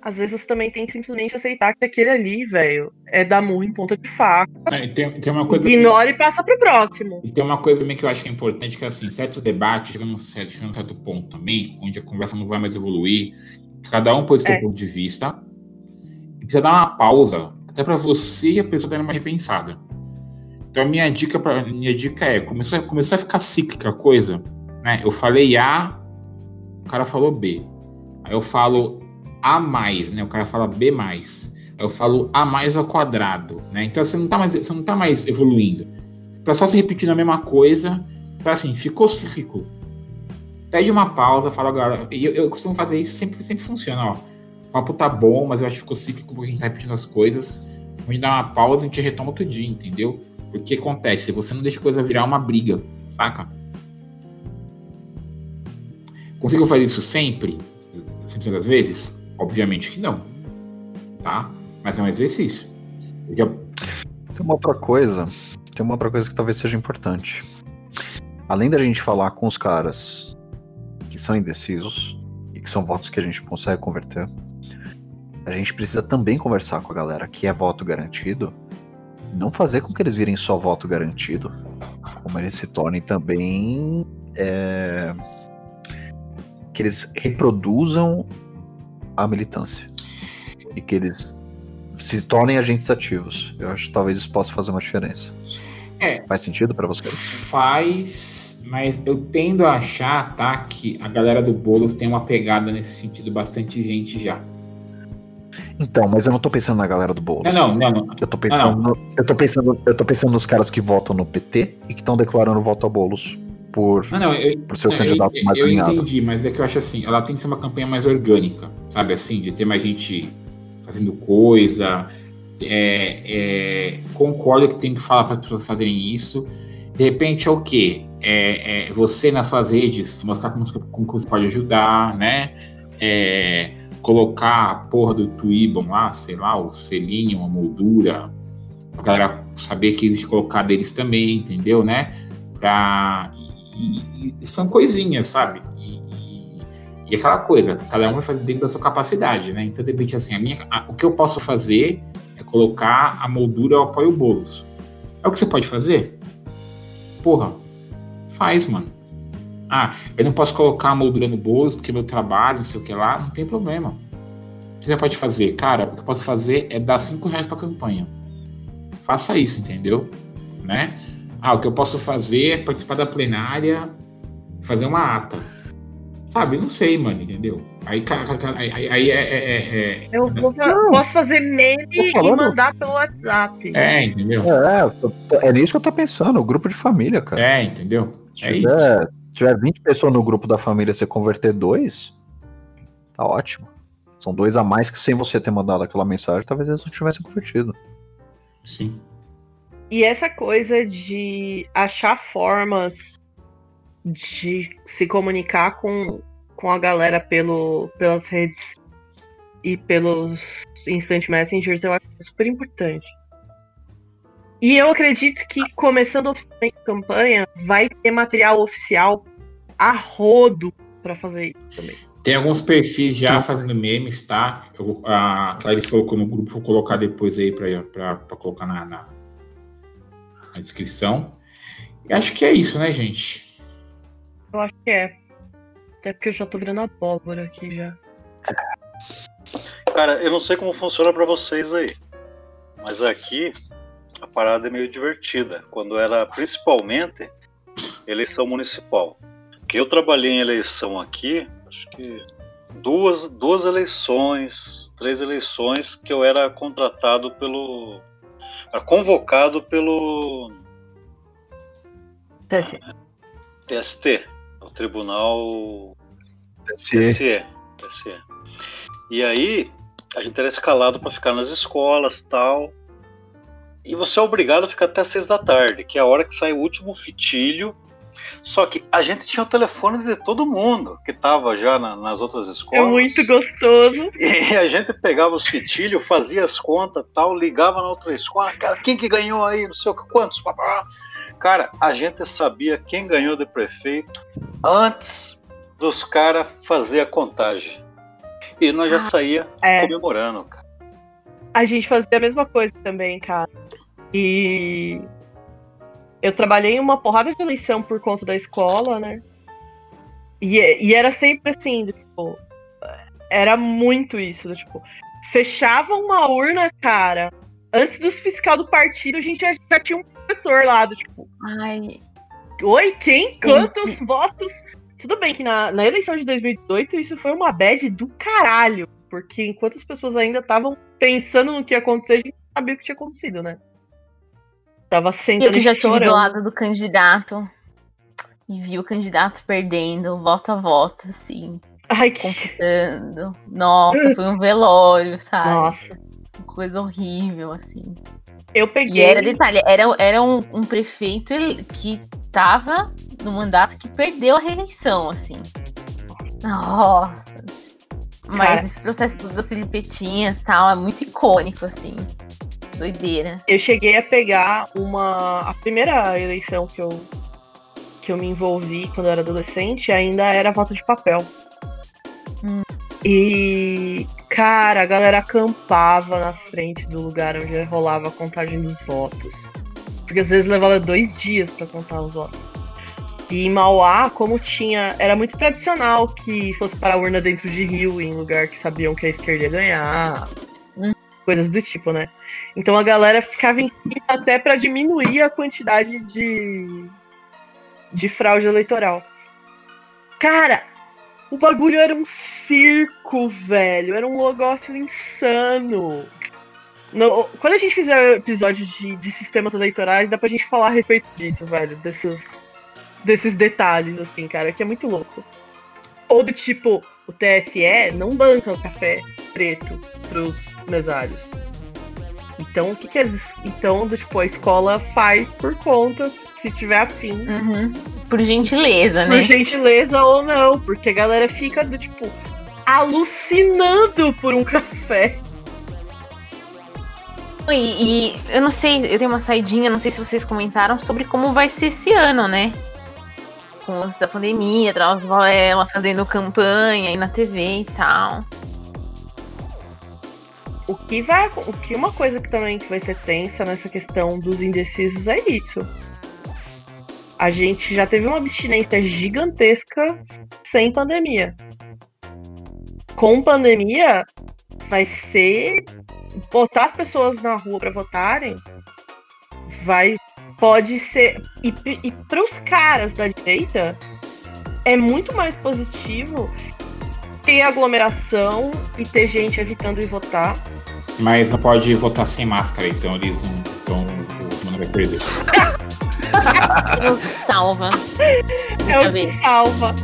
Speaker 3: às vezes você também tem que simplesmente aceitar que aquele ali, velho, é dar murro em ponta de faca.
Speaker 1: É, tem, tem uma coisa.
Speaker 3: Ignora e passa pro próximo.
Speaker 1: E tem uma coisa também que eu acho que é importante, que é assim, certos debates chegam num certo, chegam num certo ponto também, onde a conversa não vai mais evoluir, cada um pode ter
Speaker 3: É.
Speaker 1: seu ponto de vista, e precisa dar uma pausa, até para você e a pessoa darem uma repensada. Então a minha dica, pra, minha dica é, começar, começar a ficar cíclica a coisa, né? Eu falei A, o cara falou B. Aí eu falo A mais, né? O cara fala B mais. Aí eu falo A mais ao quadrado, né? Então você não tá mais, você não tá mais evoluindo tá só se repetindo a mesma coisa. Então, assim, ficou cíclico. Pede uma pausa, fala agora. Eu, eu costumo fazer isso, sempre, sempre funciona, ó. O papo tá bom, mas eu acho que ficou cíclico porque a gente tá repetindo as coisas. A gente dá uma pausa e a gente retoma outro dia, entendeu? Porque acontece, você não deixa a coisa virar uma briga, saca? Consigo fazer isso sempre? 100% das vezes? Obviamente que não. Tá? Mas é um exercício. Já
Speaker 2: Tem uma outra coisa. Tem uma outra coisa que talvez seja importante. Além da gente falar com os caras que são indecisos e que são votos que a gente consegue converter, a gente precisa também conversar com a galera que é voto garantido. Não fazer com que eles virem só voto garantido, como eles se tornem também. é, que eles reproduzam a militância. E que eles se tornem agentes ativos. Eu acho que talvez isso possa fazer uma diferença.
Speaker 1: É.
Speaker 2: Faz sentido pra você?
Speaker 1: Faz, mas eu tendo a achar, tá, que a galera do Boulos tem uma pegada nesse sentido, bastante gente já.
Speaker 2: Então, mas eu não tô pensando na galera do Boulos.
Speaker 1: Não, não, não, não.
Speaker 2: Eu tô pensando, no- eu tô pensando, eu tô pensando nos caras que votam no PT e que estão declarando voto a Boulos por,
Speaker 1: Não, não, eu,
Speaker 2: por ser o
Speaker 1: eu-
Speaker 2: candidato
Speaker 1: eu,
Speaker 2: mais
Speaker 1: eu entendi, mas é que eu acho assim, ela tem que ser uma campanha mais orgânica, sabe assim, de ter mais gente fazendo coisa. É, é, concordo que tem que falar para as pessoas fazerem isso. De repente é o quê? É, é você nas suas redes mostrar como, como você pode ajudar, né? É, colocar a porra do Twibbon lá, sei lá, o selinho, a moldura, pra galera saber que colocar deles também, entendeu, né? Pra, e, e- e são coisinhas, sabe? E, e- e aquela coisa, cada um vai fazer dentro da sua capacidade, né? Então, de repente, assim, a minha, a- o que eu posso fazer é colocar a moldura ao apoio bolos. É o que você pode fazer? Porra, faz, mano. Ah, eu não posso colocar a moldura no bolos porque meu trabalho, não sei o que lá, não tem problema. O que você pode fazer? Cara, o que eu posso fazer é dar 5 reais pra campanha. Faça isso, entendeu? Né? Ah, o que eu posso fazer é participar da plenária, fazer uma ata. Sabe? Não sei, mano, entendeu? Aí, aí, aí- aí é, é, é,
Speaker 3: Eu vou posso fazer meme e mandar pelo WhatsApp.
Speaker 1: é, entendeu?
Speaker 2: É, é nisso que eu tô pensando, o grupo de família, cara.
Speaker 1: É, entendeu? É isso.
Speaker 2: Tiver, tiver 20 pessoas no grupo da família, você converter dois, tá ótimo. São dois a mais que sem você ter mandado aquela mensagem, talvez eles não tivessem convertido.
Speaker 1: Sim.
Speaker 3: E essa coisa de achar formas de se comunicar com, com a galera pelo, pelas redes e pelos instant messengers, eu acho super importante. E eu acredito que começando oficialmente a campanha, vai ter material oficial a rodo pra fazer isso também.
Speaker 1: Tem alguns perfis já fazendo memes, tá? Eu, a Clarice colocou no grupo, vou colocar depois aí pra colocar na, na, na descrição. E acho que é isso, né, gente?
Speaker 3: Eu acho que é. Até porque eu já tô virando abóbora aqui já.
Speaker 7: Cara, eu não sei como funciona pra vocês aí, mas aqui parada é meio divertida. Quando era principalmente eleição municipal. Que eu trabalhei em eleição aqui, acho que duas, duas eleições, três eleições que eu era contratado pelo. era convocado pelo
Speaker 3: TSE.
Speaker 7: TST, o Tribunal
Speaker 2: Se,
Speaker 7: TSE. TSE. E aí, a gente era escalado para ficar nas escolas tal. E você é obrigado a ficar até as seis da tarde, que é a hora que sai o último fitilho. Só que a gente tinha o telefone de todo mundo que tava já na- nas outras
Speaker 3: É
Speaker 7: escolas.
Speaker 3: muito gostoso.
Speaker 7: E a gente pegava os fitilhos, fazia as contas tal, ligava na outra escola, cara, quem que ganhou aí, não sei o que, quantos. Cara, a gente sabia quem ganhou de prefeito antes dos caras fazer a contagem. E nós já saía
Speaker 3: É.
Speaker 7: comemorando, cara.
Speaker 3: A gente fazia a mesma coisa também, cara. E eu trabalhei em uma porrada de eleição por conta da escola, né? E, e era sempre assim, tipo, era muito isso, tipo, fechava uma urna, cara. Antes dos fiscal do partido, a gente já, já tinha um professor lá, do tipo,
Speaker 4: Ai,
Speaker 3: oi, quem? Quantos votos? Tudo bem que na, na eleição de 2018 isso foi uma bad do caralho. Porque enquanto as pessoas ainda estavam pensando no que ia acontecer, a gente sabia o que tinha acontecido, né? Tava sentando
Speaker 4: eu que já estive do lado do candidato e vi o candidato perdendo voto a voto, assim,
Speaker 3: Ai, que...
Speaker 4: computando. Nossa, foi um velório, sabe?
Speaker 3: Nossa.
Speaker 4: Uma coisa horrível, assim.
Speaker 3: Eu peguei.
Speaker 4: E era detalhe, era, era um, um prefeito que tava no mandato que perdeu a reeleição, assim. Nossa. Mas
Speaker 3: Cara.
Speaker 4: esse processo tudo das filipetinhas e tal é muito icônico, assim. Doideira.
Speaker 3: Eu cheguei a pegar uma. A primeira eleição que eu, que eu me envolvi quando eu era adolescente ainda era voto de papel.
Speaker 4: Hum.
Speaker 3: E, cara, a galera acampava na frente do lugar onde rolava a contagem dos votos. Porque às vezes levava dois dias pra contar os votos. E em Mauá, como tinha. Era muito tradicional que fosse para a urna dentro de Rio, em lugar que sabiam que a esquerda ia ganhar.
Speaker 4: Hum.
Speaker 3: Coisas do tipo, né? Então a galera ficava em cima até pra diminuir a quantidade de. de fraude eleitoral. Cara, o bagulho era um circo, velho. Era um negócio insano. No- quando a gente fizer episódio de, de sistemas eleitorais, dá pra gente falar a respeito disso, velho. Desses, desses detalhes, assim, cara, que é muito louco. Ou do tipo, o TSE não banca o café preto pros mesários. Então, o que que as, então, do, tipo, a escola faz por conta, se tiver afim.
Speaker 4: Uhum. Por gentileza, né?
Speaker 3: Por gentileza ou não, porque a galera fica do tipo alucinando por um café.
Speaker 4: E, e, eu não sei, eu tenho uma saidinha, não sei se vocês comentaram sobre como vai ser esse ano, né? Com os da pandemia, Drauzio Varela fazendo campanha aí na TV e tal.
Speaker 3: O que vai. O que uma coisa que também que vai ser tensa nessa questão dos indecisos é isso. A gente já teve uma abstinência gigantesca sem pandemia. Com pandemia, vai ser botar as pessoas na rua para votarem vai pode ser e, e para os caras da direita é muito mais positivo ter aglomeração e ter gente evitando ir votar.
Speaker 1: Mas não pode votar sem máscara, então eles não. Então o não vai perder.
Speaker 4: Salva.
Speaker 3: É o que salva.